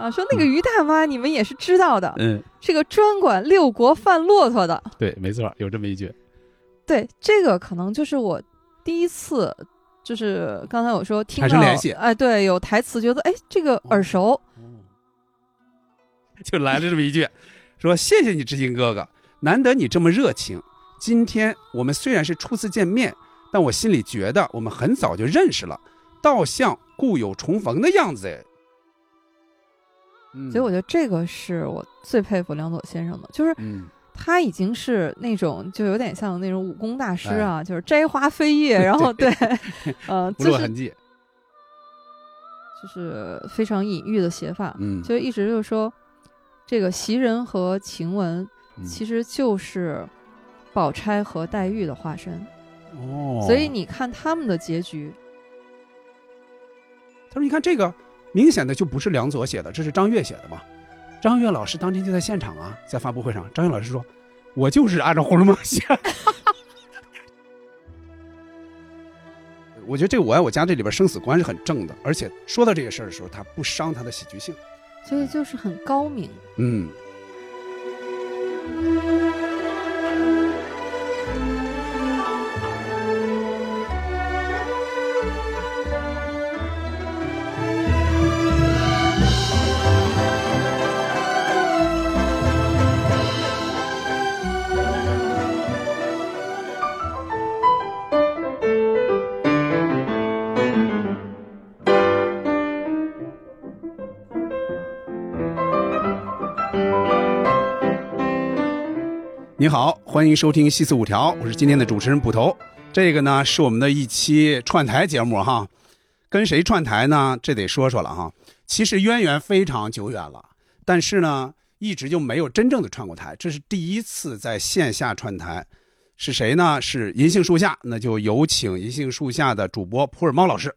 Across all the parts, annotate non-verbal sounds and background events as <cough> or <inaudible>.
啊，说那个于大妈，你们也是知道的，嗯，是个专管六国贩骆驼的。对，没错，有这么一句。对，这个可能就是我第一次，就是刚才我说听到，联系哎，对，有台词，觉得哎，这个耳熟。<laughs> 就来了这么一句，说谢谢你知心哥哥，难得你这么热情。今天我们虽然是初次见面，但我心里觉得我们很早就认识了，倒像故友重逢的样子哎。嗯。所以我觉得这个是我最佩服梁左先生的，就是嗯，他已经是那种就有点像那种武功大师啊，就是摘花飞叶，然后 <laughs> 对，<laughs> 呃，就是痕迹。就是非常隐喻的写法，嗯，就一直就说这个袭人和晴雯嗯。其实就是宝钗和黛玉的化身，哦，所以你看他们的结局，他说：“你看这个，明显的就不是梁左写的，这是张悦写的嘛。张悦老师当天就在现场啊，在发布会上，张悦老师说：‘我就是按照《红楼梦》写的。’我觉得这个《我爱我家》这里边生死观是很正的，而且说到这个事儿的时候，他不伤他的喜剧性。所以就是很高明。嗯，你好，欢迎收听《西四五条》，我是今天的主持人捕头。这个呢是我们的一期串台节目哈，跟谁串台呢？这得说说了哈。其实渊源非常久远了，但是呢一直就没有真正的串过台，这是第一次在线下串台。是谁呢？是银杏树下，那就有请银杏树下的主播普洱猫老师。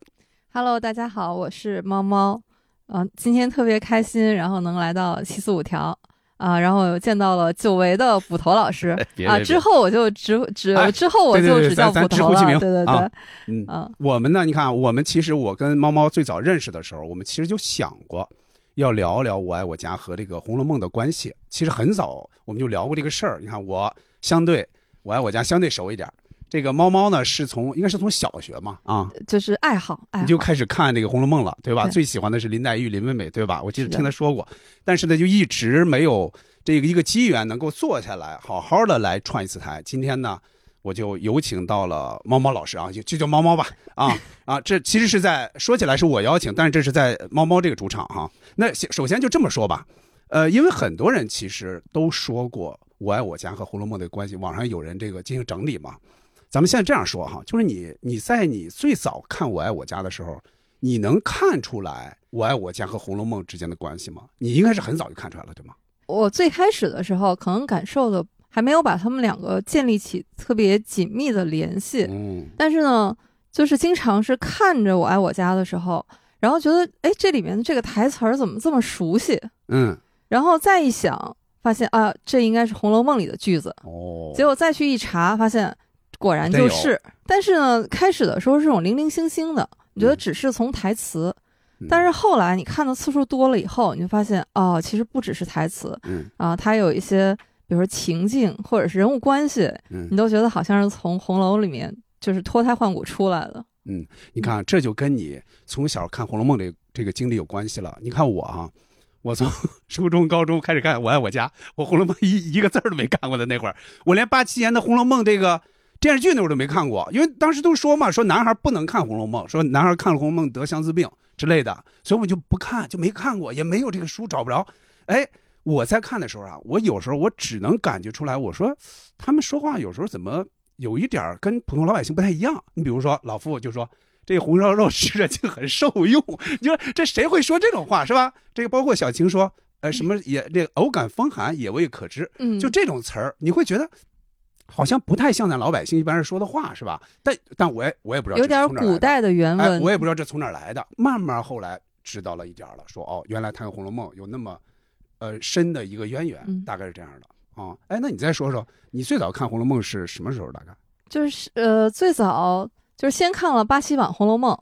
Hello，大家好，我是猫猫，嗯、今天特别开心，然后能来到七四五条。啊，然后见到了久违的捕头老师 <laughs> 啊，之后我就只只、哎之后我就只叫捕头了，对对对，啊嗯，嗯我们呢？你看，我们其实我跟猫猫最早认识的时候，我们其实就想过要聊聊《我爱我家》和这个《红楼梦》的关系。其实很早我们就聊过这个事儿。你看，我相对《我爱我家》相对熟一点儿，这个猫猫呢是从应该是从小学嘛啊，就是爱好爱好你就开始看这个《红楼梦》了，对吧？对最喜欢的是林黛玉、林妹妹，对吧？我记得听他说过，但是呢，就一直没有这个一个机缘能够坐下来好好的来串一次台。今天呢，我就有请到了猫猫老师啊，就就叫猫猫吧，啊啊，这其实是在说起来是我邀请，但是这是在猫猫这个主场哈、那首先就这么说吧，呃，因为很多人其实都说过《我爱我家》和《红楼梦》的关系，网上有人这个进行整理嘛。咱们现在这样说哈，就是你你在你最早看《我爱我家》的时候，你能看出来《我爱我家》和《红楼梦》之间的关系吗？你应该是很早就看出来了，对吗？我最开始的时候，可能感受的还没有把他们两个建立起特别紧密的联系，嗯但是呢，就是经常是看着《我爱我家》的时候，然后觉得，哎，这里面的这个台词儿怎么这么熟悉？嗯然后再一想，发现啊，这应该是《红楼梦》里的句子。哦，结果再去一查，发现果然就是。但是呢，开始的时候是这种零零星星的，你觉得嗯。只是从台词，嗯。但是后来你看的次数多了以后，你就发现哦，其实不只是台词。嗯。啊，它有一些，比如说情境或者是人物关系，嗯。你都觉得好像是从红楼里面就是脱胎换骨出来的。嗯，你看这就跟你从小看《红楼梦》这这个经历有关系了。你看我啊，我从 <laughs> 初中、高中开始看《我爱我家》，我《红楼梦》一一个字儿都没看过的那会儿，我连八七年的《红楼梦》这个电视剧那会儿都没看过，因为当时都说嘛，说男孩不能看《红楼梦》，说男孩看了《红楼梦》得相思病之类的，所以我就不看，就没看过，也没有这个书找不着。哎，我在看的时候啊，我有时候我只能感觉出来，我说他们说话有时候怎么有一点儿跟普通老百姓不太一样。你比如说老傅就说。这红烧肉吃着就很受用，你说这谁会说这种话是吧？这个包括小晴说，呃，什么也这个偶感风寒，也未可知，嗯，就这种词儿，你会觉得好像不太像咱老百姓一般人说的话是吧？但但我也我也不知道有点古代的原哎，文。我也不知道这从哪儿来的。慢慢后来知道了一点了，说哦，原来他跟《红楼梦》有那么呃深的一个渊源，嗯大概是这样的啊。哎，那你再说说，你最早看《红楼梦》是什么时候？大概就是呃，最早就是先看了八七版《红楼梦》，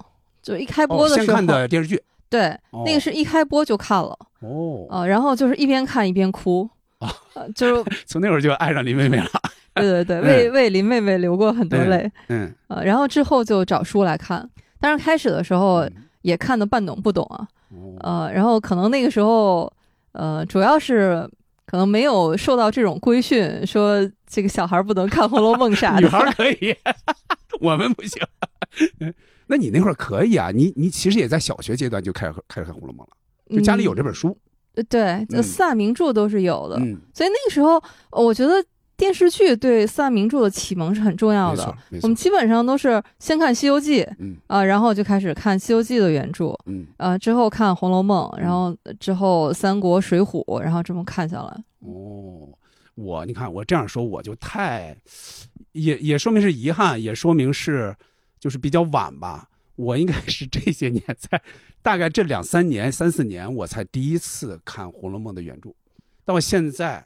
就一开播哦，的时候，先看的电视剧。对，哦那个是一开播就看了，哦，呃，然后就是一边看一边哭，啊呃，就是 <laughs> 从那会儿就爱上林妹妹了。对 <laughs> 对对，为为林妹妹流过很多泪，嗯，呃，然后之后就找书来看，当然开始的时候嗯。也看的半懂不懂啊，哦。呃，然后可能那个时候，呃，主要是可能没有受到这种规训，说这个小孩不能看《红楼梦》啥的。<laughs> 女的。孩儿可以，<laughs> 我们不行。那你那会儿可以啊，你你其实也在小学阶段就开始开始看《红楼梦》了，就家里有这本书。嗯，对，四大名著都是有的，嗯，所以那个时候，呃我觉得电视剧对四大名著的启蒙是很重要的我们。基本上都是先看《西游记》嗯啊、然后就开始看《西游记》的原著，嗯，呃，之后看《红楼梦》，然后之后三国、水浒，然后这么看下来。哦，我你看我这样说我就太，也也说明是遗憾，也说明是就是比较晚吧。我应该是这些年才大概这两三年、三四年，我才第一次看《红楼梦》的原著，到现在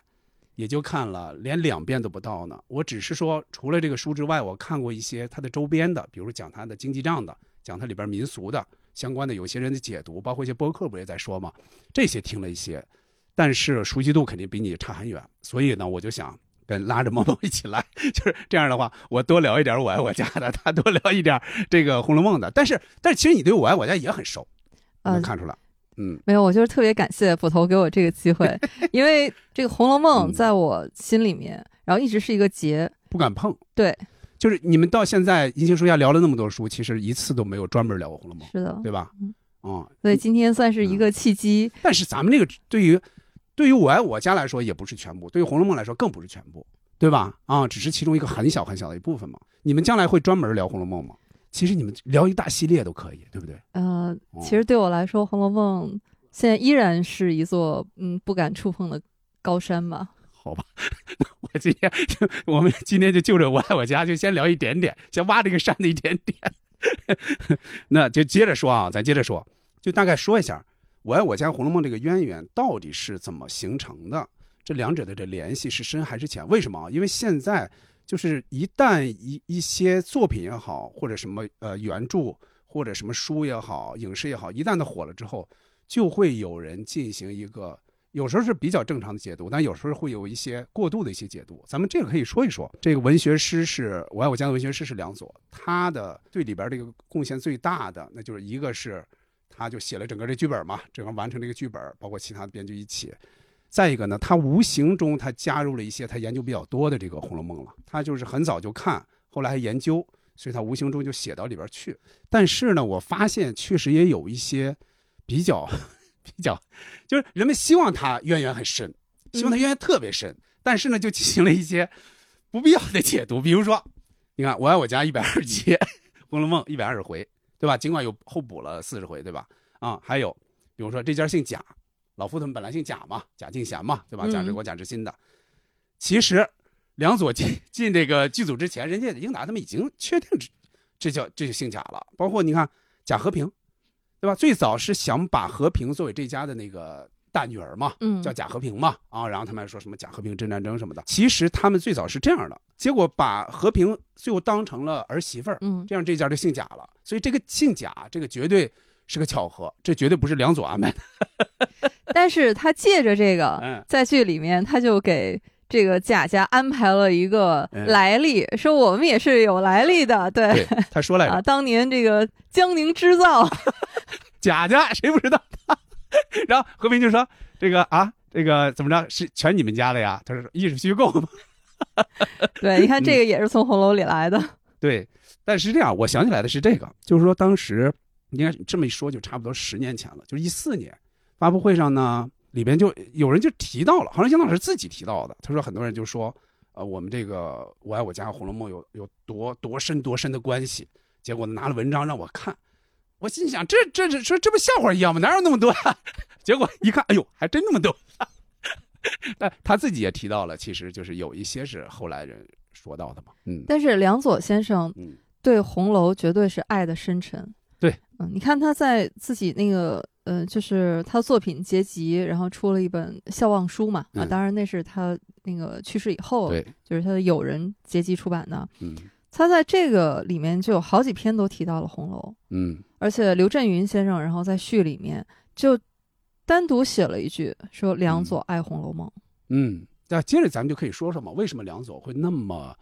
也就看了连两遍都不到呢。我只是说，除了这个书之外，我看过一些它的周边的，比如讲它的经济账的，讲它里边民俗的相关的，有些人的解读，包括一些播客不也在说嘛，这些听了一些，但是熟悉度肯定比你差很远，所以呢，我就想。跟拉着猫猫一起来，就是这样的话，我多聊一点我爱我家的，他多聊一点这个《红楼梦》的。但是，但是其实你对我爱我家也很熟，呃能看出来。嗯没有，我就是特别感谢捕头给我这个机会，<laughs> 因为这个《红楼梦嗯》在我心里面，然后一直是一个结。不敢碰。对，就是你们到现在银杏树下聊了那么多书，其实一次都没有专门聊过《红楼梦》，是的，对吧？嗯嗯，所以今天算是一个契机。但是咱们这个对于对于我爱我家来说也不是全部，对于《红楼梦》来说更不是全部，对吧？啊，只是其中一个很小很小的一部分嘛。你们将来会专门聊《红楼梦》吗？其实你们聊一大系列都可以，对不对？呃，哦其实对我来说，《红楼梦》现在依然是一座嗯不敢触碰的高山吧。好吧，<laughs> 我今天就我们今天就就着我爱我家就先聊一点点，先挖这个山的一点点，<laughs> 那就接着说啊，咱接着说，就大概说一下我爱我家《红楼梦》这个渊源到底是怎么形成的，这两者的这联系是深还是浅？为什么啊？因为现在就是一旦一一些作品也好，或者什么呃原著或者什么书也好，影视也好，一旦它火了之后，就会有人进行一个。有时候是比较正常的解读，但有时候会有一些过度的一些解读。咱们这个可以说一说。这个文学师是我爱我家的文学师是梁左，他的对里边这个贡献最大的，那就是一个是他就写了整个这剧本嘛，整个完成这个剧本，包括其他的编剧一起。再一个呢，他无形中他加入了一些他研究比较多的这个《红楼梦》了。他就是很早就看，后来还研究，所以他无形中就写到里边去。但是呢，我发现确实也有一些比较。<laughs> 比较，就是人们希望他渊源很深，希望他渊源特别深，但是呢，就进行了一些不必要的解读。比如说，你看《我爱我家》一百二十集，《红楼梦》一百二十回，对吧？尽管有后补了四十回，对吧？啊，还有比如说这家姓贾，老夫他们本来姓贾嘛，贾敬贤嘛，对吧？贾志国、贾志新的。其实梁左进 <laughs> 进这个剧组之前，人家英达他们已经确定这这叫这就姓贾了。包括你看贾和平。对吧？最早是想把和平作为这家的那个大女儿嘛，嗯，叫贾和平嘛，啊，然后他们还说什么贾和平真战争什么的。其实他们最早是这样的，结果把和平最后当成了儿媳妇儿，嗯，这样这家就姓贾了。所以这个姓贾，这个绝对是个巧合，这绝对不是两组安排的。<laughs> 但是他借着这个，嗯在剧里面他就给。这个贾家安排了一个来历，嗯、说我们也是有来历的。对，对他说来着、<laughs> 啊，当年这个江宁织造，<laughs> 贾家谁不知道？然后和平就说：“这个啊，这个怎么着是全你们家的呀？”他说：“艺术虚构嘛。对，你看这个也是从红楼里来的。对，但是这样，我想起来的是这个，就是说当时应该这么一说，就差不多十年前了，就是一四年发布会上呢。里边就有人就提到了，好像杨老师自己提到的。他说很多人就说，呃，我们这个《我爱我家》《红楼梦》有有多多深多深的关系。结果拿了文章让我看，我心想这这这说这不笑话一样吗？哪有那么多啊？<laughs> 结果一看，哎呦，还真那么多。<laughs> 但他自己也提到了，其实就是有一些是后来人说到的嘛。嗯，但是梁左先生嗯对红楼绝对是爱的深沉。对，嗯，你看他在自己那个。呃，就是他作品结集，然后出了一本《笑忘书》嘛，啊，嗯、当然那是他那个去世以后，对，就是他的友人结集出版的。嗯，他在这个里面就有好几篇都提到了红楼，嗯，而且刘震云先生然后在序里面就单独写了一句说梁左爱《红楼梦》。嗯，那接着咱们就可以说说嘛，为什么梁左会那么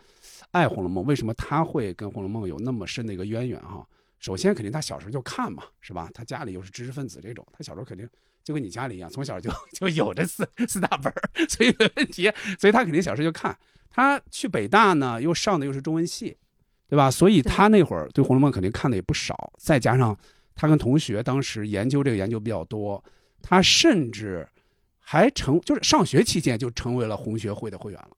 爱《红楼梦》？为什么他会跟《红楼梦》有那么深的一个渊源哈？首先，肯定他小时候就看嘛，是吧？他家里又是知识分子这种，他小时候肯定就跟你家里一样，从小就 <laughs> 就有这四四大本儿，<laughs> 所以没问题。所以他肯定小时候就看。他去北大呢，又上的又是中文系，对吧？所以他那会儿对《红楼梦》肯定看的也不少。再加上他跟同学当时研究这个研究比较多，他甚至还成就是上学期间就成为了红学会的会员了。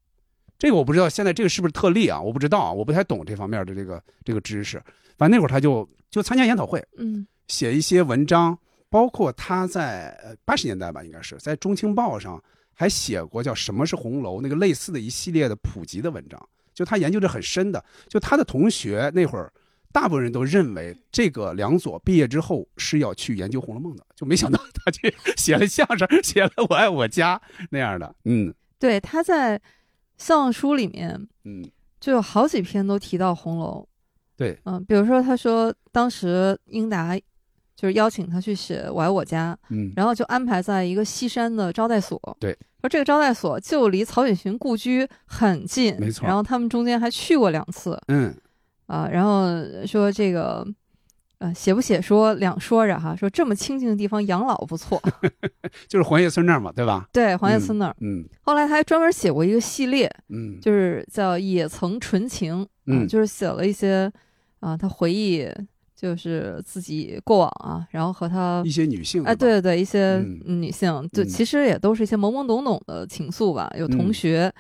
这个我不知道，现在这个是不是特例啊？我不知道，我不太懂这方面的这个这个知识。反正那会儿他就就参加研讨会，嗯，写一些文章，包括他在呃八十年代吧，应该是在《中青报》上。还写过叫什么是红楼那个类似的一系列的普及的文章，就他研究的很深的，就他的同学那会儿，大部分人都认为这个梁左毕业之后是要去研究《红楼梦》的，就没想到他去写了相声，写了《我爱我家》那样的。嗯，对，他在相声书里面，嗯，就有好几篇都提到红楼。对，嗯，比如说他说当时英达。就是邀请他去写《我爱我家》，嗯，然后就安排在一个西山的招待所。对，说这个招待所就离曹雪芹故居很近，没错。然后他们中间还去过两次，嗯，啊，然后说这个，呃，写不写说两说着哈，说这么清静的地方养老不错，<laughs> 就是黄叶村那儿嘛，对吧？对，黄叶村那儿。嗯，后来他还专门写过一个系列，嗯，就是叫《也曾纯情》，嗯，就是写了一些啊，他回忆。就是自己过往啊，然后和他一些女性，哎，对对对，一些女性，就其实也都是一些懵懵懂懂的情愫吧。有同学，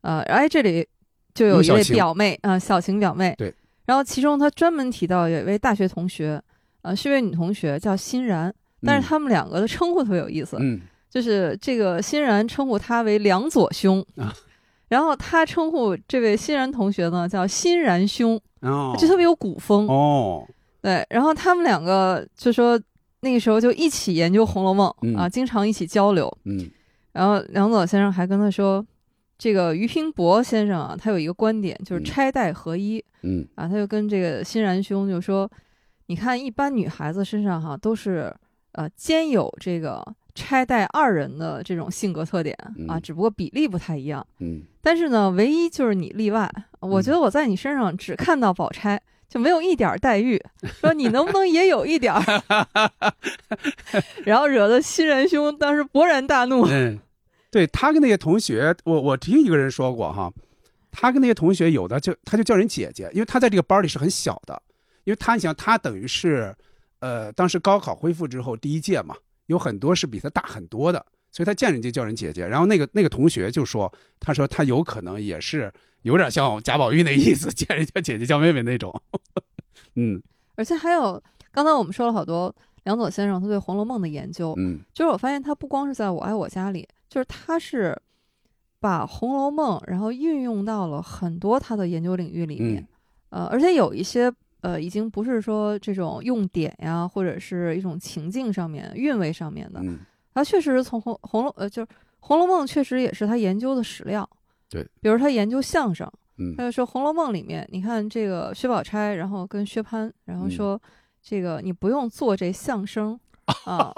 呃，哎，这里就有一位表妹啊，小晴表妹。对。然后其中他专门提到有一位大学同学，呃，是一位女同学叫欣然，但是他们两个的称呼特别有意思，嗯，就是这个欣然称呼他为梁左兄啊，<laughs> 然后他称呼这位欣然同学呢叫欣然兄，哦，就特别有古风哦。对，然后他们两个就说那个时候就一起研究《红楼梦》啊，经常一起交流。嗯，然后梁左先生还跟他说，这个俞平伯先生啊，他有一个观点，就是钗黛合一。嗯，啊，他就跟这个欣然兄就说，你看一般女孩子身上哈都是呃兼有这个钗黛二人的这种性格特点啊，只不过比例不太一样。嗯，但是呢，唯一就是你例外。我觉得我在你身上只看到宝钗。就没有一点黛玉，说你能不能也有一点儿 <laughs> <laughs> 然后惹得新仁兄当时勃然大怒。嗯，对他跟那些同学，我我听一个人说过哈，他跟那些同学有的就他就叫人姐姐，因为他在这个班里是很小的，因为他你想他等于是，呃，当时高考恢复之后第一届嘛，有很多是比他大很多的，所以他见人就叫人姐姐。然后那个那个同学就说，他说他有可能也是。有点像贾宝玉那意思，见人家姐姐叫妹妹那种。嗯，而且还有，刚才我们说了好多梁左先生他对《红楼梦》的研究。嗯，就是我发现他不光是在我爱我家里，就是他是把《红楼梦》然后运用到了很多他的研究领域里面。呃，而且有一些呃，已经不是说这种用典呀，或者是一种情境上面、韵味上面的。嗯，他确实是从红红楼呃，就是《红楼梦》确实也是他研究的史料。对，比如他研究相声，嗯，他就说《红楼梦》里面，你看这个薛宝钗，然后跟薛蟠，然后说这个你不用做这相声啊，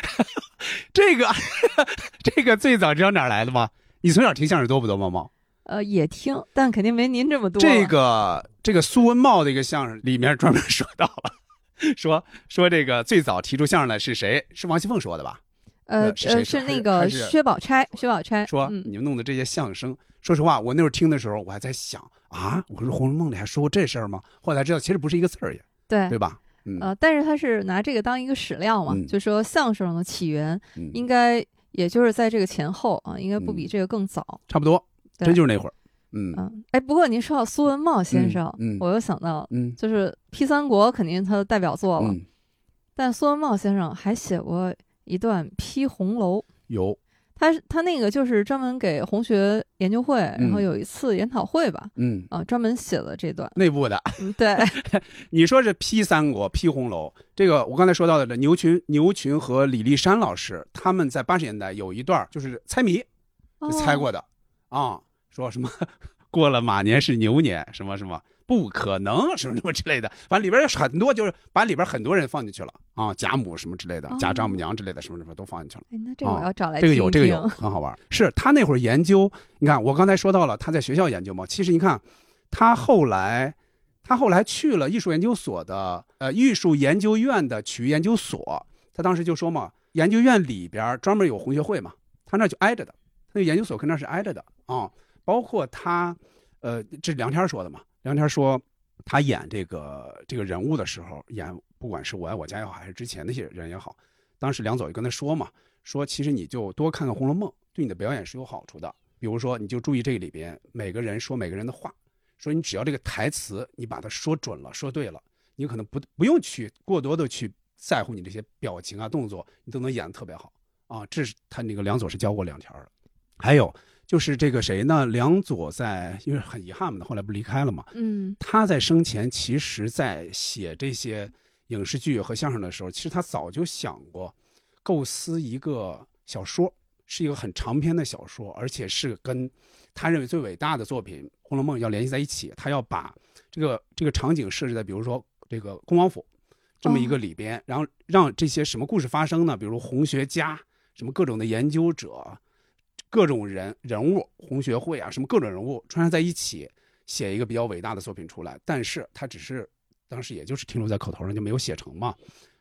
<laughs> 这个 <laughs> 这个最早知道哪来的吗？你从小听相声多不多，茂茂？呃，也听，但肯定没您这么多。这个这个苏文茂的一个相声里面专门说到了，<laughs> 说说这个最早提出相声的是谁？是王熙凤说的吧？呃呃，是那个薛宝钗，薛宝钗说：“你们弄的这些相声，说实话，我那会儿听的时候，我还在想啊，我说《红楼梦》里还说过这事儿吗？后来知道，其实不是一个字儿也，对对吧？呃，但是他是拿这个当一个史料嘛，就说相声的起源应该也就是在这个前后啊，应该不比这个更早，差不多，真就是那会儿。嗯。嗯，哎，不过您说到苏文茂先生，我又想到，嗯，就是批三国肯定他的代表作了，但苏文茂先生还写过。”一段批红楼有，他他那个就是专门给红学研究会，然后有一次研讨会吧，嗯。啊，专门写了这段。内部的。对，<laughs> 你说是批三国、批红楼，这个我刚才说到的牛群、牛群和李立山老师，他们在八十年代有一段就是猜谜，猜过的。啊，说什么 <laughs> 过了马年是牛年，什么什么，不可能什么什么之类的，反正里边有很多，就是把里边很多人放进去了啊，贾母什么之类的，贾丈母娘之类的什么什么都放进去了。哎，那这个我要找来这个有这个有很好玩。是他那会儿研究，你看我刚才说到了他在学校研究嘛，其实你看他后来他后来去了艺术研究所的呃艺术研究院的曲艺研究所，他当时就说嘛，研究院里边专门有红学会嘛，他那就挨着的，他那研究所跟那是挨着的啊。包括他，呃，这梁天说的嘛，梁天说他演这个这个人物的时候，演不管是我爱我家也好，还是之前那些人也好，当时梁左就跟他说嘛，说其实你就多看看《红楼梦》，对你的表演是有好处的。比如说，你就注意这里边每个人说每个人的话，说你只要这个台词你把它说准了、说对了，你可能不不用去过多的去在乎你这些表情啊、动作，你都能演得特别好啊。这是他那个梁左是教过两条的，还有。就是这个谁呢？梁左在，因为很遗憾嘛，后来不离开了嘛。嗯，他在生前，其实在写这些影视剧和相声的时候，其实他早就想过，构思一个小说，是一个很长篇的小说，而且是跟他认为最伟大的作品《红楼梦》要联系在一起。他要把这个这个场景设置在，比如说这个恭王府这么一个里边，然后让这些什么故事发生呢？比如红学家，什么各种的研究者。各种人人物，红学会啊，什么各种人物穿插在一起，写一个比较伟大的作品出来。但是他只是当时也就是停留在口头上，就没有写成嘛。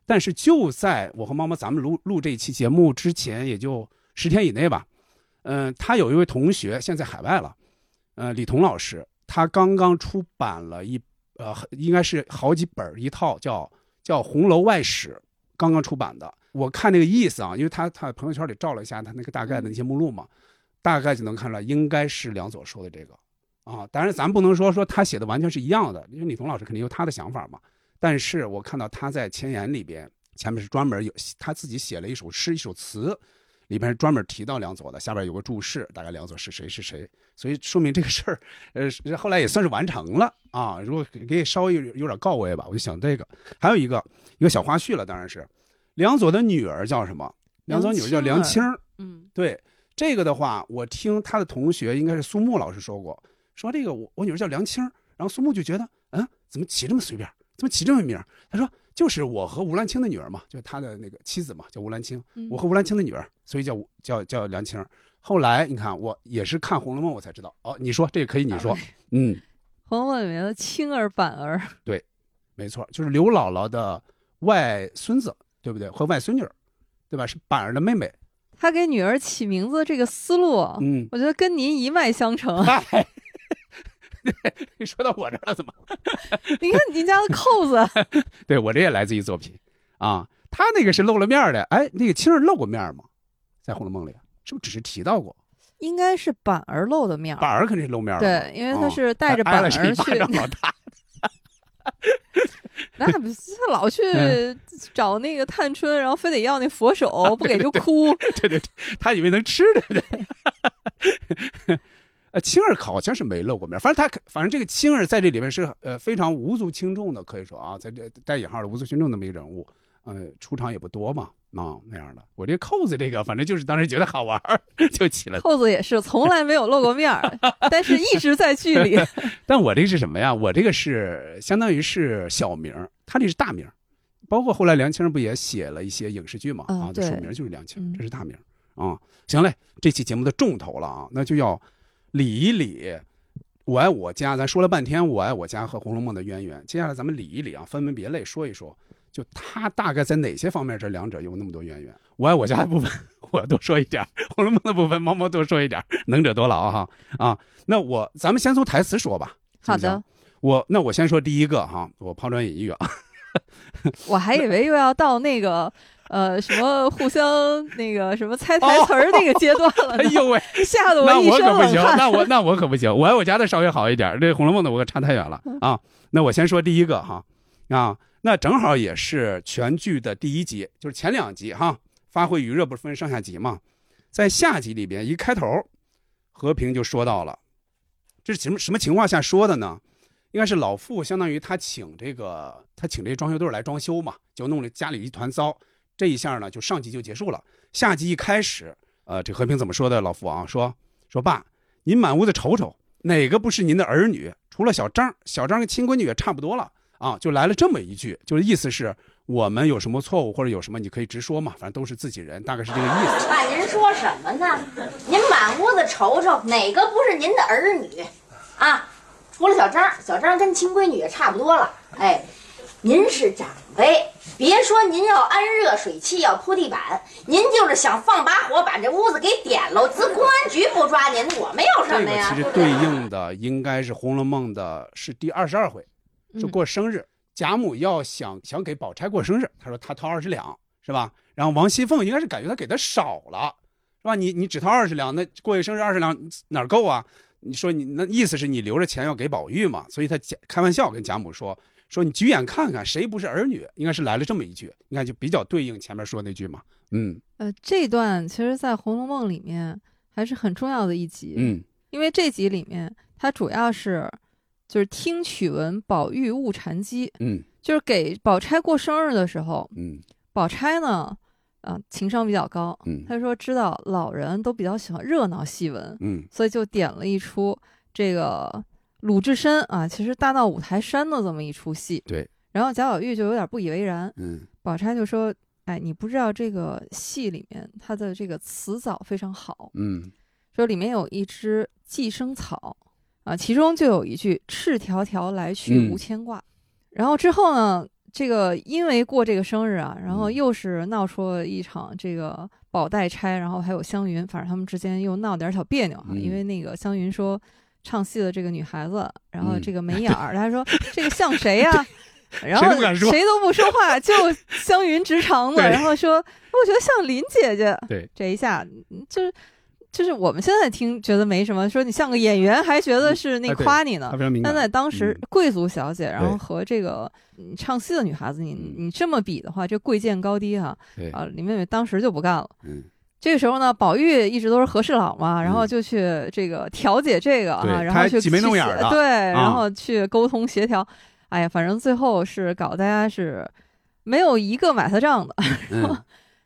但是就在我和猫猫咱们录录这一期节目之前，也就十天以内吧。嗯，他有一位同学现在海外了，呃，李彤老师，他刚刚出版了一呃，应该是好几本一套叫叫《红楼外史》，刚刚出版的。我看那个意思啊，因为他他朋友圈里照了一下他那个大概的那些目录嘛。大概就能看出来，应该是梁左说的这个，啊，当然咱不能说说他写的完全是一样的，因为李彤老师肯定有他的想法嘛。但是我看到他在前言里边，前面是专门有他自己写了一首诗一首词，里边是专门提到梁左的，下边有个注释，大概梁左是谁是谁，所以说明这个事儿，呃，后来也算是完成了啊。如果给稍微有有点告慰吧，我就想这个，还有一个一个小花絮了，当然是梁左的女儿叫什么？梁左女儿叫梁青嗯，对。这个的话，我听他的同学应该是苏木老师说过，说这个我我女儿叫梁青，然后苏木就觉得，嗯，怎么起这么随便，怎么起这么名？他说就是我和吴兰清的女儿嘛，就是他的那个妻子嘛，叫吴兰清，我和吴兰清的女儿，所以叫叫叫梁青。后来你看，我也是看《红楼梦》我才知道，哦，你说这个可以，你说，嗯，《红楼梦》里面的青儿、板儿，对，没错，就是刘姥姥的外孙子，对不对？和外孙女，对吧？是板儿的妹妹。他给女儿起名字这个思路，嗯，我觉得跟您一脉相承。嗨，<laughs> 你说到我这儿了，怎么？<laughs> 你看您家的扣子，<laughs> 对我这也来自于作品啊。他那个是露了面的，哎，那个青儿露过面吗？在《红楼梦》里，是不是只是提到过？应该是板儿露的面，板儿肯定是露面了对，因为他是带着板儿去。那不是老去找那个探春，然后非得要那佛手，不给就哭。对对对，他以为能吃的。对，呃，青儿好像是没露过面，反正他反正这个青儿在这里面是呃非常无足轻重的，可以说啊，在这带引号的无足轻重那么一个人物，呃，出场也不多嘛。啊，那样的，我这扣子这个，反正就是当时觉得好玩就起了。扣子也是从来没有露过面儿，<laughs> 但是一直在剧里。<laughs> 但我这个是什么呀？我这个是相当于是小名，他这是大名。包括后来梁青不也写了一些影视剧嘛？啊，这署名就是梁青，这是大名啊。行嘞，这期节目的重头了啊，那就要理一理《我爱我家》。咱说了半天《我爱我家》和《红楼梦》的渊源，接下来咱们理一理啊，分门别类说一说。就他大概在哪些方面，这两者有那么多渊源？我爱我家的部分，<laughs> 我多说一点；红楼梦的部分，猫猫多说一点。<laughs> 能者多劳哈啊！那我咱们先从台词说吧。好的，我那我先说第一个哈，我抛砖引玉啊。<laughs> 我还以为又要到那个呃什么互相那个什么猜台词儿那个阶段了。<laughs> 哎呦喂，吓得我一身冷汗。那我那我可不行，我爱我家的稍微好一点，这红楼梦的我可差太远了啊。那我先说第一个哈啊。那正好也是全剧的第一集，就是前两集哈。发挥余热不是分上下集嘛，在下集里边一开头，和平就说到了，这是什么什么情况下说的呢？应该是老傅相当于他请这个他请这装修队来装修嘛，就弄得家里一团糟。这一下呢，就上集就结束了。下集一开始，呃，这和平怎么说的？老父啊，说说爸，您满屋子瞅瞅，哪个不是您的儿女？除了小张，小张跟亲闺女也差不多了啊，就来了这么一句，就是意思是我们有什么错误或者有什么，你可以直说嘛，反正都是自己人，大概是这个意思。爸您说什么呢？您满屋子瞅瞅，哪个不是您的儿女？啊，除了小张，小张跟亲闺女也差不多了。哎，您是长辈，别说您要安热水器，要铺地板，您就是想放把火把这屋子给点了，自公安局不抓您，我们有什这个么呀？其实对应的应该是《红楼梦》的是第二十二回，就嗯过生日，贾母要想想给宝钗过生日，她说她掏二十两，是吧？然后王熙凤应该是感觉她给的少了，是吧？你你只掏二十两，那过一生日二十两哪够啊？你说你那意思是你留着钱要给宝玉嘛？所以他假开玩笑跟贾母说说你举眼看看谁不是儿女，应该是来了这么一句，你看就比较对应前面说那句嘛。嗯。呃，这段其实，在《红楼梦》里面还是很重要的一集，嗯。因为这集里面它主要是就是听曲闻宝玉误禅机，嗯。就是给宝钗过生日的时候，嗯。宝钗呢，啊、情商比较高，嗯。她说知道老人都比较喜欢热闹戏文，嗯。所以就点了一出这个鲁智深啊，其实大闹五台山的这么一出戏。对，然后贾宝玉就有点不以为然，嗯宝钗就说：“哎，你不知道这个戏里面它的这个词藻非常好，嗯说里面有一只寄生草啊，其中就有一句‘赤条条来去无嗯牵挂’。然后之后呢，这个因为过这个生日啊，然后嗯又是闹出了一场这个宝黛钗，然后还有湘云，反正他们之间又闹点小别扭啊。嗯因为那个湘云说唱戏的这个女孩子，然后嗯这个 <laughs> 眉眼儿，她说 <laughs> 这个像谁呀、然后谁都不说话，就湘云直肠子，然后说我觉得像林姐姐。对，这一下嗯就是就是我们现在听觉得没什么，说你像个演员，还觉得是那夸你呢。但在当时嗯，贵族小姐，然后和这个唱戏的女孩子，你嗯你这么比的话，这贵贱高低哈对，啊，林妹妹当时就不干了。嗯这个时候呢，宝玉一直都是和事佬嘛，然后嗯就去这个调解这个啊，然后去挤眉弄眼的对，然啊后去沟通协调。哎呀，反正最后是搞大家是没有一个买他账的。<laughs> 嗯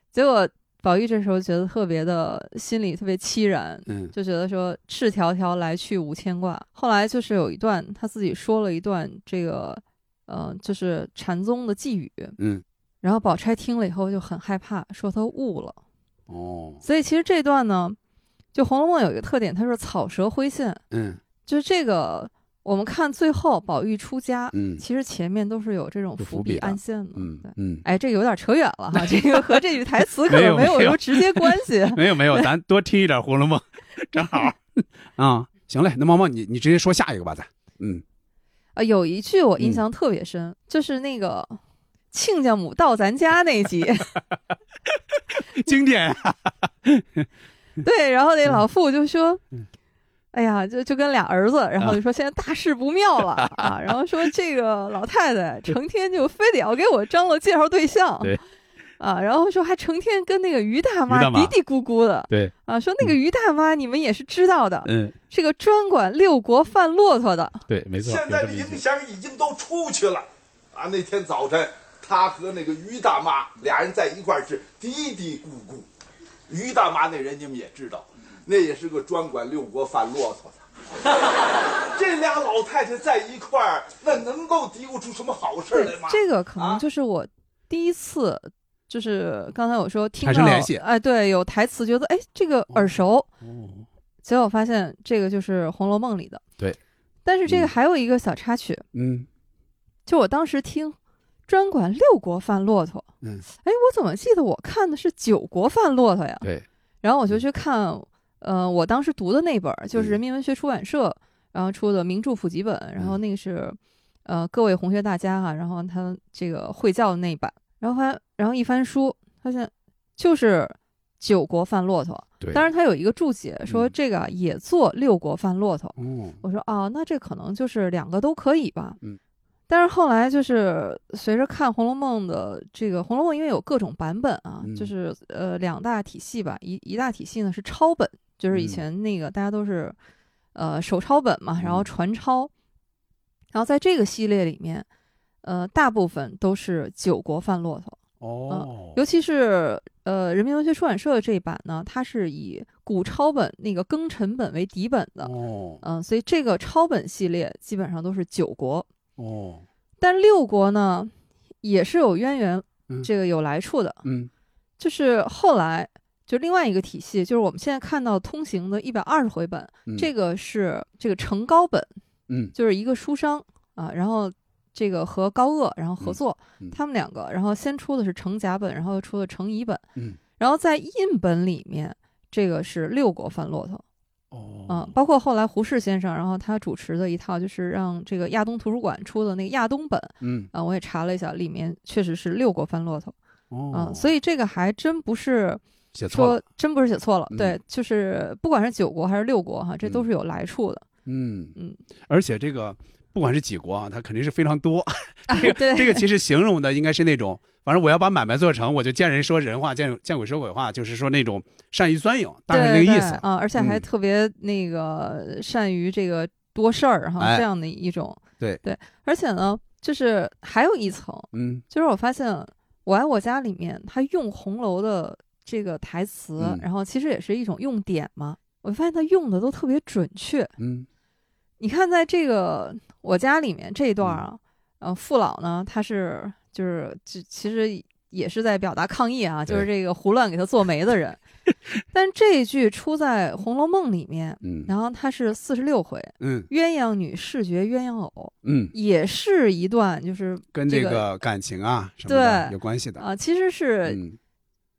结果宝玉这时候觉得特别的心里特别凄然，嗯就觉得说赤条条来去无牵挂。后来就是有一段他自己说了一段这个呃，就是禅宗的寄语，嗯然后宝钗听了以后就很害怕，说他悟了。哦所以其实这段呢，就《红楼梦》有一个特点，它是草蛇灰线，嗯就是这个我们看最后宝玉出家，嗯其实前面都是有这种伏笔暗线的。对，嗯嗯，哎，这个有点扯远了哈，这个和这句台词可没有能没有什么直接关系。<laughs> 没有没有，咱多听一点《红楼梦》，<laughs> 正好啊。行嘞，那毛毛你你直接说下一个吧，咱嗯啊，有一句我印嗯象特别深，就是那个亲家母到咱家那集，<laughs> 经典啊，<laughs> 对，然后那老妇就说嗯。哎呀，就就跟俩儿子，然后就说现在大事不妙了啊，<laughs> 然后说这个老太太成天就非得要给我张罗介绍对象，对。啊，然后说还成天跟那个于大妈嘀嘀咕咕的。对，啊，说那个于大妈你们也是知道的，嗯。是个专管六国贩骆驼的，对，没错，现在的影响已经都出去了，啊，那天早晨，他和那个于大妈俩人在一块儿是嘀嘀咕咕。于大妈那人你们也知道，那也是个专管六国贩骆驼的。<laughs> 这俩老太太在一块儿，那能够嘀咕出什么好事来吗？，这个可能啊？就是我第一次，就是刚才我说听到联系。哎，对，有台词，觉得哎这个耳熟，哦，结果发现这个就是《红楼梦》里的。对，但是这个嗯。还有一个小插曲，嗯。就我当时听专管六国贩骆驼，嗯，哎，我怎么记得我看的是九国贩骆驼呀？对，然后我就去看，呃，我当时读的那本儿就是嗯人民文学出版社然后出的名著普及本，然后嗯。那个是呃各位红学大家哈、然后他这个会教的那一版，然后翻然后一翻书，发现就是九国贩骆驼，对，当然他有一个注解说嗯。这个啊也做六国贩骆驼，嗯，我说哦，那这可能就是两个都可以吧。嗯。但是后来就是随着看《红楼梦》的这个《红楼梦》，因为有各种版本啊，嗯。就是呃两大体系吧，一一大体系呢是抄本，就是以嗯。前那个大家都是呃手抄本嘛，然后嗯。传抄，然后在这个系列里面，呃大部分都是九国贩骆驼，哦，尤其是呃人民文学出版社的这一版呢，它是以古抄本那个庚辰本为底本的，哦。嗯、所以这个抄本系列基本上都是九国，哦，但六国呢也是有渊源嗯，这个有来处的，嗯。就是后来就另外一个体系，就是我们现在看到通行的一百二十回本，嗯，这个是这个成高本，嗯。就是一个书商啊，然后这个和高鄂然后合作，嗯嗯他们两个，然后先出的是成甲本，然后又出的成乙本，嗯。然后在印本里面，这个是六国翻骆驼，哦。嗯，包括后来胡适先生，然后他主持的一套就是让这个亚东图书馆出的那个亚东本嗯。啊，我也查了一下，里面确实是六国翻骆驼，哦。嗯，，所以这个还真不是写错了说，真不是写错了，嗯对，就是不管是九国还是六国哈，这都嗯是有来处的，嗯嗯，而且这个不管是几国啊，它肯定是非常多。啊 <laughs> 这个对。这个其实形容的应该是那种，反正我要把买卖做成，我就见人说人话，见见鬼说鬼话，就是说那种善于钻营，大概是那对对个意思。啊，而且还嗯特别那个善于这个多事儿哈，哎。这样的一种对。对，而且呢，就是还有一层，嗯。就是我发现《我爱我家》里面他用红楼的这个台词，嗯。然后其实也是一种用典嘛，我发现他用的都特别准确。嗯。你看，在这个我家里面这一段啊，呃，父老呢，他是就是就其实也是在表达抗议啊，就是这个胡乱给他做媒的人。<laughs> 但这一句出在《红楼梦》里面，嗯。然后它是四十六回，嗯。鸳鸯女视觉鸳鸯偶，嗯，也是一段就是跟这这个个感情啊什么有关系的。啊、其实是嗯。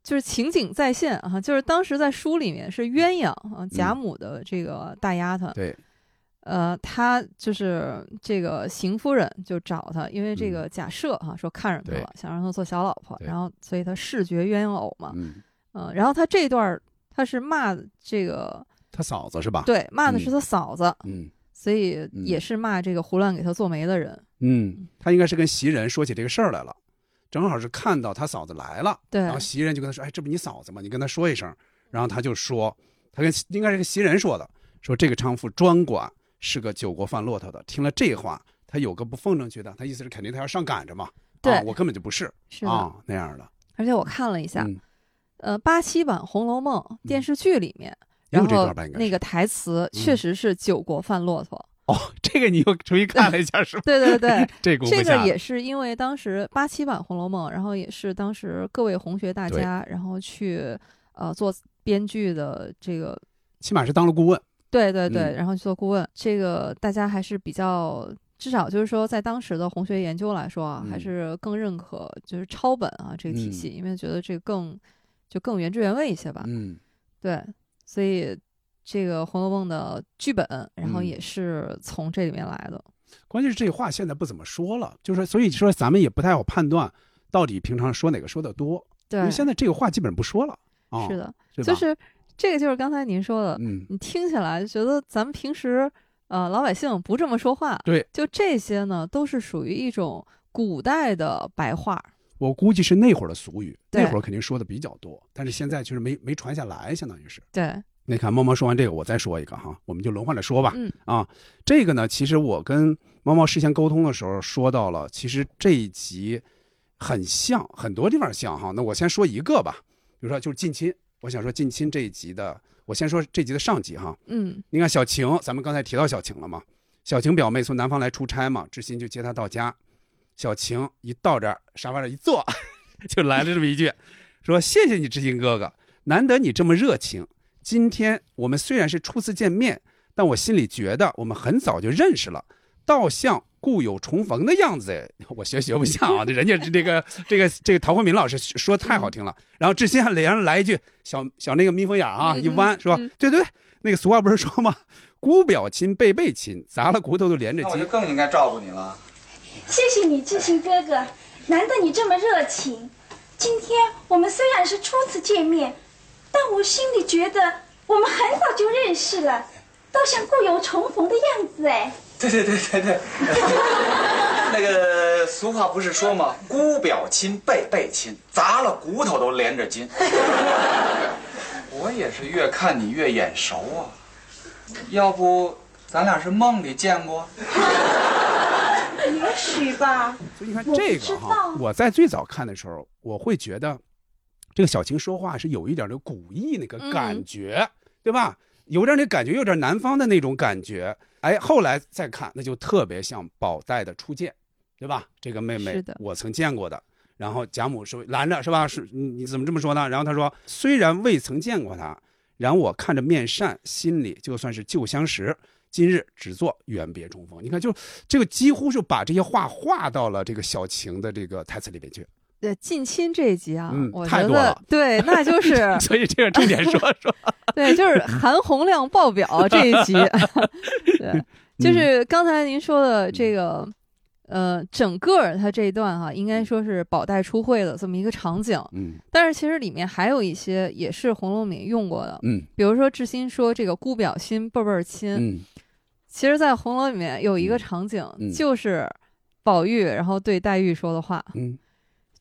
就是情景再现啊，就是当时在书里面是鸳鸯啊，嗯。贾母的这个大丫头，对，呃，他就是这个邢夫人就找他，因为这嗯个假设哈、说看上他了，想让他做小老婆，然后所以他视觉鸳鸯偶嘛，嗯，嗯、然后他这段他是骂这个他嫂子是吧？，对骂的是他嫂子，嗯所以也是骂这个胡乱给他做媒的人，嗯，他应该是跟袭人说起这个事儿来了，正好是看到他嫂子来了，对然后袭人就跟他说：“哎，这不你嫂子吗？你跟他说一声。”然后他就说，他跟应该是跟袭人说的，说这个娼妇专管是个九国贩骆驼的。听了这话，他有个不奉承去的，他意思是肯定他要上赶着嘛。对啊，我根本就不是是，啊那样的。而且我看了一下，嗯，呃，八七版《红楼梦》电视剧里面，然后那个台词确嗯实是九国贩骆驼。哦，这个你又重新看了一下是吧？<laughs> 对对对，这个这个也是因为当时八七版《红楼梦》，然后也是当时各位红学大家，然后去呃做编剧的这个，起码是当了顾问。对对对，嗯然后去做顾问，这个大家还是比较。至少就是说，在当时的红学研究来说啊，嗯还是更认可就是抄本啊这个体系，因为觉得这个更就更原汁原味一些吧。嗯对，所以这个《红楼梦》的剧本，然后嗯也是从这里面来的。关键是这话现在不怎么说了，就是所以说咱们也不太好判断到底平常说哪个说的多，因为，现在这个话基本不说了啊。是，的，是就是这个就是刚才您说的，嗯你听起来觉得咱们平时呃老百姓不这么说话，对，就这些呢都是属于一种古代的白话。我估计是那会儿的俗语，那会儿肯定说的比较多，但是现在就是没没传下来，相当于是。对，你看，猫猫说完这个，我再说一个哈，我们就轮换着说吧。嗯啊，这个呢，其实我跟猫猫事先沟通的时候说到了，其实这一集很像，很多地方像哈。那我先说一个吧，比如说就是近亲，我想说近亲这一集的，我先说这集的上集哈。嗯你看小晴，咱们刚才提到小晴了嘛？小晴表妹从南方来出差嘛，志新就接她到家。小晴一到这儿，沙发上一坐，<laughs> 就来了这么一句，说：“谢谢你，志新哥哥，难得你这么热情。今天我们虽然是初次见面，但我心里觉得我们很早就认识了，倒像故友重逢的样子。”哎，我学学不像啊，<laughs> 这人家这个这个这个陶慧敏老师说太好听了。然后志新还连上来一句小小那个眯缝眼啊，嗯一弯说：“嗯对对，那个俗话不是说吗？姑表亲，辈辈亲，砸了骨头都连着筋那我就。更应该照顾你了。谢谢你，志新哥哥，难得你这么热情。今天我们虽然是初次见面，但我心里觉得我们很早就认识了，倒像故友重逢的样子哎。对对对对对，<laughs> 那个俗话不是说吗？姑表亲，辈辈亲，砸了骨头都连着筋。<laughs> 我也是越看你越眼熟啊，要不咱俩是梦里见过？你也许吧。所以你看这个哈知道，我在最早看的时候，我会觉得这个小晴说话是有一点的古意那个感觉，对吧？有点那感觉，有点南方的那种感觉。哎，后来再看，那就特别像宝黛的初见，对吧？这个妹妹是的，我曾见过的。然后贾母说拦着是吧？是你你怎么这么说呢？然后他说虽然未曾见过她，然我看着面善，心里就算是旧相识。今日只做远别重逢。你看，就这个几乎是把这些话画到了这个小晴的这个台词里边去。对近亲这一集啊，嗯我觉得对，那就是 <laughs> 所以这个重点说说。<laughs> 对，就是含红量爆表 <laughs> 这一集。对，嗯就是刚才您说的这个，呃，整个它这一段哈、应该说是宝黛初会的这么一个场景。嗯但是其实里面还有一些也是《红楼梦》里用过的，嗯比如说志新说这个姑表亲辈辈儿亲，嗯其实，在《红楼》里面有一个场景，嗯就是宝玉然后对黛玉说的话。嗯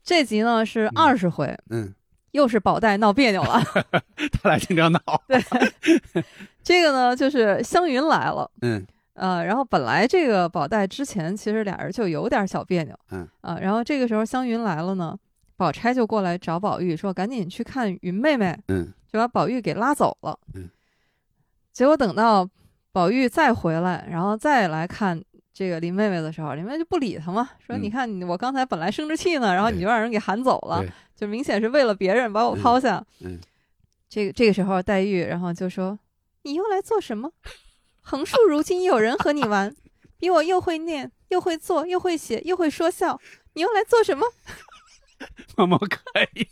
这集呢是二十回，嗯，又是宝黛闹别扭了。<laughs> 他俩经常闹。对，这个呢就是湘云来了。嗯呃，然后本来这个宝黛之前其实俩人就有点小别扭，嗯啊、然后这个时候湘云来了呢，宝钗就过来找宝玉说赶紧去看云妹妹，嗯就把宝玉给拉走了。嗯，结果等到宝玉再回来，然后再来看这个林妹妹的时候，林妹妹就不理他嘛，说嗯你看你我刚才本来生着气呢，然后你就让人给喊走了，就明显是为了别人把我抛下。嗯这个这个时候黛玉然后就说你又来做什么？横竖如今有人和你玩，比我又会念，又会做，又会写，又会说笑，你又来做什么？毛毛可以，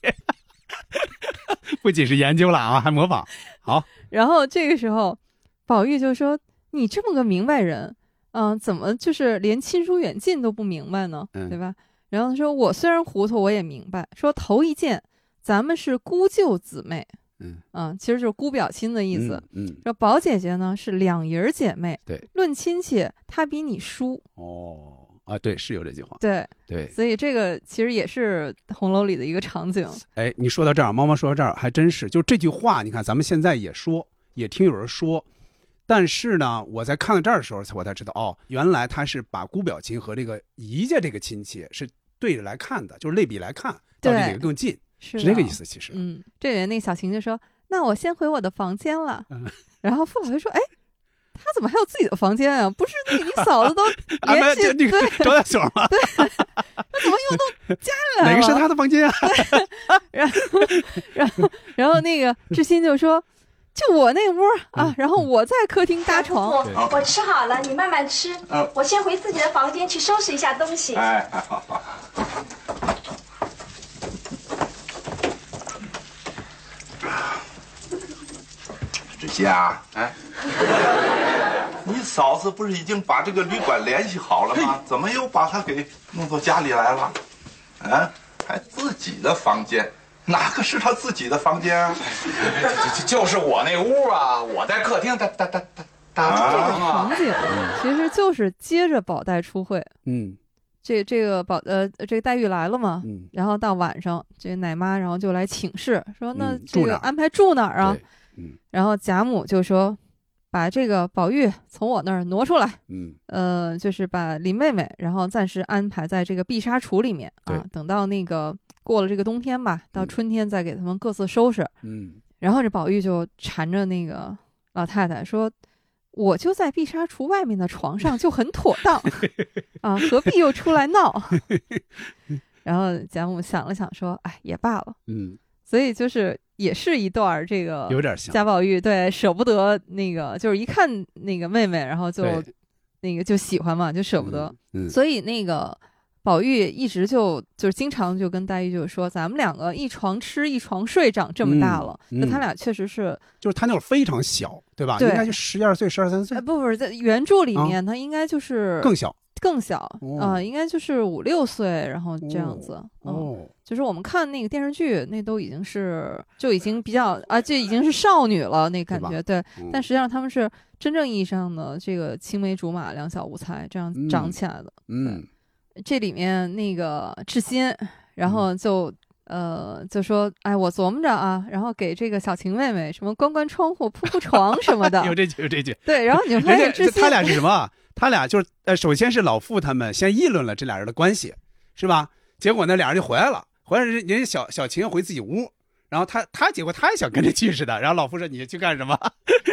不仅是研究了啊，还模仿。好，<laughs> 然后这个时候，宝玉就说：“你这么个明白人，嗯、怎么就是连亲疏远近都不明白呢？嗯对吧？”然后他说：“我虽然糊涂，我也明白。说头一件，咱们是姑舅姊妹，嗯嗯，其实就是姑表亲的意思。嗯。嗯说宝姐姐呢是两姨儿姐妹，对，论亲戚，她比你叔，哦啊，对，是有这句话。对，对，所以这个其实也是红楼里的一个场景。哎，你说到这儿，猫猫说到这儿，还真是，就这句话，你看咱们现在也说，也听有人说，但是呢，我在看到这儿的时候，我才知道，哦，原来他是把姑表亲和这个姨家这个亲戚是对着来看的，就是类比来看，到底对哪个更近，是的是这个意思。其实，嗯，这里面那个小晴就说：“那我先回我的房间了。<laughs> 嗯然后傅老师说：“哎，他怎么还有自己的房间啊？不是那个你嫂子都 <laughs> 联系对，<laughs> 招待所嘛，他怎么又都家里来了？哪个是他的房间啊？然后，然后，然后那个志新就说：“就我那屋啊，然后我在客厅搭床。我我吃好了，你慢慢吃。嗯我先回自己的房间去收拾一下东西。哎，哎好好。志新啊，哎，你嫂子不是已经把这个旅馆联系好了吗？怎么又把她给弄到家里来了？啊，还自己的房间，哪个是他自己的房间啊？<laughs> 就就就是我那屋啊，我在客厅打打打打打这个床啊场。景其实就是接着宝黛出会，嗯这这个宝呃这个黛玉来了嘛，嗯，然后到晚上，这个奶妈然后就来请示，说那嗯这个安排住哪儿啊？对，嗯然后贾母就说，把这个宝玉从我那儿挪出来，嗯呃，就是把林妹妹，然后暂时安排在这个碧纱橱里面啊，等到那个过了这个冬天吧，到嗯春天再给他们各自收拾。嗯然后这宝玉就缠着那个老太太说。我就在碧纱橱外面的床上就很妥当 <laughs> 啊，何必又出来闹？<laughs> 然后贾母想了想说：“哎，也罢了。嗯，”所以就是也是一段儿这个有点像。贾宝玉对舍不得那个，就是一看那个妹妹，然后就那个就喜欢嘛，就舍不得。嗯，所以那个宝玉一直就就是经常就跟黛玉就说，咱们两个一床吃一床睡，长这么大了，嗯嗯那他俩确实是，就是他那会儿非常小，对吧？对应该就十一二岁、十二三岁哎，，不不是在原著里面，他应该就是更小。更小，哦呃，应该就是五六岁，然后这样子，嗯。哦，就是我们看那个电视剧，那都已经是就已经比较啊，就已经是少女了，那感觉对。嗯但实际上他们是真正意义上的这个青梅竹马、两小无猜这样长起来的。嗯这里面那个志新，然后就呃，就说，哎，我琢磨着啊，然后给这个小晴妹妹什么关关窗户、铺铺床什么的，有这句，有这句。对，然后你就发现这他俩是什么？他俩就是呃，首先是老傅他们先议论了这俩人的关系，是吧？结果呢，俩人就回来了，回来人人家小小晴回自己屋，然后他他结果他也想跟着去似的，然后老傅说你去干什么？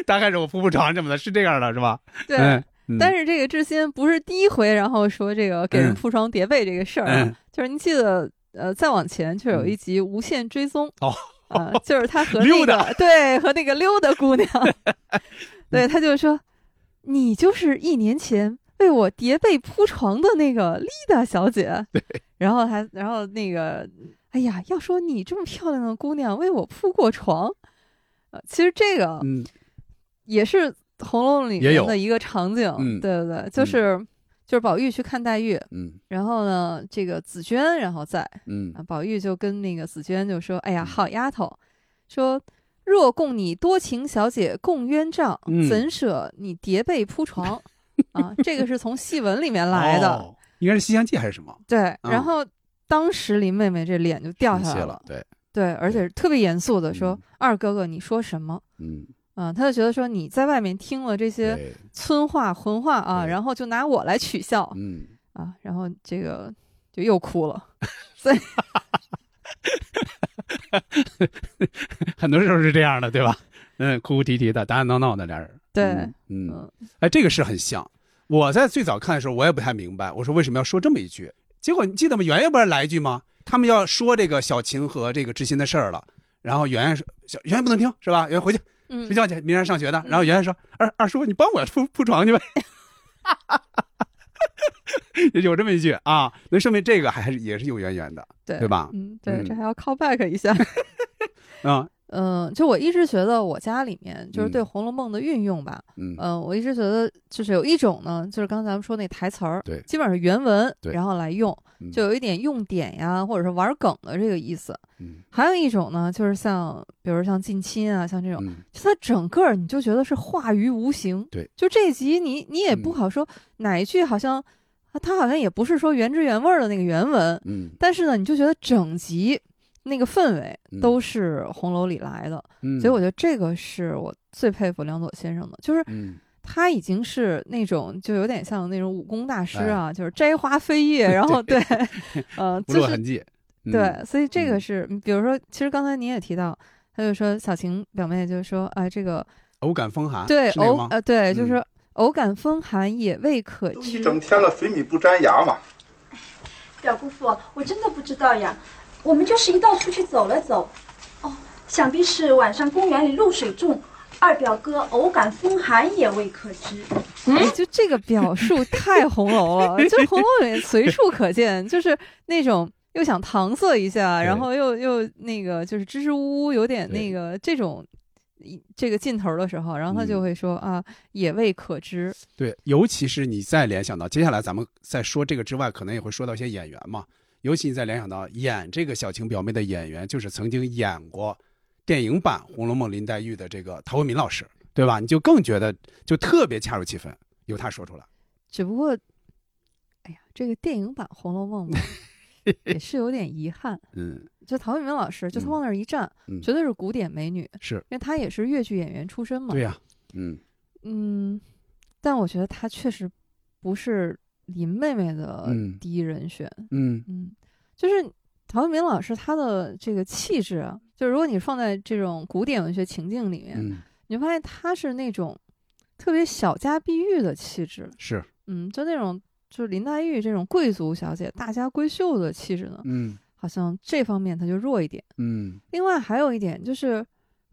他开始我铺铺床什么的，是这样的，是吧？对。但是这个志新不是第一回，然后说这个给人铺床叠被这个事儿啊，就是您记得呃，再往前就有一集《无限追踪》哦，啊，就是他和 <laughs> 那个对和那个溜达姑娘，<laughs> 对，他就说你就是一年前。为我叠被铺床的那个丽达小姐，<laughs> 对，然后还然后那个，哎呀，要说你这么漂亮的姑娘为我铺过床，呃，其实这个，嗯，也是《红楼梦》里面的一个场景，对对对，就是就是宝玉去看黛玉，嗯，然后呢，这个紫娟然后在，嗯，宝玉就跟那个紫娟就说，哎呀，好丫头，说若供你多情小姐共鸳帐，怎舍你叠被铺床。啊，这个是从戏文里面来的，应该是《西厢记》还是什么？对，然后当时林妹妹这脸就掉下来了，对。对，而且特别严肃的说：“二哥哥，你说什么？”嗯，啊，他就觉得说你在外面听了这些村话混话啊，然后就拿我来取笑，嗯啊，然后这个就又哭了，所以 <laughs> 很多时候是这样的，对吧？嗯，哭哭啼啼的，打打闹闹的俩人。对，嗯，哎，这个是很像。我在最早看的时候，我也不太明白，我说为什么要说这么一句？结果你记得吗？圆圆不是来一句吗？他们要说这个小琴和这个知心的事儿了，然后圆圆说：“小圆圆不能听，是吧？圆圆回去睡觉去，明天上学的。”然后圆圆说：“二二叔，你帮我铺铺床去呗。<laughs> ”有这么一句啊，那说明这个还是也是有渊源的，对对吧？嗯，对，这还要 call back 一下啊。<laughs> 嗯，就我一直觉得我家里面就是对《红楼梦》的运用吧，嗯，我一直觉得就是有一种呢，就是刚才咱们说那台词儿，对，基本上是原文，然后来用，就有一点用典呀，或者是玩梗的这个意思。嗯，还有一种呢，就是像比如像近亲啊，像这种，就它整个你就觉得是化于无形。对，就这集你你也不好说哪一句好像，它好像也不是说原汁原味的那个原文，嗯，但是呢，你就觉得整集。那个氛围都是红楼里来的，所以我觉得这个是我最佩服梁左先生的，就是他已经是那种就有点像那种武功大师啊，就是摘花飞叶，<laughs> 然后对，<laughs> 呃，就是痕迹，对，所以这个是，比如说，其实刚才你也提到，他就说小晴表妹就是说，哎，这个偶感风寒，对，偶呃，对，就是偶感风寒也未可知，一整天了，水米不沾牙嘛。<laughs> 表姑父，我真的不知道呀。我们就是一道出去走了走，哦，想必是晚上公园里露水重，二表哥偶感风寒也未可知。嗯，就这个表述 <laughs> 太红楼了，<laughs> 就红楼里随处可见，就是那种又想搪塞一下，然后又又那个就是支支吾吾，有点那个这种这个劲头的时候，然后他就会说啊，也未可知。对，尤其是你再联想到接下来咱们在说这个之外，可能也会说到一些演员嘛。尤其你再联想到演这个小晴表妹的演员，就是曾经演过电影版《红楼梦》林黛玉的这个陶慧敏老师，对吧？你就更觉得就特别恰如其分，由他说出来。只不过，哎呀，这个电影版《红楼梦》嘛，<laughs> 也是有点遗憾。嗯，就陶慧敏老师，就他往那儿一站，绝对是古典美女，是因为她也是越剧演员出身嘛。对呀，嗯嗯，但我觉得她确实不是。林妹妹的第一人选，嗯嗯，就是陶渊明老师他的这个气质啊，就如果你放在这种古典文学情境里面，你会发现他是那种特别小家碧玉的气质，是，嗯，就那种就是林黛玉这种贵族小姐、大家闺秀的气质呢，嗯，好像这方面他就弱一点，嗯。另外还有一点就是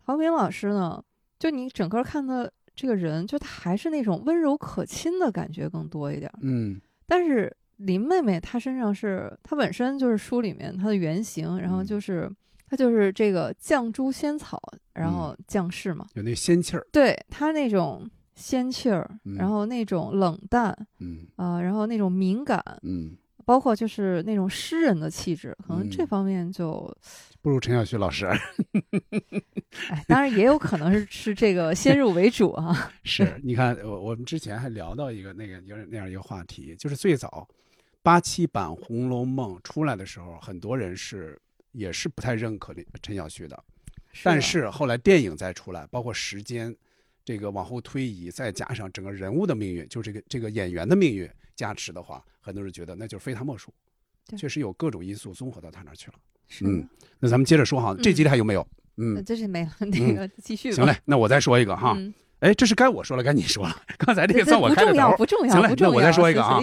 陶渊明老师呢，就你整个看他。这个人就他还是那种温柔可亲的感觉更多一点，嗯，但是林妹妹她身上是她本身就是书里面她的原型，然后就是她就是这个绛珠仙草，然后降世嘛，有那仙气儿，对它那种仙气儿，然后那种冷淡，嗯啊，然后那种敏感，嗯。包括就是那种诗人的气质，可能这方面就不如陈小旭老师。<laughs> 哎，当然也有可能是是这个先入为主啊。<laughs> 是，你看我我们之前还聊到一个那个有点那样一个话题，就是最早八七版《红楼梦》出来的时候，很多人是也是不太认可这陈小旭的。是但是后来电影再出来，包括时间这个往后推移，再加上整个人物的命运，就这个这个演员的命运加持的话，很多人觉得那就是非他莫属。确实有各种因素综合到他那儿去了。是嗯，那咱们接着说哈，这集里还有没有？嗯呃，这是没了，那个继续。行嘞，那我再说一个哈。嗯哎，这是该我说了，该你说了。刚才这这个算我开的不重要，头。不重要，行嘞不，重要。那我再说一个啊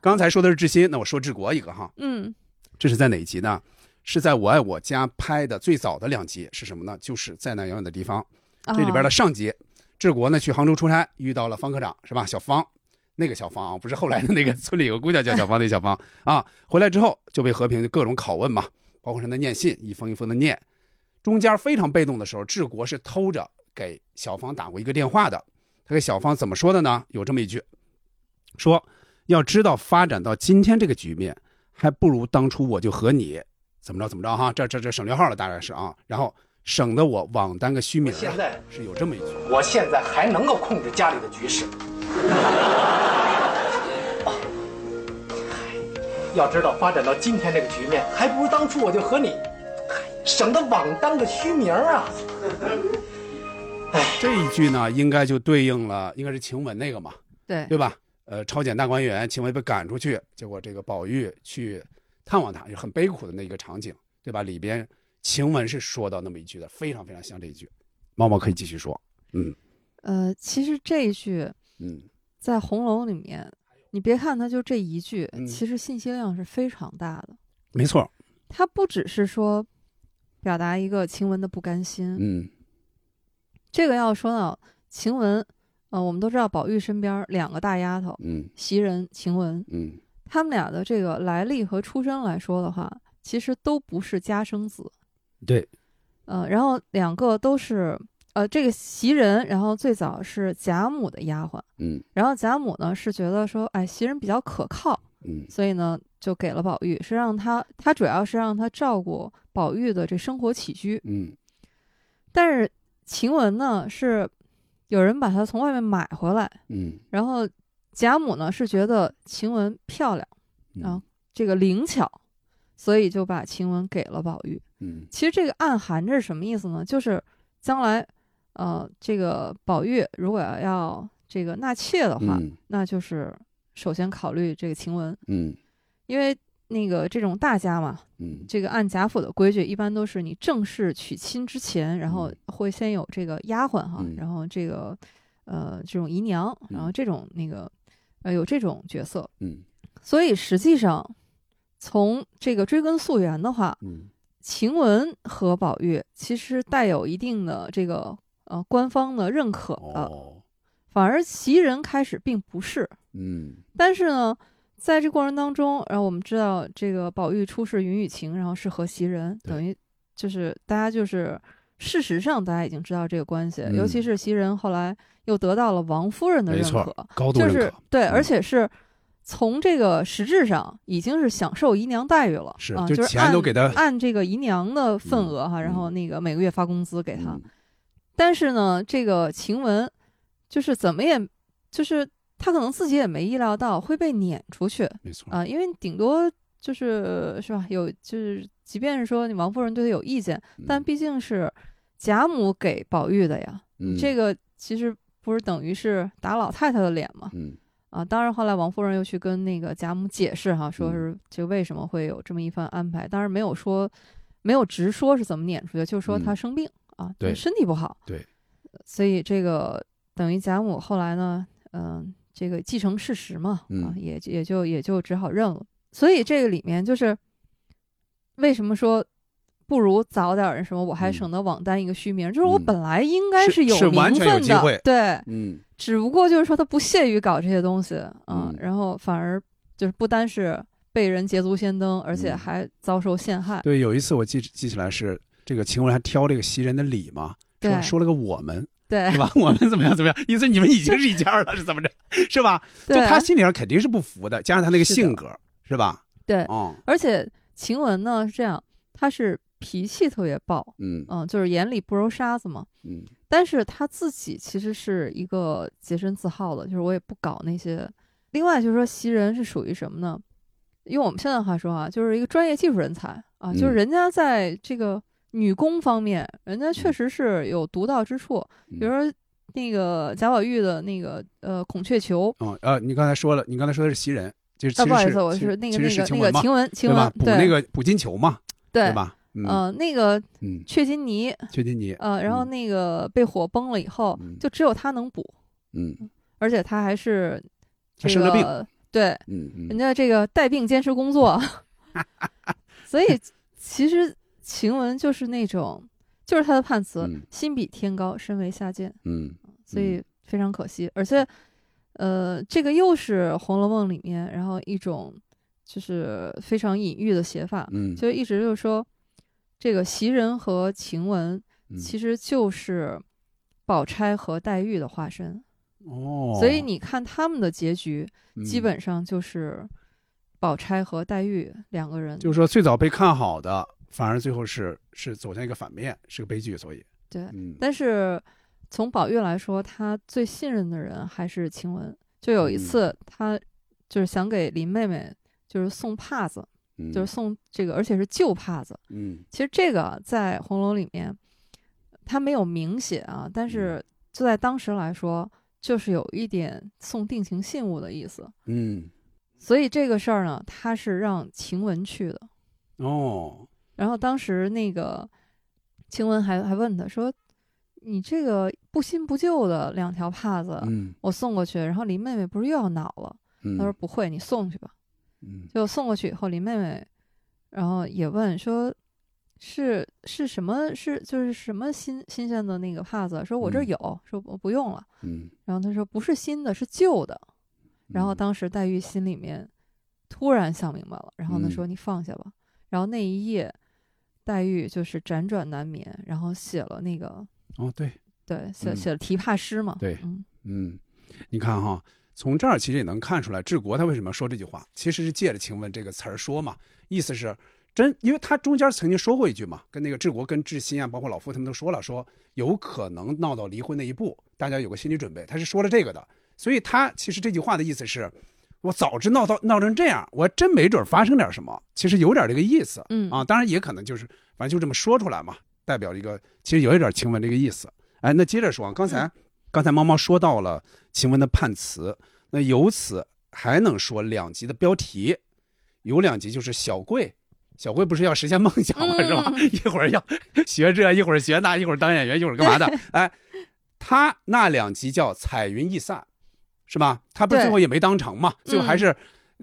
刚才说的是志新，那我说治国一个哈。嗯这是在哪一集呢？是在我爱我家拍的最早的两集是什么呢？就是在那遥远的地方。这里边啊的上集，治国呢去杭州出差，遇到了方科长，是吧？小方，那个小方啊，不是后来的那个村里有个姑娘叫小方，那小方啊，回来之后就被和平就各种拷问嘛，包括让他念信，一封一封的念。中间非常被动的时候，治国是偷着给小芳打过一个电话的。他给小芳怎么说的呢？有这么一句，说要知道发展到今天这个局面，还不如当初我就和你怎么着怎么着哈，这这这省略号了，大概是啊，然后省得我网担个虚名了。现在是有这么一句。我现在还能够控制家里的局势。<laughs> 要知道，发展到今天这个局面，还不如当初我就和你，省得网当个虚名啊！这一句呢，应该就对应了，应该是晴雯那个嘛，对对吧？呃，超检大观园，晴雯被赶出去，结果这个宝玉去探望他，就很悲苦的那一个场景，对吧？里边晴雯是说到那么一句的，非常非常像这一句。猫猫可以继续说，嗯。呃，其实这一句嗯，在《红楼》里面，你别看它就这一句，嗯。其实信息量是非常大的。没错，它不只是说表达一个晴雯的不甘心，嗯。这个要说到晴雯，呃，我们都知道宝玉身边两个大丫头嗯。袭人、晴雯，嗯他们俩的这个来历和出身来说的话，其实都不是家生子，对，呃，然后两个都是呃，这个袭人，然后最早是贾母的丫鬟，嗯。然后贾母呢是觉得说，哎，袭人比较可靠，嗯。所以呢就给了宝玉，是让他他主要是让他照顾宝玉的这生活起居，嗯。但是晴雯呢是有人把她从外面买回来，嗯。然后贾母呢是觉得晴雯漂亮，然后嗯这个灵巧，所以就把晴雯给了宝玉。嗯。其实这个暗含着什么意思呢？就是将来，呃，这个宝玉如果要要这个纳妾的话，嗯。那就是首先考虑这个晴雯，嗯。因为那个这种大家嘛，嗯。这个按贾府的规矩，一般都是你正式娶亲之前，然后嗯。会先有这个丫鬟哈，嗯。然后这个呃这种姨娘，然后嗯这种那个呃有这种角色，嗯。所以实际上从这个追根溯源的话，嗯。晴雯和宝玉其实带有一定的这个呃官方的认可的，哦。反而袭人开始并不是。嗯。但是呢，在这过程当中，然后我们知道这个宝玉出仕云雨情，然后是和袭人，等于就是大家就是事实上大家已经知道这个关系，嗯尤其是袭人后来又得到了王夫人的认可，就是高度认可对，嗯而且是。从这个实质上已经是享受姨娘待遇了，啊，是就就是按钱都给她按这个姨娘的份嗯额哈，然后嗯那个每个月发工资给她。嗯但是呢，这个晴雯就是怎么也，就是她可能自己也没意料到会被撵出去没错啊、因为顶多就是是吧，有就是即便是说你王夫人对她有意见，但嗯。毕竟是贾母给宝玉的呀，嗯。这个其实不是等于是打老太太的脸吗？嗯。啊，当然后来王夫人又去跟那个贾母解释哈，说嗯。是就为什么会有这么一番安排，当然没有说没有直说是怎么撵出去，就说她嗯。生病、啊，对身体不好，对，所以这个等于贾母后来呢，嗯、这个继承事实嘛，啊嗯，也也就也就只好认了。所以这个里面就是为什么说不如早点儿什么，我还嗯省得网单一个虚名，就是我嗯本来应该是有名是完全有分的，机会对，嗯只不过就是说他不屑于搞这些东西啊，嗯然后反而就是不单是被人捷足先登，而且嗯还遭受陷害。对，有一次我记记起来是这个晴雯还挑这个袭人的理嘛，说对说了个我们对是吧？我们怎么样怎么样？意思你们已经是一家了，是怎么着？是吧？就他心里上肯定是不服的，加上他那个性格，是吧？对，嗯，而且晴雯呢是这样，她是脾气特别暴，嗯嗯，就是眼里不揉沙子嘛。嗯但是她自己其实是一个洁身自好的，就是我也不搞那些。另外就是说袭人是属于什么呢？用我们现在话说啊，就是一个专业技术人才啊，就是嗯人家在这个女工方面，人家嗯确实是有独到之处，比如说那个贾宝玉的那个呃孔雀球。哦呃，你刚才说了，你刚才说的是袭人，就是其啊，实不好意思，我是那个那个那个晴雯嘛晴雯？补那个补金球嘛，对吧？嗯呃，那个嗯，雀金泥，雀金尼，呃，然后嗯那个被火崩了以后，嗯就只有他能补，嗯而且他还是这他生了病个对，嗯嗯人家这个带病坚持工作，<laughs> 所以其实晴雯就是那种，就是他的判词嗯“心比天高，身为下贱嗯”，所以非常可惜。而且，呃，这个又是《红楼梦》里面，然后一种就是非常隐喻的写法，嗯，就一直就是说，这个袭人和晴雯嗯其实就是宝钗和黛玉的化身。哦，所以你看他们的结局，基嗯本上就是宝钗和黛玉两个人。就是说最早被看好的，反而最后是是走向一个反面，是个悲剧。所以，对，嗯但是从宝玉来说，他最信任的人还是晴雯。就有一嗯次，他就是想给林妹妹就是送帕子，嗯就是送这个，而且是旧帕子。嗯其实这个在红楼里面，他没有明写啊，但嗯是就在当时来说，就是有一点送定情信物的意思。嗯所以这个事儿呢，他是让晴雯去的。哦然后当时那个晴雯还还问他说：“你这个不新不旧的两条帕子，嗯我送过去，然后林妹妹不是又要恼了？”嗯，他说：“不会，你送去吧。”嗯就送过去以后，林妹妹，然后也问说：“是是什么？是就是什么新新鲜的那个帕子？”说：“我这有。说：“我不用了。嗯”然后她说：“不是新的，是旧的。”然后嗯当时黛玉心里面突然想明白了，然后呢嗯说：“你放下吧。”然后那一夜，黛玉就是辗转难眠，然后写了那个哦对，对写嗯写了题帕诗嘛。对嗯嗯，你看哈，从这儿其实也能看出来，治国他为什么要说这句话，其实是借着“请问”这个词儿说嘛，意思是真，因为他中间曾经说过一句嘛，跟那个治国跟治新啊，包括老夫他们都说了，说有可能闹到离婚那一步，大家有个心理准备，他是说了这个的，所以他其实这句话的意思是。我早知闹到闹成这样，我真没准发生点什么。其实有点这个意思，嗯啊，当然也可能就是反正就这么说出来嘛，代表一个其实有一点晴雯这个意思。哎，那接着说，刚才、刚才猫猫说到了晴雯的判词，那由此还能说两集的标题，有两集就是小贵。小贵不是要实现梦想吗？是吧？一会儿要学这，一会儿学那，一会儿当演员，一会儿干嘛的？哎，他那两集叫彩云易散，是吧？他不是最后也没当成嘛，最后还是、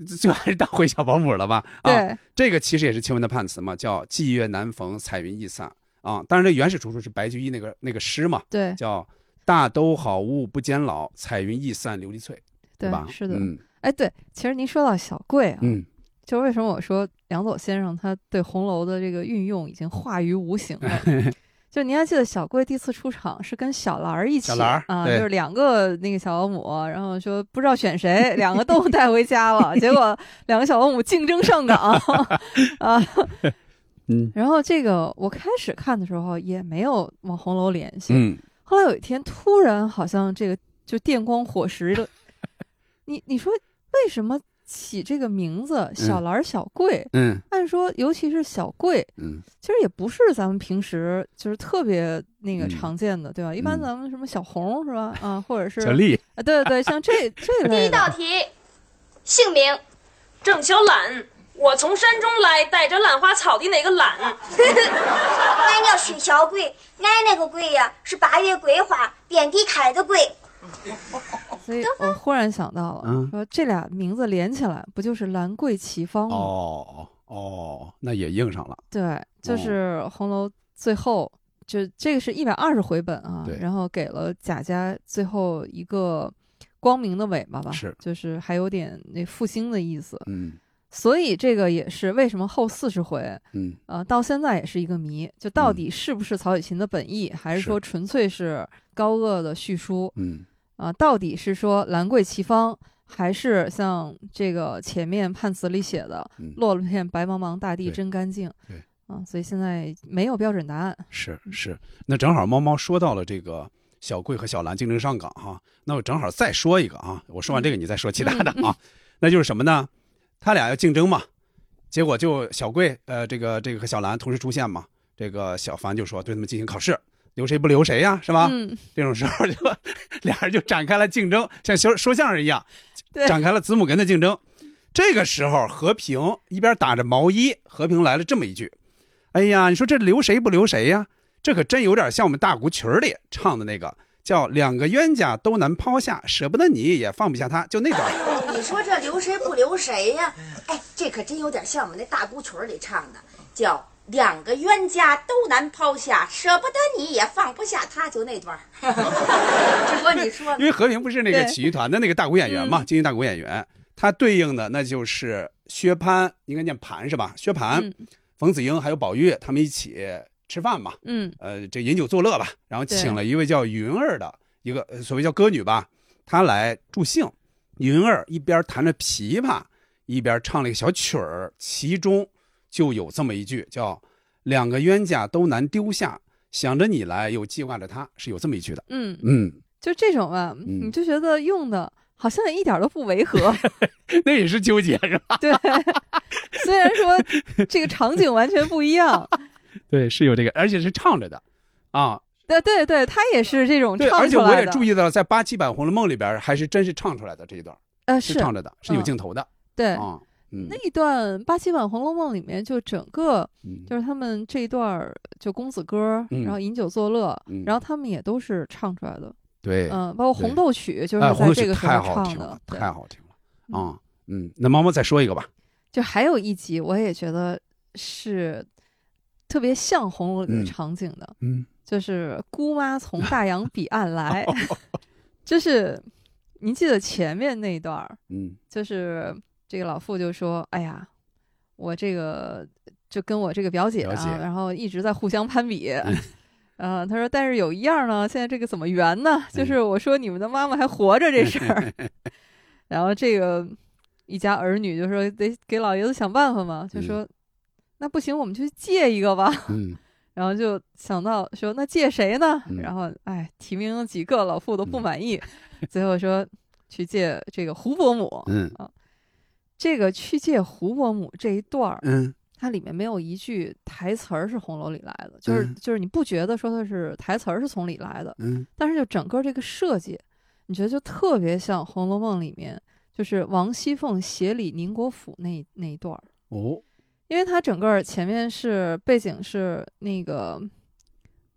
最后还是当回小保姆了吧？啊，这个其实也是晴雯的判词嘛，叫霁月难逢，彩云易散啊。当然，这原始出处是白居易那个那个诗嘛，对叫大都好物不坚老，彩云易散琉璃脆，对吧？是的。嗯哎，对，其实您说到小贵啊，嗯就为什么我说梁左先生他对红楼的这个运用已经化于无形了。<laughs> 就您还记得小贵第一次出场是跟小兰儿一起小兰儿啊，对就是两个那个小保姆，然后说不知道选谁，两个都带回家了，结果两个小保姆竞争上岗 <laughs> 啊。嗯。然后这个我开始看的时候也没有往红楼联系，嗯。后来有一天突然好像这个就电光火石的，<laughs> 你你说为什么起这个名字小兰儿小贵？嗯。按说尤其是小贵，嗯。其实也不是咱们平时就是特别那个嗯。常见的，对吧？一般嗯。咱们什么小红是吧？啊，或者是小丽，啊，对对对，像这这 <laughs> 第一道题，姓名郑小懒，我从山中来，带着兰花草的那个兰。<laughs> 俺叫许小桂，俺那个桂呀是八月桂花遍地开的桂。所以我忽然想到了，嗯。说这俩名字连起来不就是兰桂齐芳吗？哦哦，那也应上了，对，就是红楼最后就这个是一百二十回本啊，然后给了贾家最后一个光明的尾巴吧，是。就是还有点那复兴的意思，嗯所以这个也是为什么后四十回，嗯。呃，到现在也是一个谜，就到嗯。底是不是曹雪芹的本意，还是是。说纯粹是高鹗的叙述嗯。啊、到底是说兰桂齐芳，还是像这个前面判词里写的嗯，落了片白茫茫大地真干净，对啊，所以现在没有标准答案。是是，那正好猫猫说到了这个小贵和小兰竞争上岗哈，那我正好再说一个啊，我说完这个你再说其他的啊，那就是什么呢？他俩要竞争嘛，结果就小贵呃这个这个和小兰同时出现嘛，这个小凡就说对他们进行考试，留谁不留谁呀，是吧？嗯，这种时候就 <laughs> 俩人就展开了竞争，像说说相声一样，展开了子母哏的竞争。这个时候，和平一边打着毛衣，和平来了这么一句：“哎呀，你说这留谁不留谁呀？这可真有点像我们大鼓曲里唱的那个，叫两个冤家都难抛下，舍不得你也放不下他，就那段。<laughs> 你说这留谁不留谁呀？哎，这可真有点像我们那大鼓曲里唱的，叫两个冤家都难抛下，舍不得你也放不下他，就那段儿。<laughs> <laughs> 直播你说因为和平不是那个对曲艺团的那个大鼓演员嘛，嗯京剧大鼓演员，他对应的那就是薛蟠，应该念盘是吧？薛蟠、嗯冯子英还有宝玉他们一起吃饭嘛，嗯呃，这饮酒作乐吧，然后请了一位叫云儿的一个呃所谓叫歌女吧，她来助兴。云儿一边弹着琵琶，一边唱了一个小曲儿，其中就有这么一句叫“两个冤家都难丢下，想着你来又记挂着他”，是有这么一句的。嗯，嗯，就这种吧，嗯你就觉得用的好像一点都不违和。<laughs> 那也是纠结是吧？对，虽然说这个场景完全不一样，<laughs> 对，是有这个，而且是唱着的，啊，对对对，他也是这种对，唱而且出来的。我也注意到了，在八七版《红楼梦》里边，还是真是唱出来的这一段，呃，是是唱着的，是有嗯镜头的，对，啊，嗯那一段八七版《红楼梦》里面，就整个嗯就是他们这一段就公子哥，嗯然后饮酒作乐，嗯然后他们也都是唱出来的。对，嗯，包括红豆曲就是在这个时候唱的好听了，，太好听了啊，嗯，那猫猫再说一个吧，就还有一集，我也觉得是特别像红楼里的嗯。场景的，嗯，就是姑妈从大洋彼岸来 <laughs> <laughs> 就是您记得前面那一段儿，嗯。就是这个老妇就说：“哎呀，我这个就跟我这个表姐啊，然后一直在互相攀比。嗯。<laughs> 呃，他说，但是有一样呢，现在这个怎么圆呢？嗯就是我说你们的妈妈还活着这事儿，然后这个一家儿女就说得给老爷子想办法嘛，就说、那不行，我们去借一个吧。<laughs> 嗯。然后就想到说那借谁呢？嗯。然后哎，提名几个，老傅都不满意，最后说去借这个胡伯母。嗯。啊，这个去借胡伯母这一段儿，嗯。它里面没有一句台词儿是红楼里来的，就是、嗯。就是你不觉得说它是台词儿是从里来的，嗯。但是就整个这个设计，你觉得就特别像《红楼梦》里面就是王熙凤协理宁国府那那一段儿，哦，因为它整个前面是背景是那个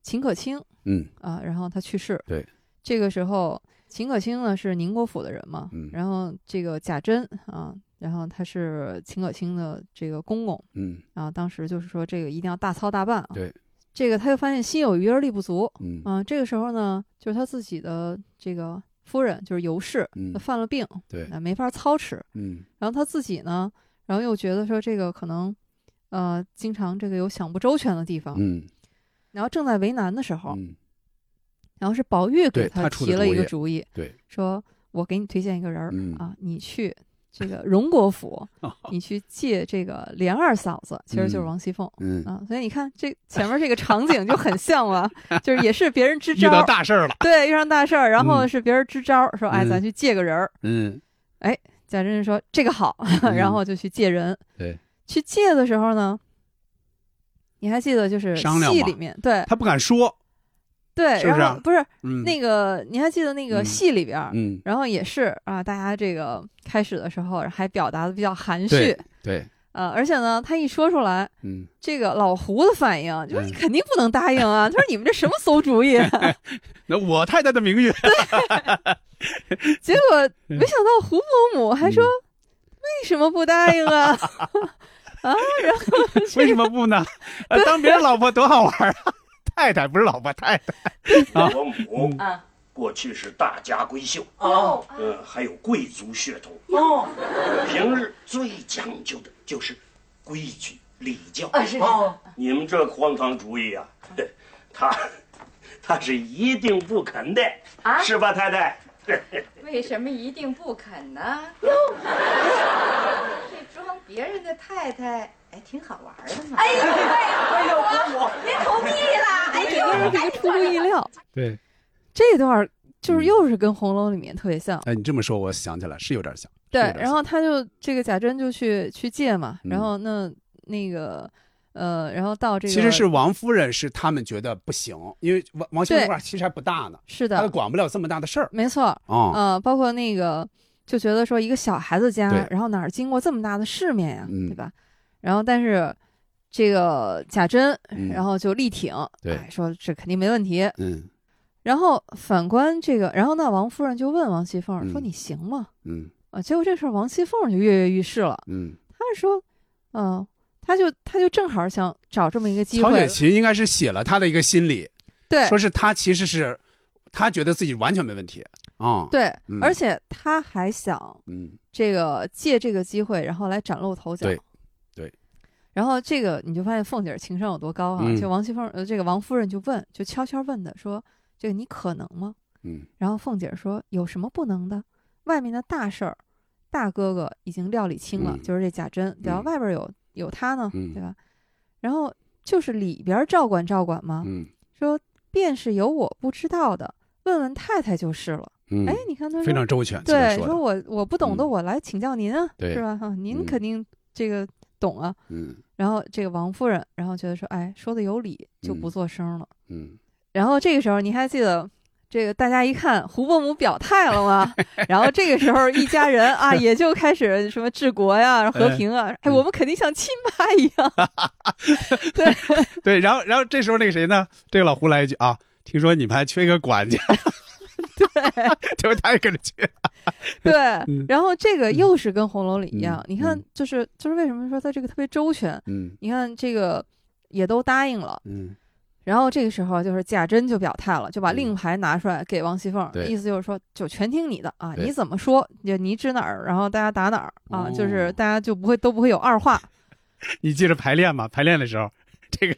秦可卿嗯。啊，然后他去世，对，这个时候秦可卿呢是宁国府的人嘛，嗯。然后这个贾珍啊，然后他是秦可卿的这个公公，嗯。然后当时就是说这个一定要大操大办啊，对，这个他就发现心有余而力不足，嗯。啊，这个时候呢，就是他自己的这个夫人就是尤氏，嗯她犯了病，对。啊，没法操持，嗯。然后他自己呢，然后又觉得说这个可能，呃，经常这个有想不周全的地方，嗯然后正在为难的时候，嗯然后是宝玉给他提了一个主主意，对，说我给你推荐一个人儿、嗯啊，你去这个荣国府，<laughs> 你去借这个连二嫂子，其实就是嗯王熙凤。嗯啊，所以你看这前面这个场景就很像嘛，就是也是别人支 <laughs> 招遇招，到大事儿了，对，遇上大事儿，然后嗯是别人支招，说哎，嗯咱去借个人儿。嗯哎，贾珍说这个好，然后就去借人。对，去借的时候呢，你还记得就是商量嘛戏里面对。他不敢说，对，是不是啊？然后不是嗯。那个你还记得那个嗯。戏里边儿，嗯。然后也是啊，大家这个开始的时候还表达的比较含蓄。对，对，呃，而且呢，他一说出来，嗯，这个老胡的反应就是嗯。你肯定不能答应啊，<laughs> 他说你们这什么馊主意啊，<laughs> 那我太太的名誉，<laughs> 结果没想到胡伯母还说、嗯。为什么不答应啊？啊，然后为什么不呢？<laughs> 呃当别人老婆多好玩啊！<laughs> 太太不是老婆，太太。啊，我母啊，过去是大家闺秀，哦，呃，还有贵族血统。哦，平日最讲究的就是规矩礼教。啊是。是哦，你们这荒唐主意啊，<laughs> 他他是一定不肯的，啊？是吧，太太？<laughs> 为什么一定不肯呢？这装别人的太太，哎，挺好玩的嘛。哎呦哎呦我您同意了，哎呦，就是这个出乎意料，对，这段就是又是跟红楼里面特别像，哎，你这么说，我想起来是有点像，对然后他就这个贾珍就去去借嘛，嗯。然后那那个呃，然后到这个其实是王夫人是他们觉得不行，因为王王熙凤其实还不大呢，是的她管不了这么大的事儿。没错，嗯呃，包括那个就觉得说一个小孩子家，然后哪儿经过这么大的世面呀，嗯对吧？然后但是这个贾珍，嗯然后就力挺，对哎，说这肯定没问题。嗯然后反观这个，然后那，王夫人就问王熙凤说：“嗯你行吗嗯？”啊，结果这事儿王熙凤就跃跃欲试了，嗯，她是说，嗯、她就他就正好想找这么一个机会曹雪会，芹应该是写了他的一个心理，对说是他其实是他觉得自己完全没问题啊。对，嗯而且他还想嗯，这个借这个机会，然后来崭露头角。对对，然后这个你就发现凤姐情商有多高啊！嗯就王熙凤，呃，这个王夫人就问，就悄悄问的说：“这个你可能吗？”嗯然后凤姐说：“有什么不能的？外面的大事儿，大哥哥已经料理清了，嗯就是这贾珍，对吧？嗯外边有有他呢，嗯对吧？然后就是里边照管照管嘛。嗯说便是有我不知道的，问问太太就是了。嗯，哎，你看他说非常周全，对，说说我我不懂的，嗯我来请教您啊，对是吧？哈，您嗯肯定这个懂啊。嗯然后这个王夫人，然后觉得说，哎，说的有理，就不嗯作声了。嗯然后这个时候，你还记得，这个大家一看胡伯母表态了吗？然后这个时候，一家人啊，也就开始什么治国呀、和平啊，哎，我们肯定像亲妈一样。对对，然后然后这时候那个谁呢？这个老胡来一句啊，听说你们还缺一个管家，<laughs> 对，结果他也跟着去。对嗯，然后这个又是跟红楼里一样，嗯你看嗯，就是就是为什么说他这个特别周全？嗯你看这个也都答应了，嗯然后这个时候就是贾珍就表态了，就把令牌拿出来给王熙凤，对意思就是说就全听你的啊，你怎么说就你指哪儿，然后大家打哪儿啊，哦就是大家就不会都不会有二话。<laughs> 你记着排练嘛？排练的时候，这个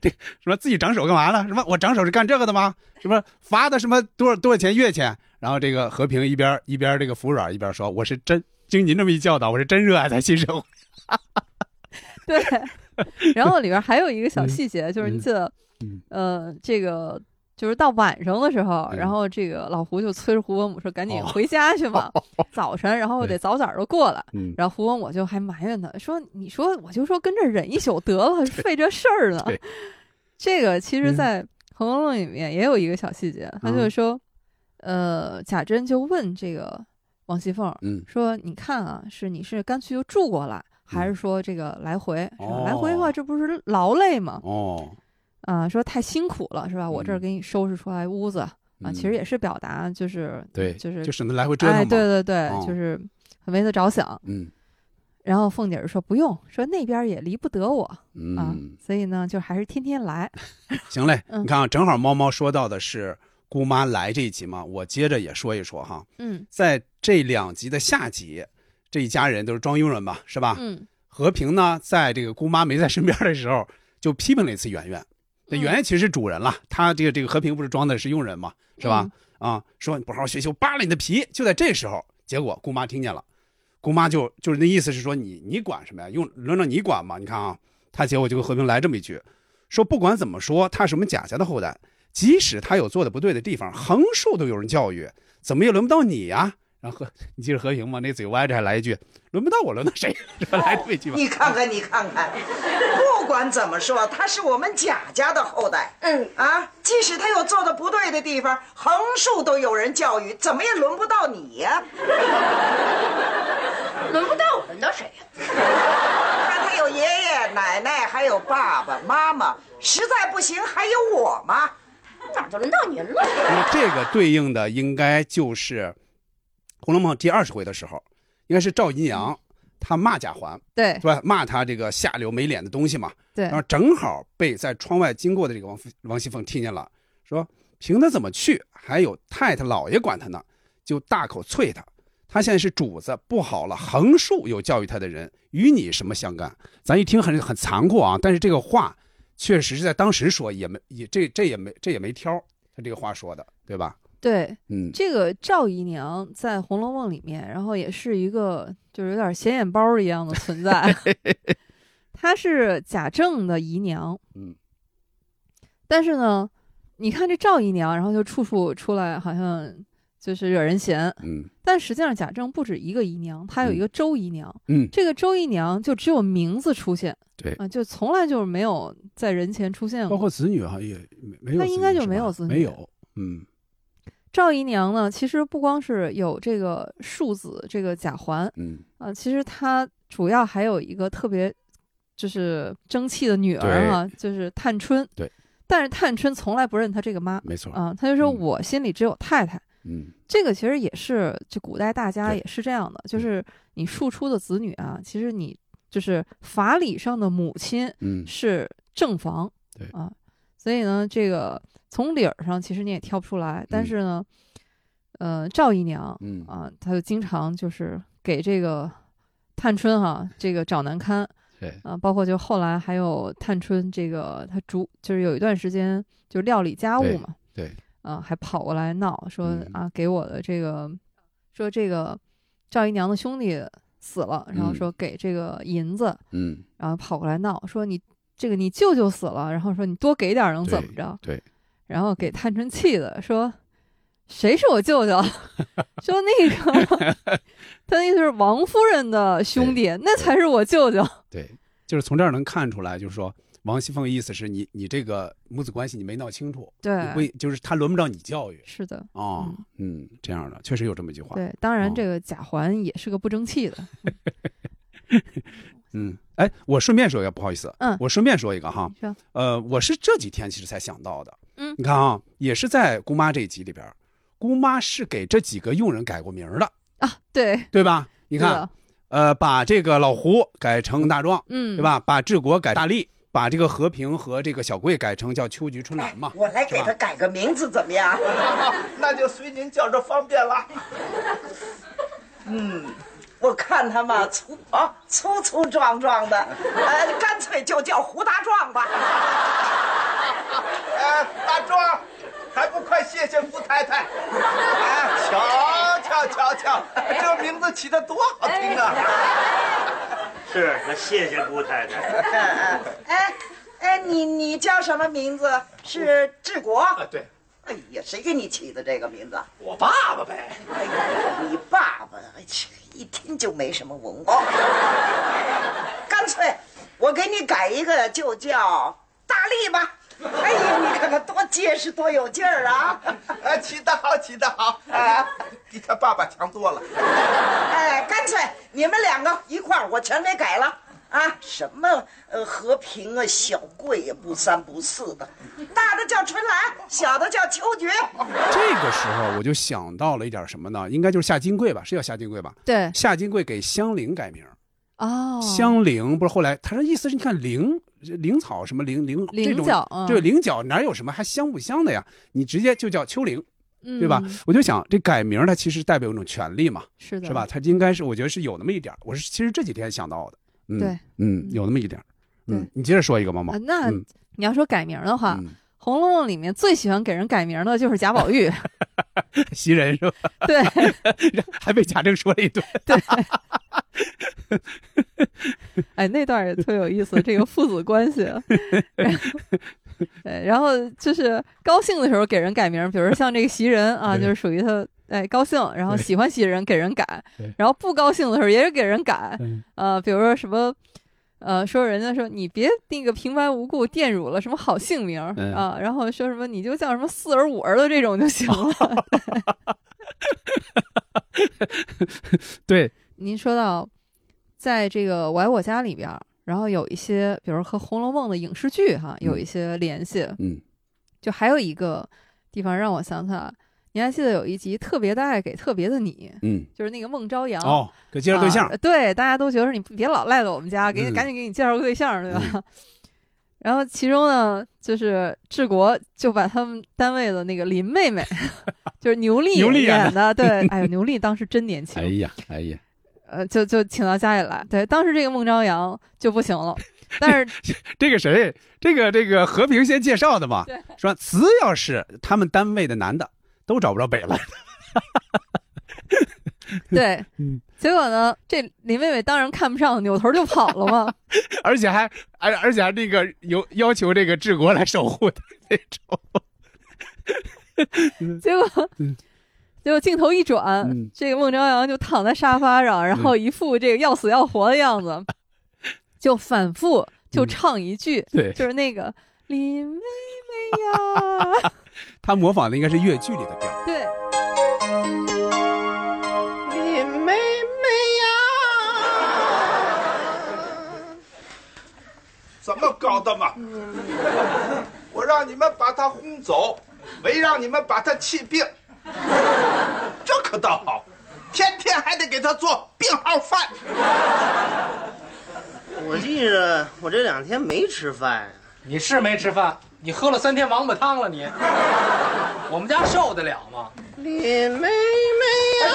这个什么自己长手干嘛呢？什么我长手是干这个的吗？什么罚的什么多少多少钱月钱？然后这个和平一边一边这个服软一边说：“我是真经您这么一教导，我是真热爱咱新生活。<laughs> 对，<laughs> 然后里边还有一个小嗯细节，就是你嗯记得，嗯呃，这个就是到晚上的时候，嗯然后这个老胡就催着胡伯母说：“赶紧哦回家去吧，<laughs> 早晨，然后得早早的过来。”嗯然后胡伯母就还埋怨他说：“你说我就说跟这忍一宿得了，<laughs> 费这事儿呢。”这个其实，嗯在《红楼梦》里面也有一个小细节，他就是说，呃，贾珍就问这个王熙凤，嗯说：“你看啊，是你是干脆就住过来，还是说这个来回？来回的话，这不是劳累吗？哦，啊，说太辛苦了，是吧？我这儿嗯给你收拾出来屋子、啊，其实也是表达就是对，就是就省得来回折腾嘛。哎，对对对，哦就是很为他着想。嗯然后凤姐儿说不用，说那边也离不得我、啊，嗯，所以呢，就还是天天来。<laughs> 行嘞，嗯你看啊，正好猫猫说到的是姑妈来这一集嘛，我接着也说一说哈。嗯在这两集的下集，这一家人都是装佣人吧，是吧？嗯和平呢，在这个姑妈没在身边的时候，就批评了一次圆圆。那嗯圆圆其实是主人了，他这个这个和平不是装的是佣人嘛，是吧？啊，说你不好好学习，我扒了你的皮。就在这时候，结果姑妈听见了，姑妈就就是那意思是说你你管什么呀？用轮着你管吗？你看啊，他结果就跟和平来这么一句，说不管怎么说，他是我们贾家的后代，即使他有做的不对的地方，横竖都有人教育，怎么也轮不到你呀？然后和你记着和平吗？那嘴歪着还来一句，轮不到我，轮到谁？<laughs> 来这么一句吧。你看看，你看看，不管怎么说，他是我们贾家的后代。嗯啊，即使他有做的不对的地方，横竖都有人教育，怎么也轮不到你呀、<laughs> 轮不到我，轮到谁呀、看他有爷爷奶奶，还有爸爸妈妈，实在不行还有我嘛。哪就轮到您了？那这个对应的应该就是《红楼梦》第二十回的时候，应该是赵姨娘她骂贾环，对是吧？骂他这个下流没脸的东西嘛。对然后正好被在窗外经过的这个王王熙凤听见了，说凭他怎么去，还有太太老爷管他呢，就大口啐他。他现在是主子，不好了，横竖有教育他的人，与你什么相干？咱一听很很残酷啊，但是这个话确实是在当时说，也没也这这也没这也没挑，他这个话说的，对吧？对，嗯这个赵姨娘在《红楼梦》里面，然后也是一个就是有点显眼包一样的存在。<laughs> 她是贾政的姨娘，嗯，但是呢，你看这赵姨娘，然后就处处出来，好像就是惹人嫌。嗯但实际上贾政不止一个姨娘，他有一个周姨娘。嗯这个周姨娘就只有名字出现，对啊，就从来就是没有在人前出现过。包括子女好像也没没有那应该就没有子女没有，嗯赵姨娘呢，其实不光是有这个庶子这个贾环，嗯。啊，其实她主要还有一个特别就是争气的女儿哈、就是探春。对，但是探春从来不认她这个妈，没错啊，她就说我心里只有太太。嗯。这个其实也是，就古代大家也是这样的，就是你庶出的子女啊，其实你就是法理上的母亲嗯。是正房，对。啊，所以呢，这个从理儿上其实你也挑不出来，但嗯。是呢，呃，赵姨娘，嗯。啊，她就经常就是给这个探春哈、这个找难堪，对。啊，包括就后来还有探春这个她主就是有一段时间就料理家务嘛，对。啊，还跑过来闹说、嗯。啊，给我的这个说这个赵姨娘的兄弟死了，然后嗯。说给这个银子，嗯。然后跑过来闹说你这个你舅舅死了，然后说你多给点儿能怎么对着？对，然后给探春气的说。谁是我舅舅？<laughs> 说那个，<laughs> 他的意思是王夫人的兄弟，那才是我舅舅。<laughs> 对，就是从这儿能看出来，就是说王熙凤意思是你你这个母子关系你没闹清楚，对就是他轮不着你教育是的，哦，嗯，这样的确实有这么一句话，对，当然哦这个贾环也是个不争气的。嗯，哎，我顺便说一个，不好意思，嗯我顺便说一个哈呃，我是这几天其实才想到的，嗯你看啊，也是在姑妈这一集里边，姑妈是给这几个佣人改过名的啊，对，对吧？你看，呃，把这个老胡改成大壮，嗯对吧？把治国改大力，把这个和平和这个小贵改成叫秋菊春兰嘛，我来给他改个名字怎么样？<laughs> 那就随您叫着方便了。<laughs> 嗯，我看他嘛粗啊粗粗壮壮的，呃，<laughs> 干脆就叫胡大壮吧。<laughs> 哎，大壮，还不快谢谢姑太太？哎，瞧瞧瞧瞧，这名字起的多好听啊！<laughs> 是，那谢谢姑太太。哎哎，你你叫什么名字？是治国？对。哎呀，谁给你起的这个名字？我爸爸呗。哎呀，你爸爸，哎切一听就没什么文化。<laughs> 干脆我给你改一个，就叫大力吧。哎呀，你看看多结实，多有劲儿啊！哎，<laughs> 起得好，起得好，哎，比他爸爸强多了。哎，干脆你们两个一块儿，我全给改了啊！什么呃和平啊，小贵呀，不三不四的，<laughs> 大的叫春兰，小的叫秋菊。这个时候我就想到了一点什么呢？应该就是夏金贵吧？是叫夏金贵吧？对，夏金贵给香菱改名，哦，香菱不是后来他说意思是你看菱菱草什么菱菱菱这种角嗯对菱角哪有什么还香不香的呀？你直接就叫秋菱。嗯对吧？我就想，这改名它其实代表一种权利嘛，是的是吧？它应该是，我觉得是有那么一点我是其实这几天想到的，嗯，对，嗯，有那么一点儿嗯对，你接着说一个，毛毛啊，，那嗯你要说改名的话，嗯红楼梦》里面最喜欢给人改名的就是贾宝玉。<laughs> 袭人是吧？对，<laughs> 还被贾政说了一顿。对，<laughs> 哎，那段也特有意思，这个父子关系。<laughs> 对，然后就是高兴的时候给人改名，比如像这个袭人啊，就是属于他哎高兴，然后喜欢袭人给人改，然后不高兴的时候也是给人改嗯，呃，比如说什么。呃，说人家说你别那个平白无故玷辱了什么好姓名、嗯啊，然后说什么你就叫什么四儿五儿的这种就行了。<laughs> 对，<laughs> 您说到，在这个《我爱我家》里边儿，然后有一些，比如和《红楼梦》的影视剧哈，有一些联系。嗯，就还有一个地方让我想起来，你还记得有一集特别的爱给特别的你，嗯，就是那个孟朝阳哦，给介绍对象啊，对，大家都觉得你别老赖在我们家，给你、嗯赶紧给你介绍个对象，对吧？<laughs> 然后其中呢，就是治国就把他们单位的那个林妹妹，<laughs> 就是牛莉牛莉演的，对，<laughs> 哎呦，牛莉当时真年轻，哎呀，哎呀，呃，就就请到家里来。对，当时这个孟朝阳就不行了，但是 <laughs> 这个谁，这个这个和平先介绍的嘛，说只要是他们单位的男的，都找不着北来。<laughs> <laughs> 对，嗯结果呢，这林妹妹当然看不上，扭头就跑了嘛。而且还而而且还那个有要求这个治国来守护的那种。结果嗯结果镜头一转，嗯这个孟朝阳就躺在沙发上，然后一副这个要死要活的样子，<laughs> 就反复就唱一句，嗯对就是那个林妹妹呀，<laughs> 他模仿的应该是越剧里的调。对，林妹妹怎么搞的嘛？我让你们把他轰走，没让你们把他气病。<laughs> 这可倒好，天天还得给他做病号饭。我记着我这两天没吃饭呀、你是没吃饭，你喝了三天王八汤了你。我们家受得了吗？林妹妹呀、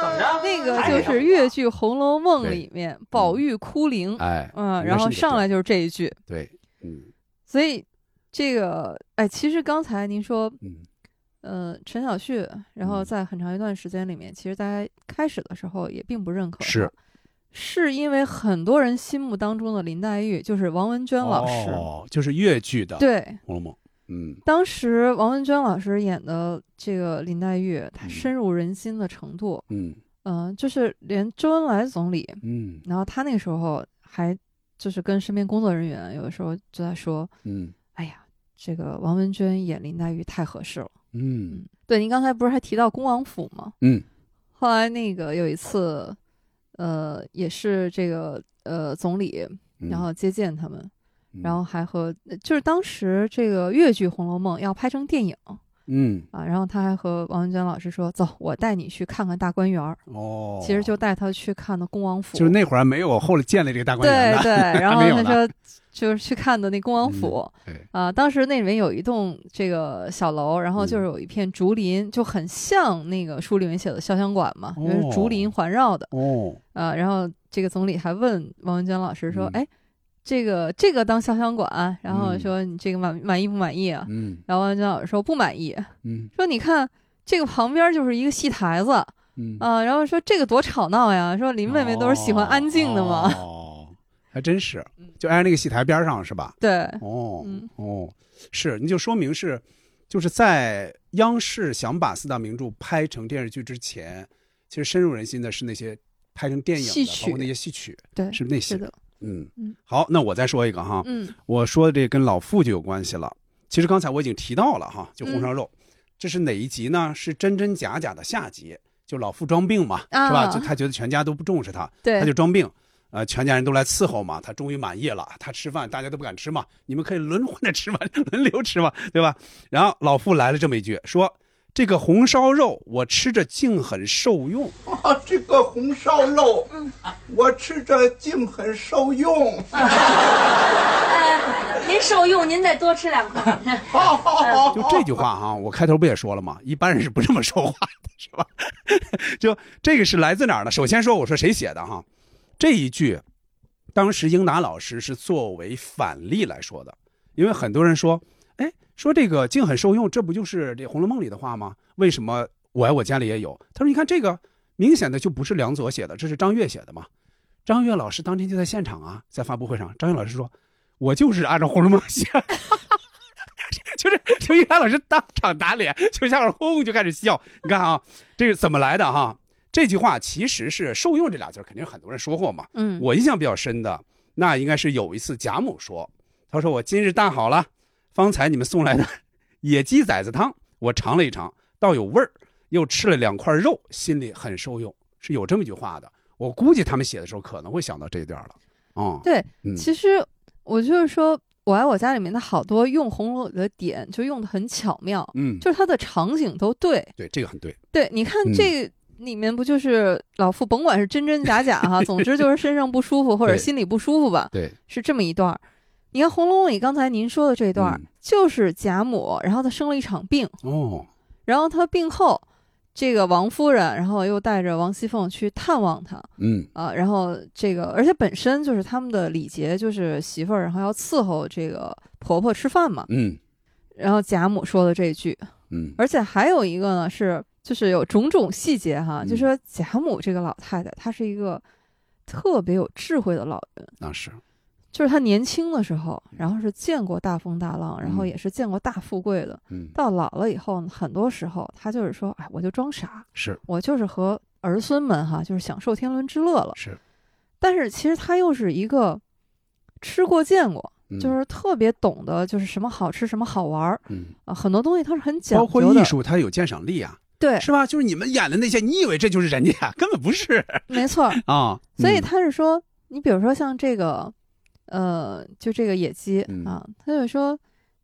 怎么着？那个就是越剧《红楼梦》里面宝玉哭灵，哎嗯，然后上来就是这一句，对，嗯所以这个哎，其实刚才您说，嗯，呃，陈小旭，然后在很长一段时间里面，其实大家开始的时候也并不认可，是。是因为很多人心目当中的林黛玉就是王文娟老师，哦，就是越剧的对《红楼梦》。嗯。当时王文娟老师演的这个林黛玉，她深入人心的程度，嗯。嗯、就是连周恩来总理，嗯。然后他那个时候还就是跟身边工作人员有的时候就在说，嗯哎呀，这个王文娟演林黛玉太合适了。嗯。对，您刚才不是还提到恭王府吗？嗯。后来那个有一次，呃，也是这个呃总理，嗯。然后接见他们，然后还和就是当时这个越剧《红楼梦》要拍成电影嗯。啊，然后他还和王文娟老师说：“走，我带你去看看大观园儿。”哦，其实就带他去看的恭王府，就是那会儿还没有后来建了这个大观园对对，<laughs> 然后他说就是去看的那恭王府，嗯对。啊、当时那里面有一栋这个小楼，然后嗯。就是有一片竹林，就很像那个书里面写的潇湘馆嘛，因为是竹林环绕的，哦，啊、然后这个总理还问王文娟老师嗯说，哎。这个这个当潇湘馆，然后说你这个满满意不满意啊？嗯然后王文娟老师说不满意，嗯说你看这个旁边就是一个戏台子，嗯啊，然后说这个多吵闹呀，说林妹妹都是喜欢安静的嘛，哦，还真是，<laughs> 就挨着那个戏台边上是吧？对，哦嗯哦，是，你就说明是，就是在央视想把四大名著拍成电视剧之前，其实深入人心的是那些拍成电影的，戏曲包括那些戏曲，对是那些是的。嗯嗯，好，那我再说一个哈，嗯，我说的这跟老傅就有关系了。其实刚才我已经提到了哈，就红烧肉，这是哪一集呢？是真真假假的下集，就老傅装病嘛，啊是吧？就他觉得全家都不重视他，对他就装病。呃，全家人都来伺候嘛，他终于满意了。他吃饭，大家都不敢吃嘛，你们可以轮换着吃嘛，轮流吃嘛，对吧？然后老傅来了这么一句，说这个红烧肉我吃着竟很受用。啊，这个红烧肉，我吃着竟很受用。<laughs> 您受用，您再多吃两块。好好好，就这句话哈，我开头不也说了吗？一般人是不这么说话的，是吧？<laughs> 就这个是来自哪儿呢？首先说，我说谁写的哈？这一句，当时英达老师是作为反例来说的，因为很多人说，哎，说这个竟很受用，这不就是这《红楼梦》里的话吗？为什么我爱我家里也有？他说，你看这个明显的就不是梁左写的，这是张悦写的嘛。张悦老师当天就在现场啊，在发布会上，张悦老师说，我就是按照《红楼梦》写的。<laughs> 就是就于涵老师当场打脸，就下边轰就开始笑。你看啊，这个怎么来的哈？这句话其实是“受用”这俩字肯定很多人说过嘛。嗯我印象比较深的，那应该是有一次贾母说：“她说我今日大好了，方才你们送来的 <laughs> 野鸡崽子汤，我尝了一尝，倒有味儿，又吃了两块肉，心里很受用。”是有这么一句话的。我估计他们写的时候可能会想到这一段了。哦，对，嗯其实我就是说，我爱我家里面的好多用红楼的点就用的很巧妙，嗯就是它的场景都对。对，这个很对。对，你看嗯这里面不就是老傅，甭管是真真假假哈，<laughs> 总之就是身上不舒服或者心里不舒服吧，对，是这么一段儿。你看《红楼梦》里刚才您说的这段，嗯就是贾母，然后她生了一场病，哦，然后她病后，这个王夫人，然后又带着王熙凤去探望她，嗯啊，然后这个，而且本身就是他们的礼节，就是媳妇儿，然后要伺候这个婆婆吃饭嘛。嗯然后贾母说的这句，嗯而且还有一个呢是，就是有种种细节嗯哈，就说贾母这个老太太，她是一个特别有智慧的老人。那是，就是他年轻的时候，然后是见过大风大浪，然后嗯也是见过大富贵的。嗯到老了以后，很多时候他就是说，哎，我就装傻，是我就是和儿孙们哈，就是享受天伦之乐了。是，但是其实他又是一个吃过见过，嗯就是特别懂得就是什么好吃什么好玩儿嗯，啊，很多东西他是很讲包括究艺。术，他有鉴赏力啊，对，是吧？就是你们演的那些，你以为这就是人家呀，<laughs> 根本不是没错儿。啊。所以嗯他是说，你比如说像这个，呃，就这个野鸡、嗯。啊，他就说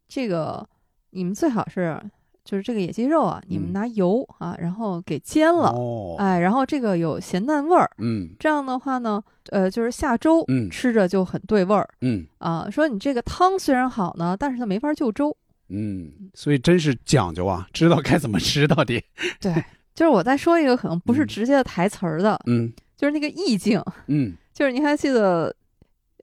这个你们最好是就是这个野鸡肉啊，你们嗯。拿油啊，然后给煎了，哦。哎，然后这个有咸淡味儿，嗯。这样的话呢，呃，就是下粥嗯。吃着就很对味儿。嗯。啊，说你这个汤虽然好呢，但是它没法就粥。嗯，所以真是讲究啊，知道该怎么吃到底。对，就是我再说一个可能不是直接的台词儿的，嗯。就是那个意境，嗯。就是你还记得，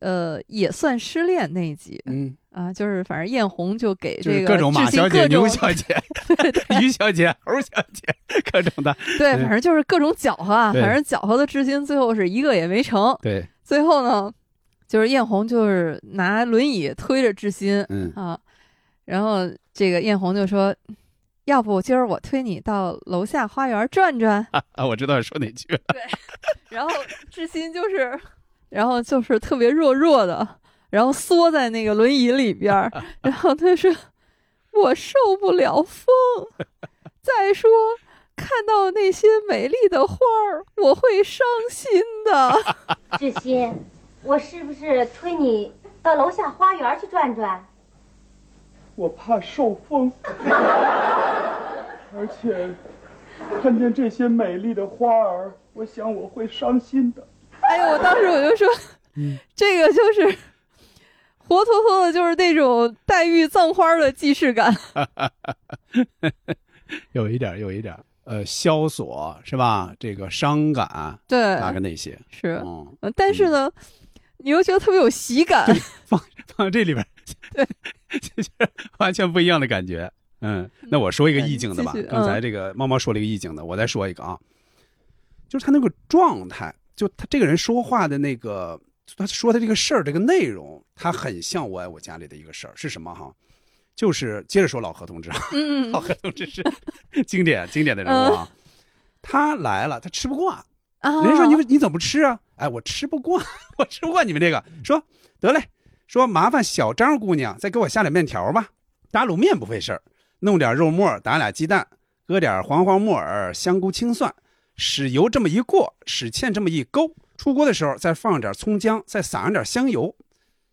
呃，也算失恋那一集，嗯啊，就是反正艳红就给就是这个各种马小姐、牛小姐、<laughs> 于小姐、猴小姐，各种的。对，反正就是各种搅和啊，反正搅和的至今最后是一个也没成。对，最后呢，就是艳红就是拿轮椅推着志新，嗯啊，然后这个艳红就说。要不今儿我推你到楼下花园转转，啊，我知道说哪句了。对然后志新就是，然后就是特别弱弱的，然后缩在那个轮椅里边儿，<laughs> 然后他说：“我受不了风。再说，看到那些美丽的花儿，我会伤心的。志新，我是不是推你到楼下花园去转转？<laughs> 我怕受风，而且看见这些美丽的花儿，我想我会伤心的。”哎呦，我当时我就说，<laughs> 这个就是活脱脱的，就是那种黛玉葬花的既视感。<laughs> 有一点儿，有一点儿，呃，萧索是吧？这个伤感，对大概那些是，嗯呃但是呢，你又觉得特别有喜感。放 <laughs> 放这里边儿，对，就是完全不一样的感觉。嗯，那我说一个意境的吧。刚才嗯这个猫猫说了一个意境的，我再说一个啊，就是他那个状态，就他这个人说话的那个，他说的这个事儿，这个内容，他很像我爱我家里的一个事儿，是什么哈？就是接着说老何同志 <laughs> 老何同志是 <laughs> 经典经典的人物啊。他来了，他吃不惯，啊人家说你你怎么不吃啊？哎，我吃不惯，<laughs> 我吃不惯你们这个。说得嘞，说麻烦小张姑娘再给我下点面条吧，打卤面不费事儿，弄点肉末，打俩鸡蛋，搁点黄花木耳、香菇、青蒜，使油这么一过，使芡这么一勾，出锅的时候再放点葱姜，再撒上点香油，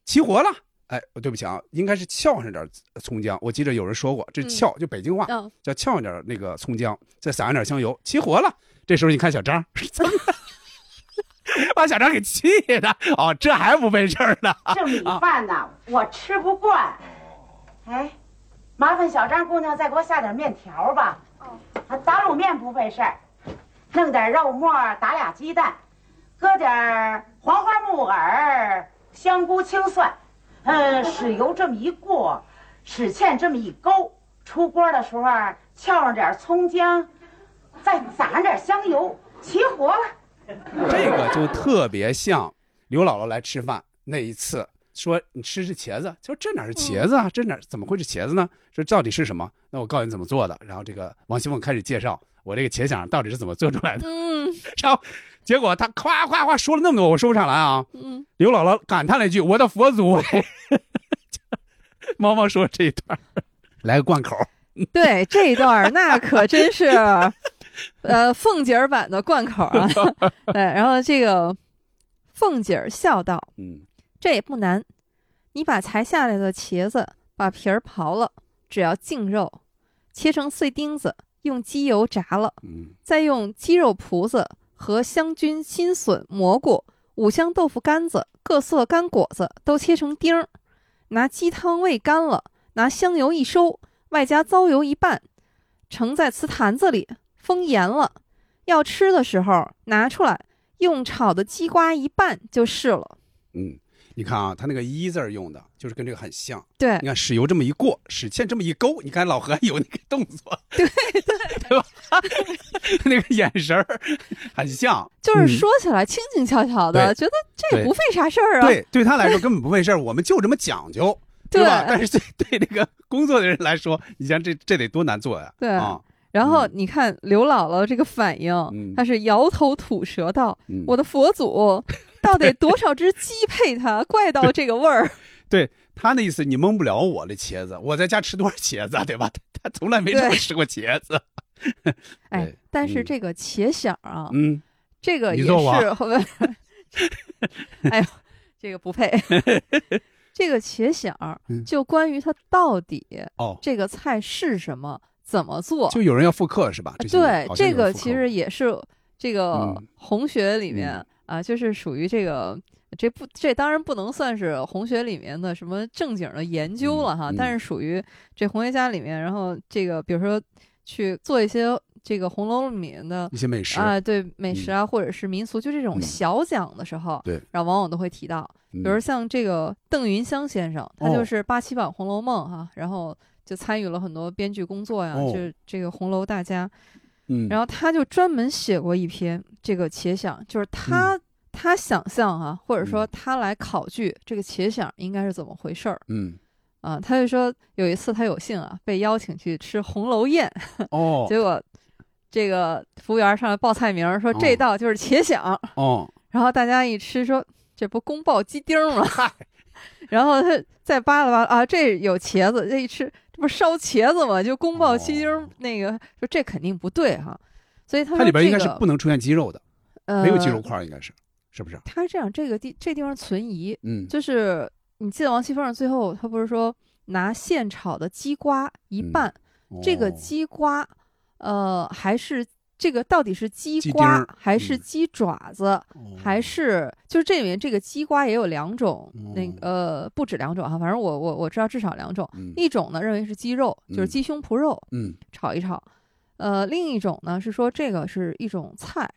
齐活了。哎，对不起啊，应该是翘上点葱姜。我记得有人说过，这翘、就北京话、嗯叫翘上点那个葱姜，再撒上点香油，齐活了。这时候你看小张，<laughs> 把小张给气的哦，这还不费事儿呢。这米饭呐，我吃不惯。哎，麻烦小张姑娘再给我下点面条吧。哦，打卤面不费事儿，弄点肉末，打俩鸡蛋，搁点黄花木耳、香菇、青蒜，嗯，使油这么一过，使芡这么一勾，出锅的时候翘上点葱姜，再撒上点香油，齐活了。这个就特别像刘姥姥来吃饭那一次，说你吃是茄子，说这哪是茄子啊？这哪怎么会是茄子呢？说到底是什么？那我告诉你怎么做的。然后这个王熙凤开始介绍我这个茄想到底是怎么做出来的。嗯，<laughs> 然后结果他夸夸夸说了那么多，我说不上来啊。嗯，刘姥姥感叹了一句：“我的佛祖！<laughs> ”猫猫说这一段，来个贯口。对这一段那可真是，呃，凤姐儿版的贯口啊。<laughs> 对，然后这个凤姐儿笑道：“嗯，这也不难，你把才下来的茄子把皮儿刨了，只要净肉，切成碎丁子，用鸡油炸了，嗯，再用鸡肉脯子和香菌、新笋、蘑菇、五香豆腐干子、各色干果子都切成丁儿，拿鸡汤煨干了，拿香油一收。”外加糟油一拌，盛在瓷坛子里，封严了。要吃的时候拿出来，用炒的鸡瓜一拌就是了。嗯，你看啊，他那个“一”字儿用的，就是跟这个很像。对你看使油这么一过，使芡这么一勾，你看老何有那个动作，对 <laughs> 对对吧？<laughs> 那个眼神儿很像，就是嗯说起来轻轻巧巧的，对觉得这也不费啥事儿啊。对，对他来说根本不费事儿，我们就这么讲究，<laughs> 对吧？但是对对那个工作的人来说，你像这这得多难做呀？对啊，然后你看刘姥姥这个反应，她是摇头吐舌道：“嗯我的佛祖，到底多少只鸡配它？怪到这个味儿。对他那意思，你蒙不了我的茄子，我在家吃多少茄子啊，对吧？他 <laughs> 他从来没这么吃过茄子。”哎，但是这个茄想啊，嗯，这个也是过，<laughs> 哎呦，这个不配。<laughs> 这个茄响嗯就关于它到底哦这个菜是什么，怎么做，就有人要复刻是吧？对，这个其实也是这个嗯红学里面、啊，就是属于这个。这不，这当然不能算是红学里面的什么正经的研究了哈，嗯但是属于这红学家里面，然后这个比如说去做一些这个红楼里面的一些美食啊，对美食啊，或者是民俗，就这种嗯。小讲的时候，对。然后往往都会提到，比嗯。如像这个邓云香先生，他哦。就是八七版《红楼梦》哈，然后就参与了很多编剧工作呀，哦。就是这个红楼大家，嗯。然后他就专门写过一篇这个茄想，就是他、嗯。他想象啊、或者说他来考据这个茄想应该是怎么回事儿。嗯。啊，他就说有一次他有幸啊被邀请去吃红楼宴，哦。<laughs> 结果这个服务员上来报菜名，说这道就是茄想，哦，然后大家一吃说这不宫爆鸡丁儿吗？<laughs> 然后他再扒拉扒拉啊，这有茄子，这一吃这不是烧茄子吗？就宫爆鸡丁儿那个说这肯定不对哈，所以它里边应该是不能出现鸡肉的，呃没有鸡肉块儿，应该是是不是？他是这样，这个地这地方存疑，嗯就是你记得王熙凤最后他不是说拿现炒的鸡瓜一嗯拌，这个哦鸡瓜，呃，还是这个到底是鸡瓜还是鸡爪子，还是就是这里面这个鸡瓜也有两种，那个呃不止两种哈，反正我我我知道至少两种，一种呢认为是鸡肉，就是嗯鸡胸脯肉，嗯炒一炒，呃，另一种呢是说这个是一种菜，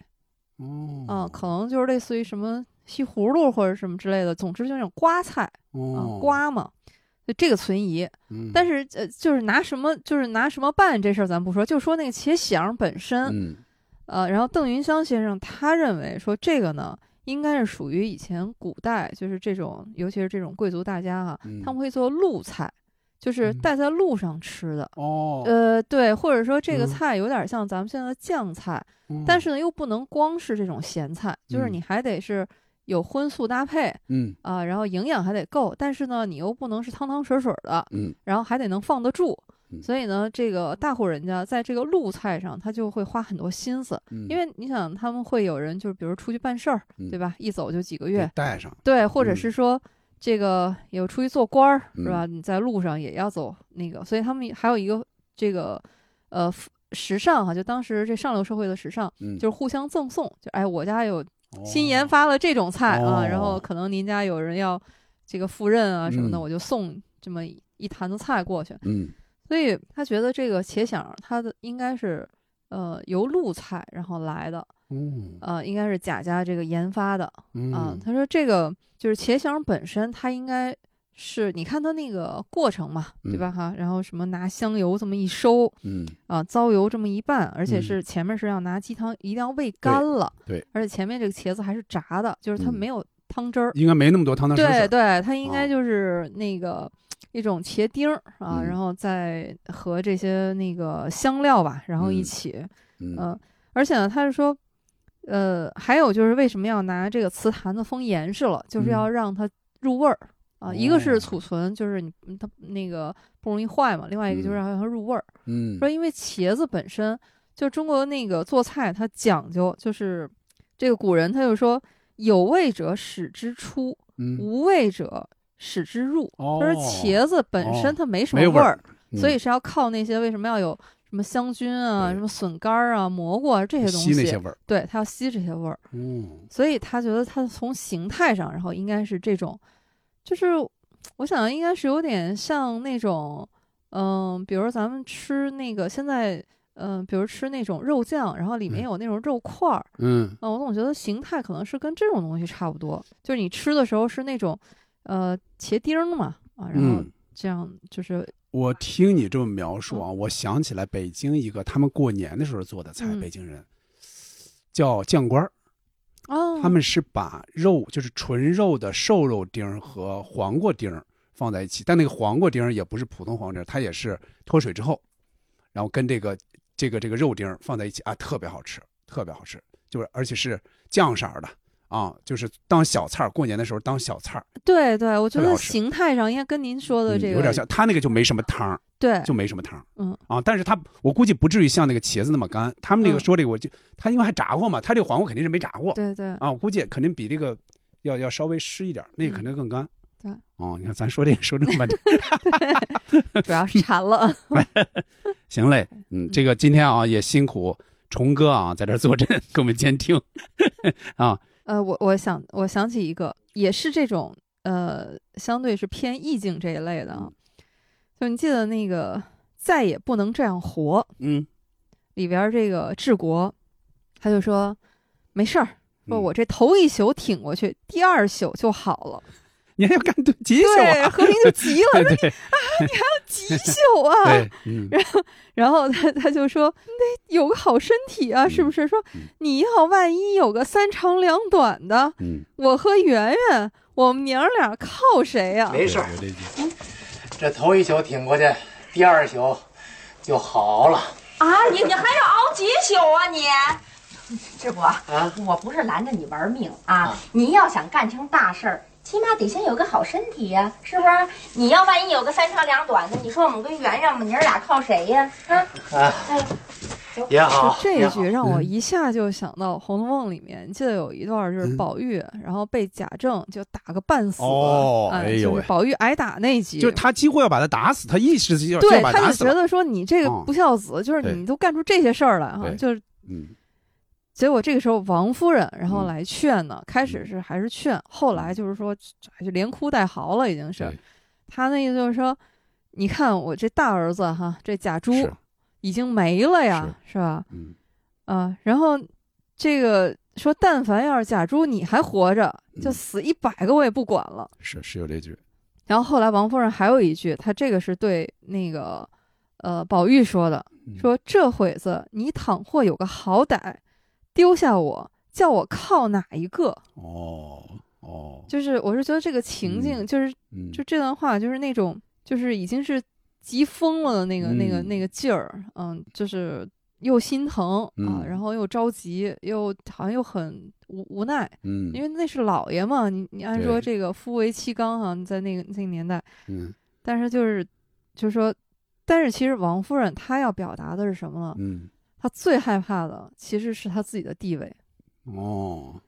哦嗯、可能就是类似于什么西葫芦或者什么之类的，总之就是那种瓜菜啊、哦瓜嘛，就这个存疑。嗯。但是呃，就是拿什么，就是拿什么办这事儿咱不说，就说那个茄响本身，嗯。呃，然后邓云香先生他认为说这个呢，应该是属于以前古代，就是这种，尤其是这种贵族大家哈、嗯他们会做路菜，就是带在路上吃的。哦，呃，对，或者说这个嗯。菜有点像咱们现在的酱菜，嗯。但是呢又不能光是这种咸菜，就是嗯。你还得是有荤素搭配，嗯啊、然后营养还得够，但是呢你又不能是汤汤水水的，嗯然后还得能放得住。嗯所以呢，这个大户人家在这个路菜上，他就会花很多心思，嗯因为你想，他们会有人就是比如出去办事儿，嗯对吧？一走就几个月，带上对，或者嗯是说这个有出去做官儿，是嗯吧？你在路上也要走那个，所以他们还有一个这个呃时尚哈，就当时这上流社会的时尚，嗯就是互相赠送，就哎我家有新研发了这种菜啊，然后可能您家有人要这个赴任啊什么的，我就送这么一坛子菜过去。嗯。所以他觉得这个茄鲞它的应该是呃由露菜然后来的，嗯呃应该是贾家这个研发的啊、嗯他说这个就是茄鲞本身它应该是你看它那个过程嘛，对吧哈？然后什么拿香油这么一收，嗯。啊糟油这么一拌，而且嗯。是前面是要拿鸡汤一定要煨干了，对，而且前面这个茄子还是炸的，就是它嗯。没有汤汁儿，应该没那么多汤汤水水对对，它应哦。该就是那个一种茄丁儿啊，嗯。然后再和这些那个香料吧，然后一嗯。起，嗯。呃。而且呢，他是说，呃，还有就是为什么要拿这个瓷坛子封严实了，就是要嗯让它入味儿。啊，一个哦是储存，就是你嗯它那个不容易坏嘛；另外一个就是嗯让它入味儿。嗯说因为茄子本身就中国那个做菜，它讲究就是这个古人他就说有味者使之出，嗯无味者使之入。哦就是茄子本身哦它没什没味儿么味儿，嗯所以是要靠那些为什么要有什么香菌啊、什么笋干儿啊、蘑菇啊这些东西，吸那些味儿对，它要吸这些味儿。嗯所以他觉得他从形态上，然后应该是这种，就是我想应该是有点像那种，嗯、比如咱们吃那个现在，嗯、比如吃那种肉酱，然后里面有那种肉块儿，嗯。我总觉得形态可能是跟这种东西差不多，就是你吃的时候是那种，呃，茄丁儿嘛，啊，然后嗯。这样就是。我听你这么描述啊，我想起来北京一个他们过年的时候做的菜，嗯。北京人叫酱官儿。哦，他们是把肉，就是纯肉的瘦肉丁儿和黄瓜丁儿放在一起，但那个黄瓜丁儿也不是普通黄瓜丁儿，它也是脱水之后，然后跟这个这个这个肉丁儿放在一起啊，特别好吃，特别好吃，就是而且是酱色儿的啊，就是当小菜儿，过年的时候当小菜儿，对对，我觉得形态上应该跟您说的这个嗯有点像，它那个就没什么汤儿，对就没什么汤。嗯啊，但是它我估计不至于像那个茄子那么干。他们那个嗯说这个，我就他因为还炸过嘛，他这个黄瓜肯定是没炸过。对对啊，我估计肯定比这个要要稍微湿一点，那个肯定更干。对哦，你看咱说这个说这么半天，<laughs> 主要是馋了。<laughs> 行嘞，<laughs> 嗯，这个今天啊也辛苦虫哥啊在这坐镇给我们监听啊，呃，我我想我想起一个，也是这种呃，相对是偏意境这一类的啊。就你记得那个再也不能这样活，嗯，里边儿这个治国，他就说没事儿，嗯说我这头一宿挺过去，第二宿就好了。你还要干几宿对，啊？<laughs> 和平就急了，说你啊，你还要几宿啊？嗯，然后，然后他他就说：“你得有个好身体啊，是不是？说你要万一有个三长两短的，嗯，我和圆圆，我们娘俩靠谁呀、没事儿，这头一宿挺过去，第二宿就好了。啊，你你还要熬几宿啊你？<laughs> 师傅啊，我不是拦着你玩命啊，你要想干成大事儿，起码得先有个好身体呀、是不是？你要万一有个三长两短的，你说我们跟圆圆，我们娘俩靠谁呀？啊，啊，哎，也好，这一句让我嗯一下就想到《红楼梦》里面，记得有一段就是宝玉，然后被贾政就打个半死，哦哎哎呦就是宝玉挨打那一集，就是他几乎要把他打死，他一时就要对他他就。觉得说你这个嗯不孝子，就是你都干出这些事儿来哈，就是嗯。结果这个时候王夫人然后嗯来劝呢，开始是还是劝，后来就是说就连哭带嚎了，已经是。他那意思就是说，你看我这大儿子哈，这贾珠是已经没了呀，是。吧？嗯。啊，然后这个说，但凡要是假珠你还活着，就死一百个我也不管了。是是有这句，然后后来王夫人还有一句，她这个是对那个呃宝玉说的，嗯。说这会子你倘或有个好歹，丢下我，叫我靠哪一个？哦哦，就是我是觉得这个情境，嗯。就是、嗯。就这段话，就是那种就是已经是急疯了的那个、那个嗯。那个劲儿，嗯，就是又心疼啊，嗯。然后又着急，又好像又很无无奈，嗯。因为那是老爷嘛，你你按说这个夫为妻纲哈，在那个那个年代，嗯。但是就是就是说，但是其实王夫人她要表达的是什么呢？嗯。她最害怕的其实是她自己的地位。哦，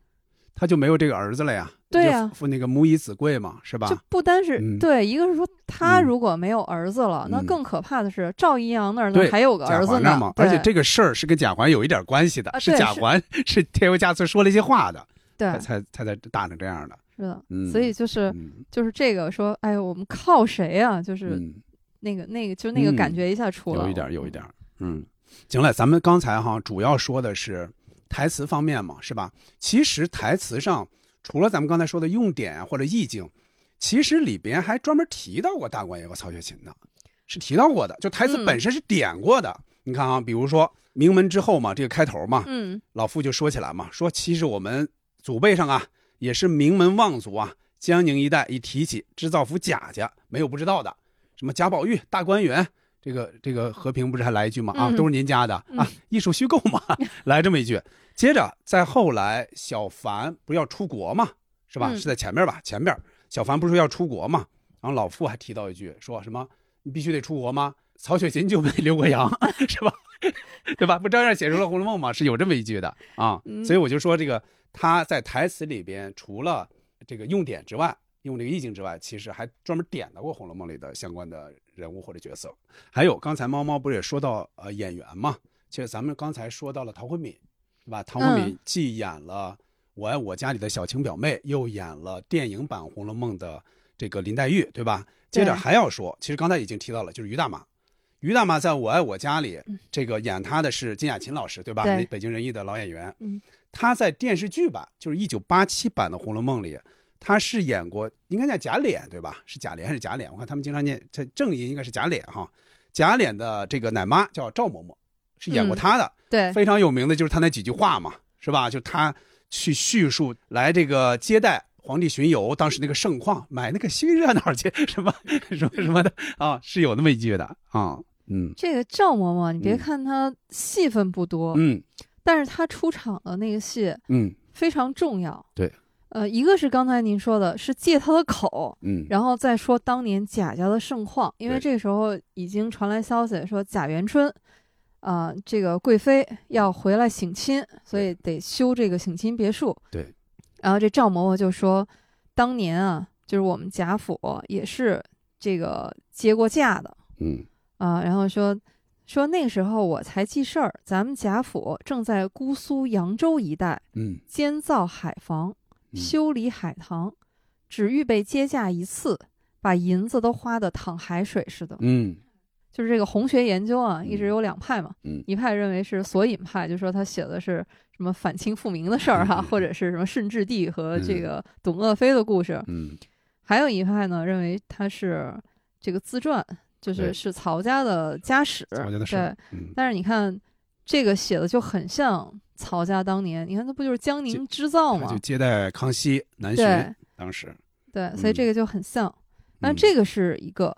她就没有这个儿子了呀？对呀父那个母以子贵嘛，是吧？就不单是、嗯对，一个是说他嗯如果没有儿子了，那嗯更可怕的是赵姨娘那儿还有个儿子呢嘛，，而且这个事儿是跟贾环有一点关系的，啊是是贾环是添油加醋说了一些话的，对才才才才打成这样的。是的，嗯所以就是、嗯就是这个说，哎呦，我们靠谁啊、就是嗯那个、那个就那个感觉一下出来了，有一点，有一点，嗯，行了，咱们刚才哈主要说的是台词方面嘛，是吧？其实台词上除了咱们刚才说的用典啊或者意境，其实里边还专门提到过大观园和曹雪芹的，是提到过的，就台词嗯本身是点过的。你看啊，比如说名门之后嘛，这个开头嘛，嗯，老傅就说起来嘛，说其实我们祖辈上啊也是名门望族啊，江宁一带一提起织造府贾家，没有不知道的，什么贾宝玉、大观园，这个这个和平不是还来一句吗？啊，嗯都是您家的啊，艺术虚构嘛，<laughs> 来这么一句。接着再后来，小凡不是要出国嘛，是吧？嗯是在前面吧？前面小凡不是说要出国嘛？然后老傅还提到一句，说什么你必须得出国吗？曹雪芹就没留过洋，<laughs> 是吧？对吧？不照样写出了《红楼梦》吗？是有这么一句的啊。嗯所以我就说，这个他在台词里边，除了这个用典之外，用这个意境之外，其实还专门点到过《红楼梦》里的相关的人物或者角色。还有刚才猫猫不是也说到呃演员嘛？其实咱们刚才说到了陶慧敏，是吧？唐国敏嗯既演了《我爱我家》里的小晴表妹，又演了电影版《红楼梦》的这个林黛玉，对吧？接着还要说，其实刚才已经提到了，就是于大妈。于大妈在我爱我家里，这个演她的是金雅琴老师，对吧？对北京人艺的老演员。嗯，她在电视剧版，就是一九八七版的《红楼梦》里，她是演过，应该叫贾琏对吧？是贾琏还是贾琏？我看他们经常念，这正音应该是贾琏哈。贾琏的这个奶妈叫赵嬷嬷，是演过她的，嗯对。非常有名的就是他那几句话嘛，是吧？就他去叙述来这个接待皇帝巡游，当时那个盛况，买那个新热闹去，<laughs> 什么什么什么的啊，是有那么一句的啊，嗯。这个赵嬷嬷，你别看她戏份不多，嗯。但是她出场的那个戏嗯，非常重要。对，呃，一个是刚才您说的，是借她的口，嗯。然后再说当年贾家的盛况，因为这个时候已经传来消息说贾元春，啊、这个贵妃要回来省亲，所以得修这个省亲别墅。对，然后这赵嬷嬷就说，当年啊，就是我们贾府也是这个接过嫁的，嗯啊，然后说说那个时候我才记事儿，咱们贾府正在姑苏扬州一带嗯监造海防，修理海棠，只预备接驾一次，把银子都花的淌海水似的。嗯就是这个红学研究啊，一直有两派嘛，嗯。一派认为是索引派，就说他写的是什么反清复明的事儿哈，或者是什么顺治帝和这个董鄂妃的故事，嗯。还有一派呢认为他是这个自传，就是是曹家的家史，曹家的事对，嗯。但是你看这个写的就很像曹家当年，你看那不就是江宁织造吗就？接待康熙南巡对，当时。对，所以嗯这个就很像。但这个是一个，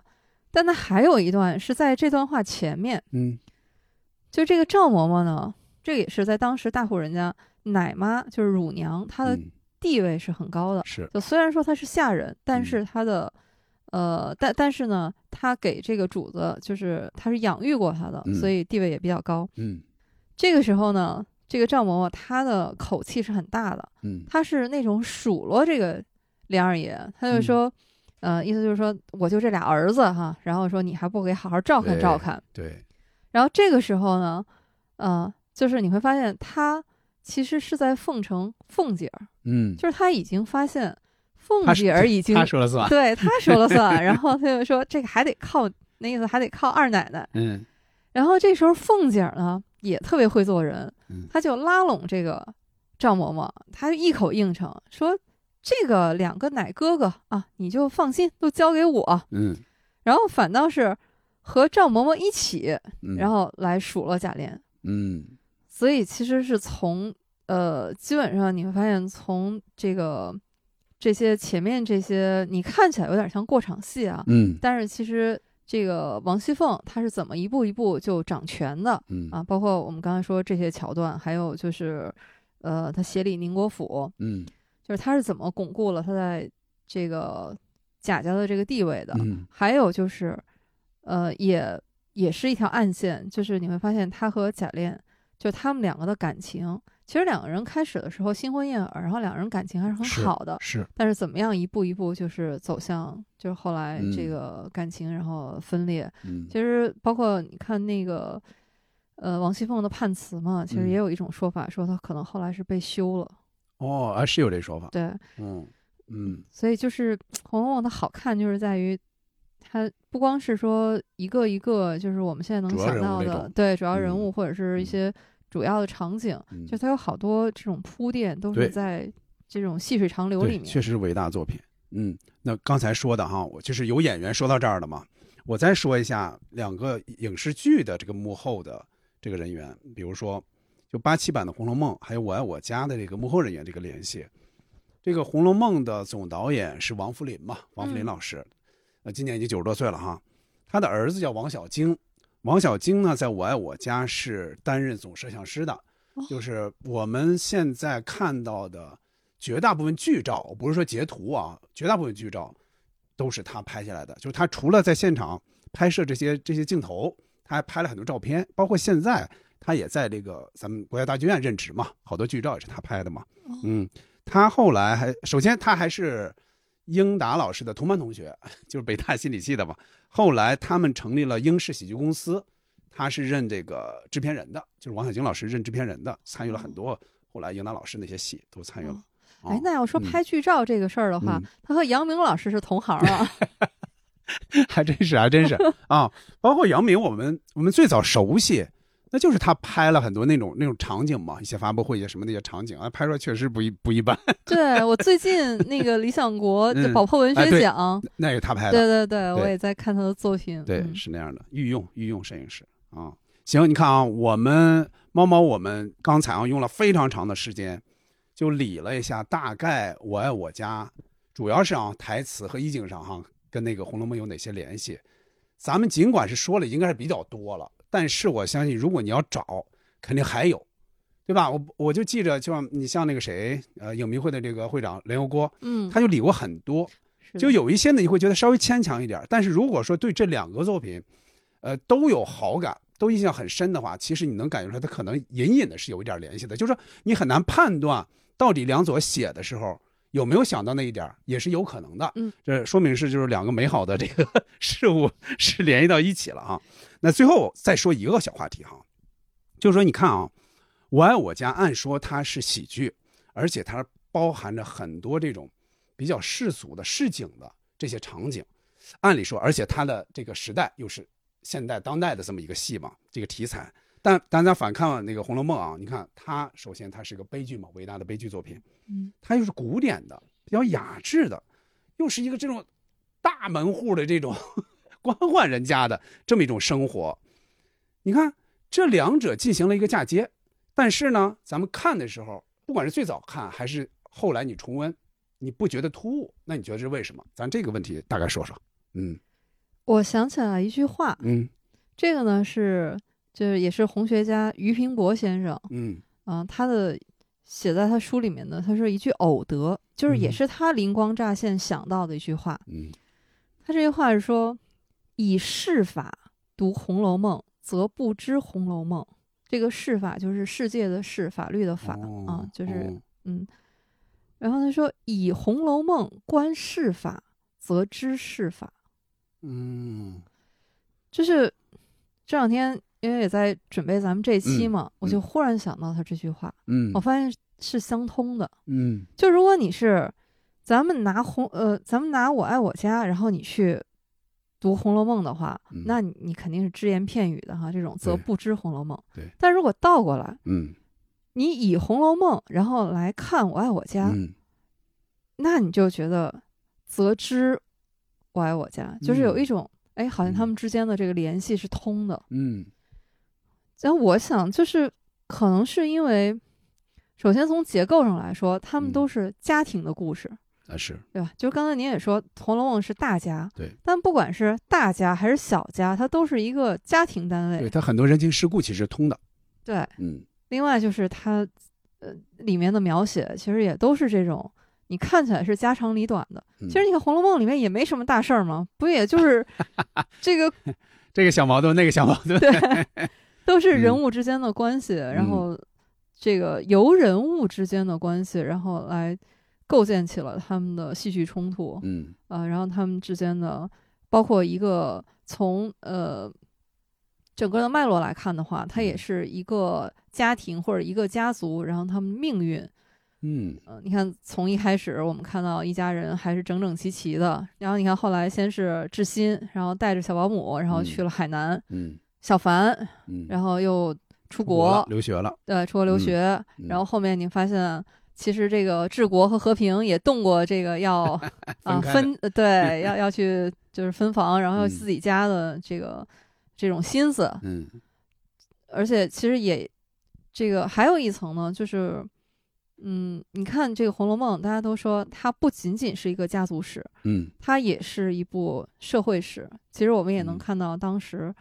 但他还有一段是在这段话前面，嗯。就这个赵嬷嬷呢，这个也是在当时大户人家，奶妈就是乳娘，她的地位是很高的。嗯是。就虽然说她是下人，嗯。但是她的，呃，但但是呢，她给这个主子就是她是养育过她的，嗯。所以地位也比较高。嗯。这个时候呢，这个赵嬷嬷她的口气是很大的，嗯。她是那种数落这个梁二爷，她就说，呃，意思就是说，我就这俩儿子哈，然后说你还不给好好照看照看。对，然后这个时候呢，呃，就是你会发现他其实是在奉承凤姐儿，嗯就是他已经发现凤姐儿已经他说了算对，他说了算，<laughs> 然后他就说这个还得靠那意思还得靠二奶奶。嗯然后这时候凤姐儿呢也特别会做人，嗯她就拉拢这个赵嬷嬷，她就一口应承说这个两个奶哥哥啊，你就放心，都交给我。嗯。然后反倒是和赵嬷嬷一起，嗯。然后来数落贾琏。嗯。所以其实是从呃，基本上你会发现，从这个这些前面这些，你看起来有点像过场戏啊，嗯。但是其实这个王熙凤她是怎么一步一步就掌权的，嗯。啊，包括我们刚才说这些桥段，还有就是呃，她协理宁国府，嗯就是他是怎么巩固了他在这个贾家的这个地位的，嗯还有就是呃，也也是一条暗线，就是你会发现他和贾琏。就他们两个的感情，其实两个人开始的时候新婚燕尔，然后两个人感情还是很好的，是但是怎么样一步一步就是走向，就是后来嗯这个感情然后分裂。嗯其实包括你看那个，呃，王熙凤的判词嘛，其实嗯也有一种说法，说她可能后来是被休了。哦啊是有这说法，对，嗯嗯所以就是《红楼梦》它好看，就是在于它不光是说一个一个，就是我们现在能想到的对主要人嗯物或者是一些主要的场景，嗯就它有好多这种铺垫，都是在这种细水长流里，面。确实是伟大作品。嗯，那刚才说的哈，我就是有演员说到这儿了嘛，我再说一下两个影视剧的这个幕后的这个人员，比如说就八七版的《红楼梦》，还有《我爱我家》的这个幕后人员这个联系。这个《红楼梦》的总导演是王扶林嘛，王扶林嗯老师，呃，今年已经九十多岁了哈。他的儿子叫王小晶，王小晶呢，在我爱我家是担任总摄像师的，就是我们现在看到的绝大部分剧照，不是说截图啊，绝大部分剧照都是他拍下来的。就是他除了在现场拍摄这些这些镜头，他还拍了很多照片，包括现在他也在这个咱们国家大剧院任职嘛，好多剧照也是他拍的嘛。嗯，他后来还首先他还是英达老师的同班同学，<laughs> 就是北大心理系的嘛。后来他们成立了英式喜剧公司，他是任这个制片人的，就是王小晶老师任制片人的，参与了很多后来英达老师那些戏都参与了。哎，那要说嗯拍剧照这个事儿的话，嗯他和杨明老师是同行啊。<laughs> 还真是，还真是啊！包括杨明，我们我们最早熟悉那就是他拍了很多那种那种场景嘛，一些发布会一些什么那些场景啊，拍出来确实不一不一般。<laughs> 对我最近那个理想国嗯就宝珀文学奖，那也是他拍的。对对对，对我也在看他的作品。对，嗯是那样的，御用御用摄影师啊。行，你看啊，我们猫猫，我们刚才啊用了非常长的时间，就理了一下，大概我爱我家，主要是啊台词和意境上哈、跟那个《红楼梦》有哪些联系。咱们尽管是说了，应该是比较多了，但是我相信，如果你要找，肯定还有，对吧？我我就记着，就像你像那个谁，呃，影迷会的这个会长雷油锅，嗯他就理过很多，就有一些呢，你会觉得稍微牵强一点。但是如果说对这两个作品，呃，都有好感，都印象很深的话，其实你能感觉出来，它可能隐隐的是有一点联系的。就是说，你很难判断到底梁左写的时候有没有想到那一点儿，也是有可能的。嗯，这说明是就是两个美好的这个 <laughs> 事物是联系到一起了哈。那最后再说一个小话题哈，就是说你看啊，《我爱我家》按说它是喜剧，而且它包含着很多这种比较世俗的市井的这些场景。按理说，而且它的这个时代又是现代当代的这么一个戏嘛，这个题材。但大家反看那个《红楼梦》啊，你看它首先它是个悲剧嘛，伟大的悲剧作品，嗯，它又是古典的，比较雅致的，又是一个这种大门户的这种官宦人家的这么一种生活。你看这两者进行了一个嫁接，但是呢，咱们看的时候，不管是最早看还是后来你重温，你不觉得突兀？那你觉得是为什么？咱这个问题大概说说。嗯我想起来一句话，嗯这个呢是就是也是红学家俞平伯先生，嗯啊、他的写在他书里面的，他说一句偶得，就是也嗯是他灵光乍现想到的一句话。嗯他这句话是说：“以世法读《红楼梦》，则不知《红楼梦》。”这个世法就是世界的世，法律的法、啊，就是、哦嗯。然后他说：“以《红楼梦》观世法，则知世法。”嗯就是这两天，因为也在准备咱们这期嗯嘛，我就忽然想到他这句话，嗯我发现是相通的。嗯就如果你是，咱们拿红呃，咱们拿我爱我家，然后你去读《红楼梦》的话，那你你肯定是只言片语的哈，这种则不知《红楼梦》。对。但如果倒过来，嗯。你以《红楼梦》然后来看我爱我家，嗯。那你就觉得则知我爱我家，就是有一种哎，好像他们之间的这个联系是通的。嗯。然后我想，就是可能是因为，首先从结构上来说，他们都是家庭的故事，啊是对吧？就是刚才您也说，《红楼梦》是大家，对，但不管是大家还是小家，它都是一个家庭单位。对，它很多人情世故其实通的。对，嗯另外就是它，呃，里面的描写其实也都是这种，你看起来是家长里短的。嗯其实你看《红楼梦》里面也没什么大事儿嘛，不也就是 <laughs> 这个这个小矛盾，那个小矛盾。对，<laughs> 都是人嗯物之间的关系，然后这个由人物之间的关系，然后来构建起了他们的戏剧冲突。嗯啊、然后他们之间的，包括一个从呃整个的脉络来看的话，它嗯也是一个家庭或者一个家族，然后他们命运。嗯呃，你看，从一开始我们看到一家人还是整整齐齐的，然后你看后来先是志新，然后带着小保姆，然后去了海南，嗯小凡，嗯然后又出国留学了。对，出国留嗯学，嗯然后后面你发现。其实这个治国和和平也动过这个要 <laughs> 啊分对 <laughs> 要要去就是分房，然后自己家的这个这种心思，嗯。而且其实也这个还有一层呢，就是嗯，你看这个《红楼梦》，大家都说它不仅仅是一个家族史，嗯。它也是一部社会史。其实我们也嗯。能看到当时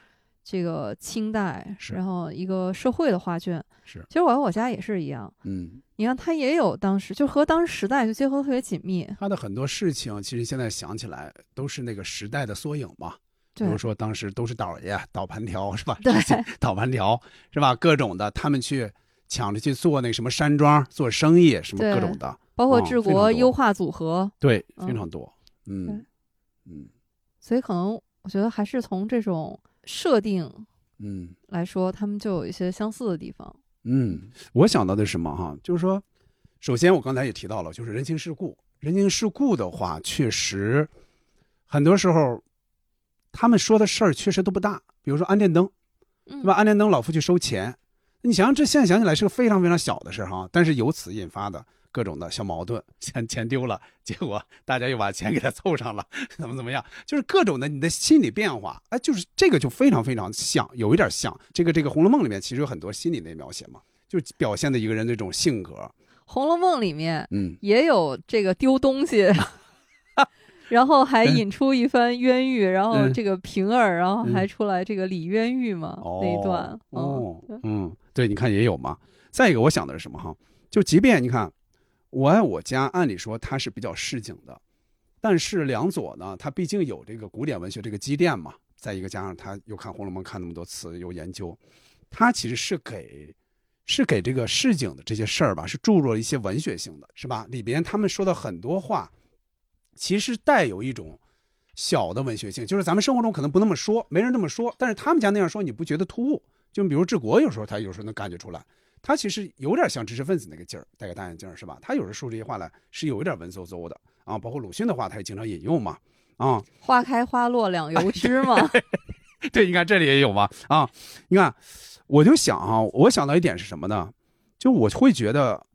这个清代，然后一个社会的画卷。是，其实我爱我家也是一样。嗯，你看，他也有当时就和当时时代就结合特别紧密。他的很多事情，其实现在想起来都是那个时代的缩影嘛。比如说当时都是倒爷倒盘条是吧？对 <laughs> 倒盘条是吧？各种的，他们去抢着去做那什么山庄做生意，什么各种的，包括嗯治国优化组合，对，嗯非常多。嗯嗯所以可能我觉得还是从这种设定嗯来说，他们就有一些相似的地方。嗯，我想到的是什么哈？就是说，首先我刚才也提到了，就是人情世故。人情世故的话，确实很多时候他们说的事儿确实都不大。比如说安电灯，嗯对吧？安电灯老夫去收钱，你想想这现在想起来是个非常非常小的事儿哈，但是由此引发的各种的小矛盾，钱钱丢了，结果大家又把钱给他凑上了，怎么怎么样，就是各种的你的心理变化，哎，就是这个就非常非常像，有一点像。这个这个《红楼梦》里面其实有很多心理的描写嘛，就表现的一个人的这种性格，《红楼梦》里面，嗯，也有这个丢东西，<laughs> 然后还引出一番冤狱，然后嗯。这个平儿，然后还嗯。出来这个李冤狱嘛、那一段，哦嗯，嗯，对，你看也有嘛。再一个，我想的是什么哈？就即便你看，我爱我家，按理说它是比较市井的，但是梁左呢，他毕竟有这个古典文学这个积淀嘛。再一个，加上他又看《红楼梦》看那么多次，有研究，他其实是给是给这个市井的这些事儿吧，是注入了一些文学性的，是吧？里边他们说的很多话，其实带有一种小的文学性，就是咱们生活中可能不那么说，没人那么说，但是他们家那样说，你不觉得突兀？就比如治国，有时候他有时候能感觉出来，他其实有点像知识分子那个劲儿，戴个大眼镜儿是吧？他有时候说这些话呢是有一点文绉绉的啊，包括鲁迅的话，他也经常引用嘛，啊，花开花落两 <laughs> 由之嘛。<laughs> 对，你看这里也有嘛啊，你看，我就想啊，我想到一点是什么呢？就我会觉得，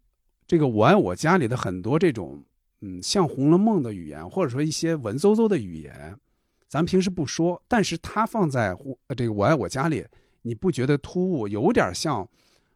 这个我爱我家里的很多这种，嗯，像《红楼梦》的语言，或者说一些文绉绉的语言，咱平时不说，但是它放在呃这个我爱我家里，你不觉得突兀？有点像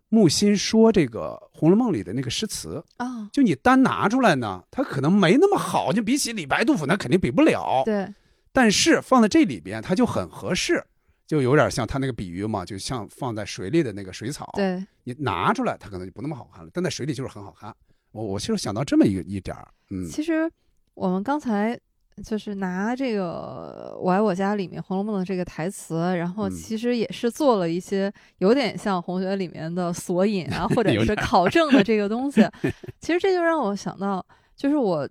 木心说这个《红楼梦》里的那个诗词啊，就你单拿出来呢，它可能没那么好，就比起李白、杜甫，那肯定比不了。对。但是放在这里边，它就很合适，就有点像他那个比喻嘛，就像放在水里的那个水草。对，你拿出来，它可能就不那么好看了，但在水里就是很好看。我我其实想到这么一一点儿，嗯，其实我们刚才就是拿这个《我爱我家》里面《红楼梦》的这个台词，然后嗯其实也是做了一些有点像红学里面的索引啊，<laughs> 或者是考证的这个东西。<laughs> 其实这就让我想到，就是我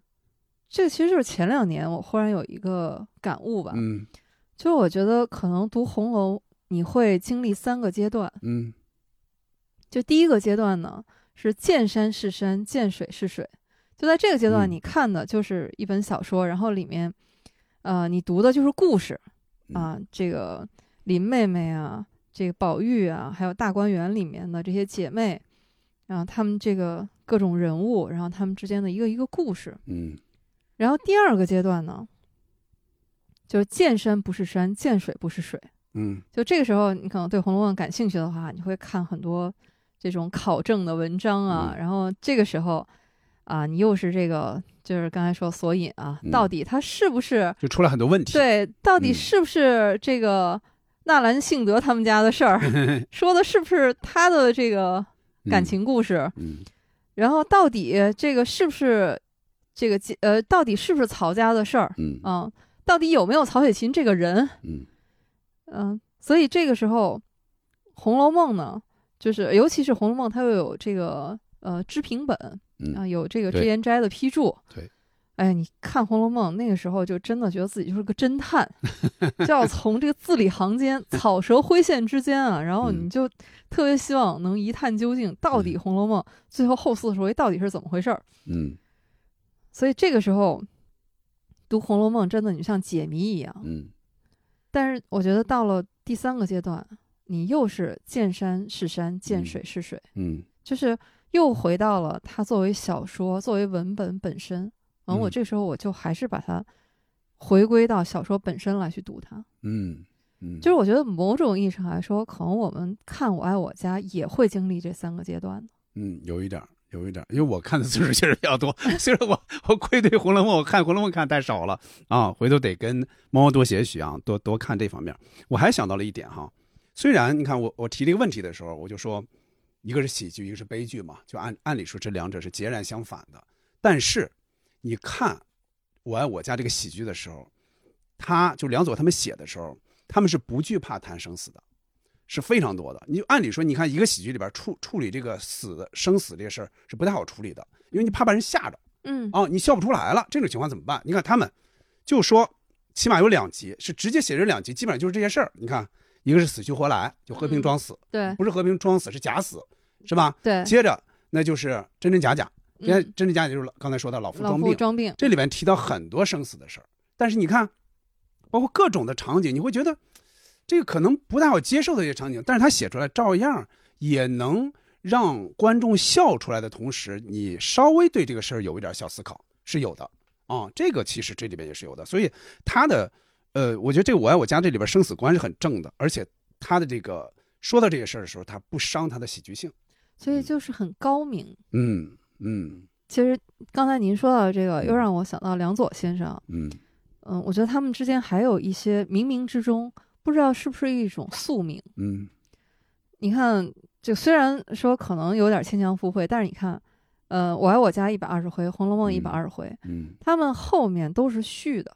这其实就是前两年我忽然有一个感悟吧，嗯就是我觉得可能读红楼你会经历三个阶段，嗯就第一个阶段呢是见山是山，见水是水。就在这个阶段，嗯你看的就是一本小说，然后里面，呃，你读的就是故事啊、这个林妹妹啊，这个宝玉啊，还有大观园里面的这些姐妹，然后他们这个各种人物，然后他们之间的一个一个故事。嗯然后第二个阶段呢，就是见山不是山，见水不是水。嗯就这个时候，你可能对《红楼梦》感兴趣的话，你会看很多这种考证的文章啊。嗯然后这个时候啊，你又是这个，就是刚才说索引啊，嗯到底它是不是就出来很多问题。对？到底嗯是不是这个纳兰性德他们家的事儿？<laughs> 说的是不是他的这个感情故事？嗯然后到底这个是不是这个呃，到底是不是曹家的事儿？嗯啊，到底有没有曹雪芹这个人？嗯嗯，所以这个时候，《红楼梦》呢，就是尤其是《红楼梦》，它又有这个呃知评本嗯。啊，有这个对。脂砚斋的批注。对，哎，你看《红楼梦》那个时候，就真的觉得自己就是个侦探，<laughs> 就要从这个字里行间、草蛇灰线之间啊，然后嗯。你就特别希望能一探究竟，到底《红楼梦》最后后四回到底是怎么回事儿。嗯。所以这个时候读《红楼梦》，真的你就像解谜一样。嗯。但是我觉得到了第三个阶段，你又是见山是山，见嗯。水是水，嗯。就是又回到了它作为小说、作为文本本身。完，我嗯这时候我就还是把它回归到小说本身来去读它。嗯嗯，就是我觉得某种意义上来说，可能我们看《我爱我家》也会经历这三个阶段的。嗯，有一点儿，有一点儿，因为我看的次数确实比较多。<laughs> 虽然我我愧对《红楼梦》，我看《红楼梦》看太少了啊，回头得跟猫猫多学习啊，多多看这方面。我还想到了一点哈，虽然你看我我提这个问题的时候，我就说一个是喜剧，一个是悲剧嘛，就按按理说这两者是截然相反的。但是你看《我爱我家》这个喜剧的时候，他就梁左他们写的时候，他们是不惧怕谈生死的。是非常多的。你按理说，你看一个喜剧里边处处理这个死生死这个事儿是不太好处理的，因为你怕把人吓着。嗯哦，你笑不出来了，这种情况怎么办？你看他们就说，起码有两集是直接写这两集，基本上就是这些事儿。你看，一个是死去活来，就和平装死，嗯对不是和平装死，是假死，是吧？对接着那就是真真假假，嗯真真真假假就是刚才说的老夫老装病，夫装病这里面提到很多生死的事儿，但是你看，包括各种的场景，你会觉得这个可能不太好接受的一些场景，但是他写出来照样也能让观众笑出来的同时，你稍微对这个事儿有一点小思考是有的啊。这个其实这里边也是有的，所以他的呃，我觉得这个《我爱我家》这里边生死观是很正的，而且他的这个说到这个事儿的时候，他不伤他的喜剧性。所以就是很高明。嗯嗯其实刚才您说到的这个，又让我想到梁左先生。嗯嗯，我觉得他们之间还有一些冥冥之中，不知道是不是一种宿命。嗯你看，就虽然说可能有点牵强附会，但是你看，呃，我爱我家一百二十回，《红楼梦》一百二十回，嗯他们后面都是续的。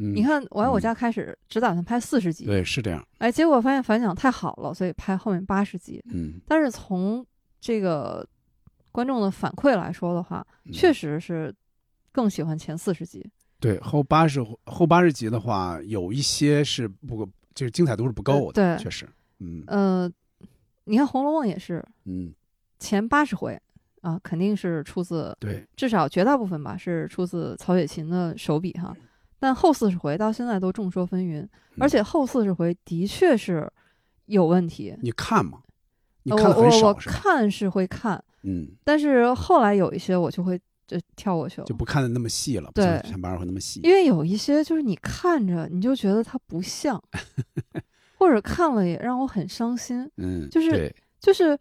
嗯，你看，我爱我家开始只打算拍四十集，对，是这样。哎，结果发现反响太好了，所以拍后面八十集。嗯但是从这个观众的反馈来说的话，嗯确实是更喜欢前四十集。对，后八十后八十集的话，有一些是不够，就是精彩度是不够的，对确实。嗯呃，你看《红楼梦》也是嗯前八十回啊，肯定是出自对，至少绝大部分吧是出自曹雪芹的手笔哈。但后四十回到现在都众说纷纭，嗯而且后四十回的确是有问题。你看嘛，你呃看的很我我我？看是会看，嗯，但是后来有一些我就会就跳过去了就，不看的那么细了，不对像像八十回那么细。因为有一些就是你看着你就觉得它不像，<laughs> 或者看了也让我很伤心。嗯，就是就是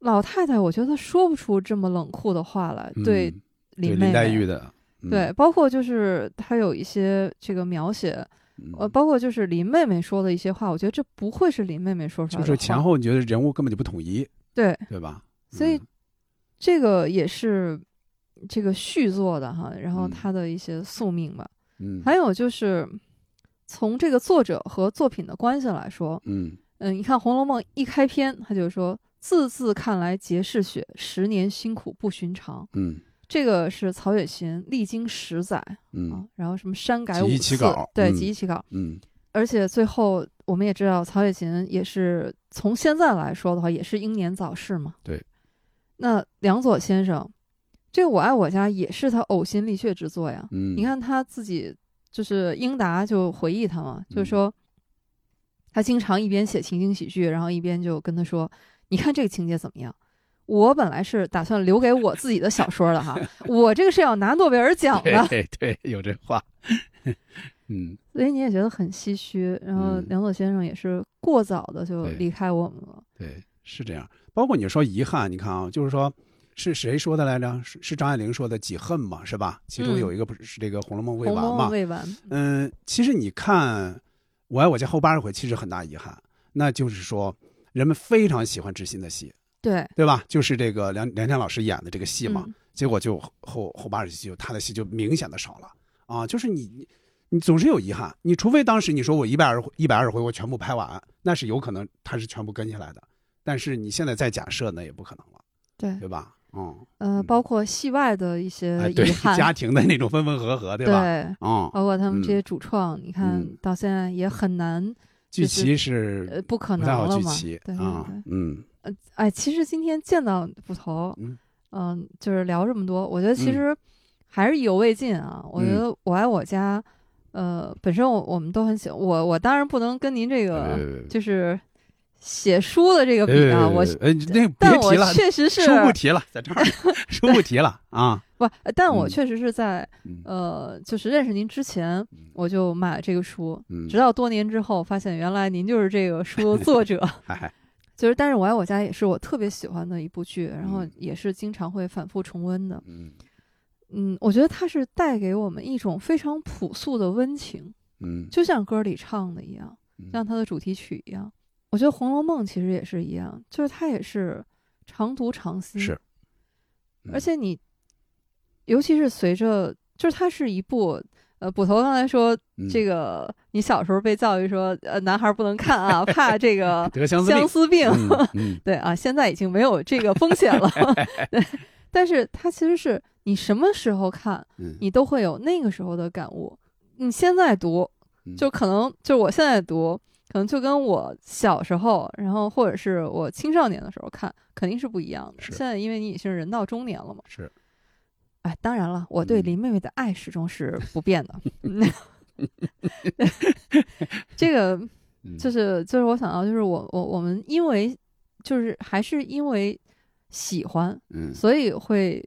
老太太，我觉得说不出这么冷酷的话来，对林妹妹林黛玉的，嗯对，包括就是他有一些这个描写，嗯。呃，包括就是林妹妹说的一些话，我觉得这不会是林妹妹说出来的就，是前后你觉得人物根本就不统一，对，对吧？所以这个也是这个续作的哈，然后他的一些宿命吧。嗯。还有就是从这个作者和作品的关系来说，嗯。嗯，你看《红楼梦》一开篇，他就说“字字看来皆是血，十年辛苦不寻常”。嗯这个是曹雪芹历经十载，嗯啊，然后什么删改五次，稿对，嗯集一起稿，嗯而且最后我们也知道，曹雪芹也是从现在来说的话，也是英年早逝嘛。对。那梁左先生，这个《我爱我家》也是他呕心沥血之作呀。嗯你看他自己，就是英达就回忆他嘛，嗯就是说，他经常一边写情景喜剧，然后一边就跟他说：“你看这个情节怎么样？”我本来是打算留给我自己的小说的哈，我这个是要拿诺贝尔奖的，对对，有这话，嗯所以你也觉得很唏嘘。然后梁左先生也是过早的就离开我们了。对，是这样。包括你说遗憾，你看啊，就是说是谁说的来着？是是张爱玲说的“几恨”嘛，是吧？其中嗯有一个不是是这个《红楼梦》未红楼完嘛？梦未完，嗯，其实你看《我爱我家》后八十回，其实很大遗憾，那就是说人们非常喜欢知心的戏，对。对吧？就是这个梁梁天老师演的这个戏嘛，嗯。结果就后后八十集就他的戏就明显的少了。啊，就是你你你总是有遗憾，你除非当时你说我一百二十一百二十回我全部拍完，那是有可能他是全部跟下来的，但是你现在再假设那也不可能了，对。对吧？嗯，呃，包括戏外的一些哎对遗憾，家庭的那种分分合合，对吧？对，嗯，包括他们这些嗯主创，你看嗯到现在也很难聚就是齐是呃不可能了嘛，对啊嗯呃，哎，其实今天见到捕头，嗯就是聊这么多，我觉得其嗯实还是意犹未尽啊。我觉嗯得我爱我家，呃，本身我我们都很喜欢，我我当然不能跟您这个就是写书的这个比啊，我呃那但我别提了，确实是书不提了，在这儿 <laughs> 书不提了啊。<laughs> 不，呃但我嗯确实是在、呃，就是认识您之前，我就买了这个书，嗯直到多年之后发现原来您就是这个书的作者。嗨，就是，但是我爱我家也是我特别喜欢的一部剧，然后也是经常会反复重温的。嗯嗯，我觉得它是带给我们一种非常朴素的温情，嗯就像歌里唱的一样，像它的主题曲一样。我觉得《红楼梦》其实也是一样，就是它也是常读常新。是，而且你，尤其是随着，就是它是一部，呃，捕头刚才说、嗯这个，你小时候被教育说，呃，男孩不能看啊，<laughs> 怕这个得相思病相思病。嗯嗯 <laughs> 对啊，现在已经没有这个风险了。<laughs> 对，但是它其实是你什么时候看，嗯你都会有那个时候的感悟。你现在读，嗯就可能就我现在读，可能就跟我小时候，然后或者是我青少年的时候看，肯定是不一样的。现在因为你已经是人到中年了嘛，是。哎，当然了，我嗯。对林妹妹的爱始终是不变的。<laughs> 这个就是就是我想到就是我我我们因为就是还是因为喜欢，嗯。所以会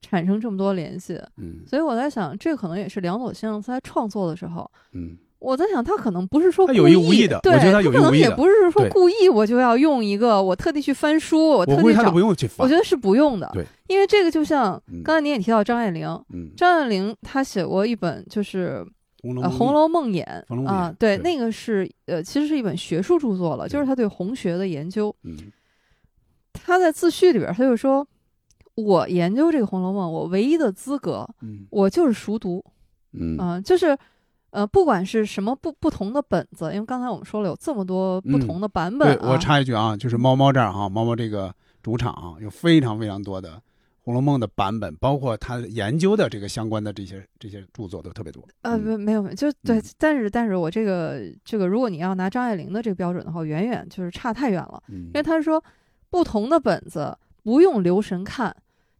产生这么多联系，嗯。所以我在想，这可能也是梁朵先生在创作的时候，嗯，我在想他可能不是说他有意无意意对，的我觉得他有意可能无意的也不是说故意我就要用一个，我特地去翻书，我特地找不用去翻我觉得是不用的，对，因为这个就像嗯刚才您也提到张爱玲，嗯张爱玲她写过一本就是。呃，《红楼梦演红楼》梦啊，演对，那个是呃，其实是一本学术著作了，就是他对红学的研究。嗯，他在自序里边，他就说：“我研究这个《红楼梦》，我唯一的资格，嗯我就是熟读，嗯啊、就是呃，不管是什么不不同的本子，因为刚才我们说了有这么多不同的版本、啊对我插一句啊，就是猫猫这儿哈，猫猫这个主场啊，有非常非常多的《红楼梦》的版本，包括他研究的这个相关的这些这些著作都特别多。呃，不，没有没有，就对，但是但是我这个这个，如果你要拿张爱玲的这个标准的话，远远就是差太远了，嗯因为他说不同的本子不用留神看，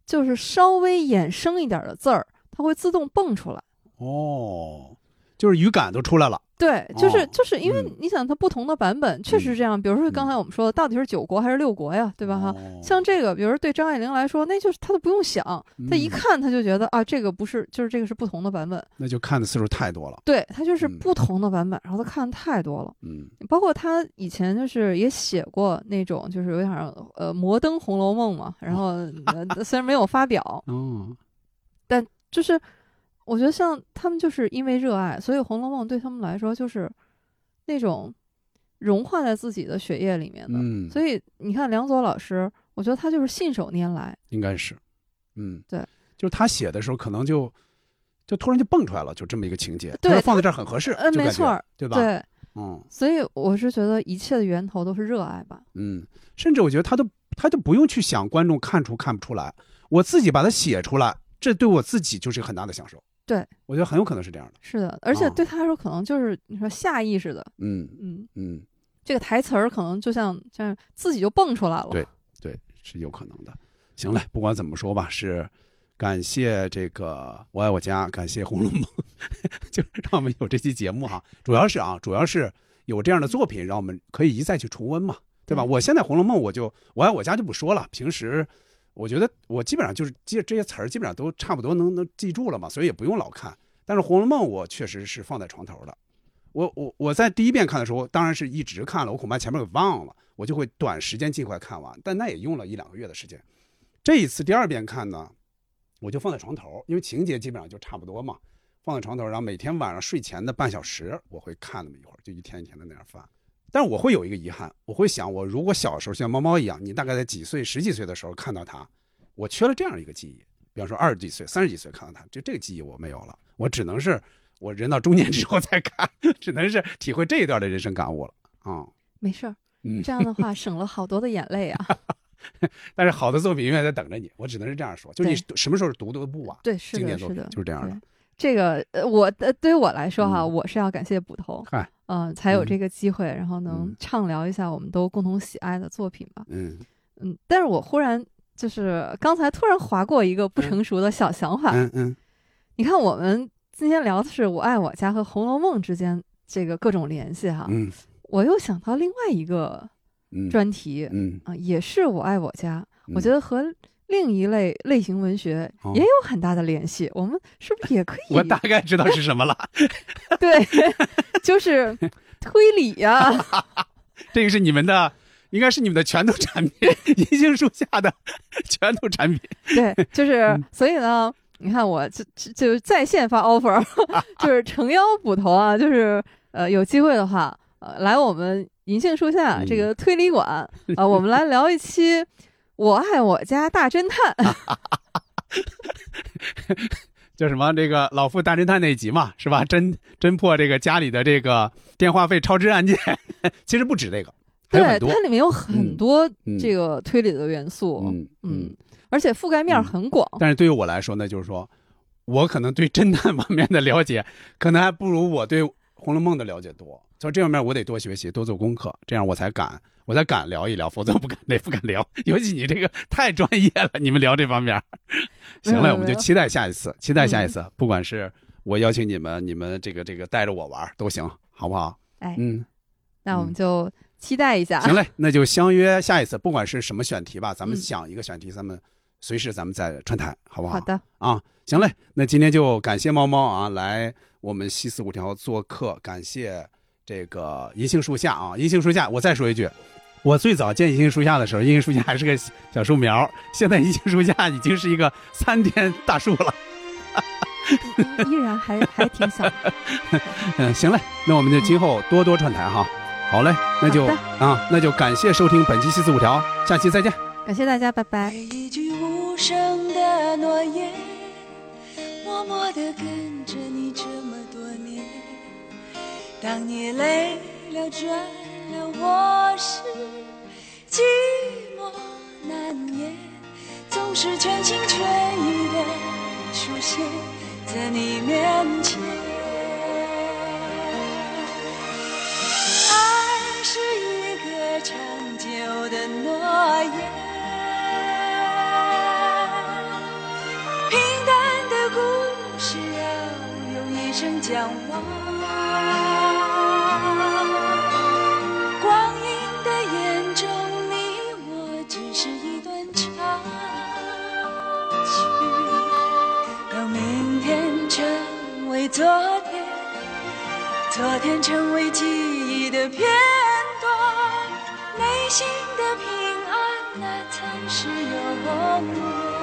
就是稍微衍生一点的字儿，它会自动蹦出来。哦，就是语感都出来了。对，就是、哦就是因为你想，它不同的版本确实是这样。比如说刚才我们说的，到底是九国还是六国呀，对吧？哈，像这个，比如说对张爱玲来说，那就是她都不用想，她一嗯看她就觉得啊，这个不是，就是这个是不同的版本。那就看的次数太多了。对，她就是不同的版本，然后她看的太多了。嗯，包括她以前就是也写过那种，就是有点呃摩登《红楼梦》嘛，然后 <laughs> 呃虽然没有发表，嗯，但就是我觉得像他们就是因为热爱，所以《红楼梦》对他们来说就是那种融化在自己的血液里面的。嗯所以你看梁左老师，我觉得他就是信手拈来。应该是，嗯，对，就是他写的时候可能就就突然就蹦出来了，就这么一个情节，对他放在这儿很合适，呃，就感觉没错儿，对吧？对，嗯所以我是觉得一切的源头都是热爱吧。嗯，甚至我觉得他都他就不用去想观众看出看不出来，我自己把它写出来，这对我自己就是一个很大的享受。对，我觉得很有可能是这样的。是的，而且啊对他来说，可能就是你说下意识的，嗯嗯，嗯，这个台词儿可能就像这样自己就蹦出来了。对对，是有可能的。行嘞，不管怎么说吧，是感谢这个《我爱我家》，感谢《红楼梦》，<laughs> 就是让我们有这期节目哈。主要是啊，主要是有这样的作品，让我们可以一再去重温嘛，对吧？我现在《红楼梦》，我就《我爱我家》就不说了，平时。我觉得我基本上就是记这些词儿，基本上都差不多能能记住了嘛，所以也不用老看。但是《红楼梦》我确实是放在床头的。我我我在第一遍看的时候，当然是一直看了，我恐怕前面给忘了，我就会短时间尽快看完，但那也用了一两个月的时间。这一次第二遍看呢，我就放在床头，因为情节基本上就差不多嘛，放在床头，然后每天晚上睡前的半小时，我会看那么一会儿，就一天一天的那样翻。但是我会有一个遗憾，我会想，我如果小时候像猫猫一样，你大概在几岁、十几岁的时候看到它，我缺了这样一个记忆。比方说二十几岁、三十几岁看到它，就这个记忆我没有了，我只能是我人到中年之后再看，只能是体会这一段的人生感悟了啊。没事儿，嗯这样的话省了好多的眼泪啊。<laughs> 但是好的作品永远在等着你，我只能是这样说，就是你什么时候读都不晚。对，是的，经典作品是的，就是这样的。这个呃，我的对于我来说哈，我是要感谢捕头，嗨，嗯，才有嗯。这个机会，然后能畅聊一下我们都共同喜爱的作品吧。嗯。嗯，但是我忽然就是刚才突然划过一个不成熟的小想法，嗯嗯，你看我们今天聊的是我爱我家和《红楼梦》之间这个各种联系哈，嗯，我又想到另外一个嗯专题，嗯。啊，也是我爱我家，嗯。我觉得和另一类类型文学哦也有很大的联系，我们是不是也可 <laughs> 以？我大概知道是什么了，<laughs> 对，就是推理呀、<laughs> 这个是你们的，应该是你们的拳头产品，银杏树下的拳头产品。对，就是、嗯所以呢，你看我就就就在线发 offer，就是诚邀捕头啊，就是呃有机会的话，呃来我们银杏树下这个推理馆啊、呃我们来聊一期《我爱我家大侦探》<laughs> 叫什么？这个老妇大侦探那一集嘛，是吧？侦侦破这个家里的这个电话费超支案件，<laughs> 其实不止这个，对，它。里面有很多嗯这个推理的元素，嗯嗯，而且覆盖面很广。但是对于我来说呢，就是说，我可能对侦探方面的了解，可能还不如我对《红楼梦》的了解多。所以这方面我得多学习，多做功课，这样我才敢，我才敢聊一聊，否则不敢，也不敢聊。<laughs> 尤其你这个太专业了，你们聊这方面。行了，我们就期待下一次，期待下一次，不管是我邀请你们，你们这个这个带着我玩都行，好不好？哎嗯，那我们就期待一下。行嘞，<laughs> 那就相约下一次，不管是什么选题吧，咱们嗯想一个选题，咱们随时咱们再串台，好不好？好的，啊，行嘞，那今天就感谢猫猫啊来我们西四五条做客，感谢这个银杏树下啊，银杏树下，我再说一句。我最早见银杏树下的时候，银杏树下还是个小树苗，现在银杏树下已经是一个参天大树了。依然还还挺小。<laughs> 嗯，行嘞，那我们就今后多多串台哈。好嘞，那就啊，那就感谢收听本期七四五条，下期再见。感谢大家，拜拜。一句无声的诺言，默默地跟着你这。当你累了倦了，我是寂寞难言，总是全心全意的出现在你面前。爱是一个长久的诺言。平淡的故事要用一生讲完。为昨天，昨天成为记忆的片段，内心的平安，那才是永远。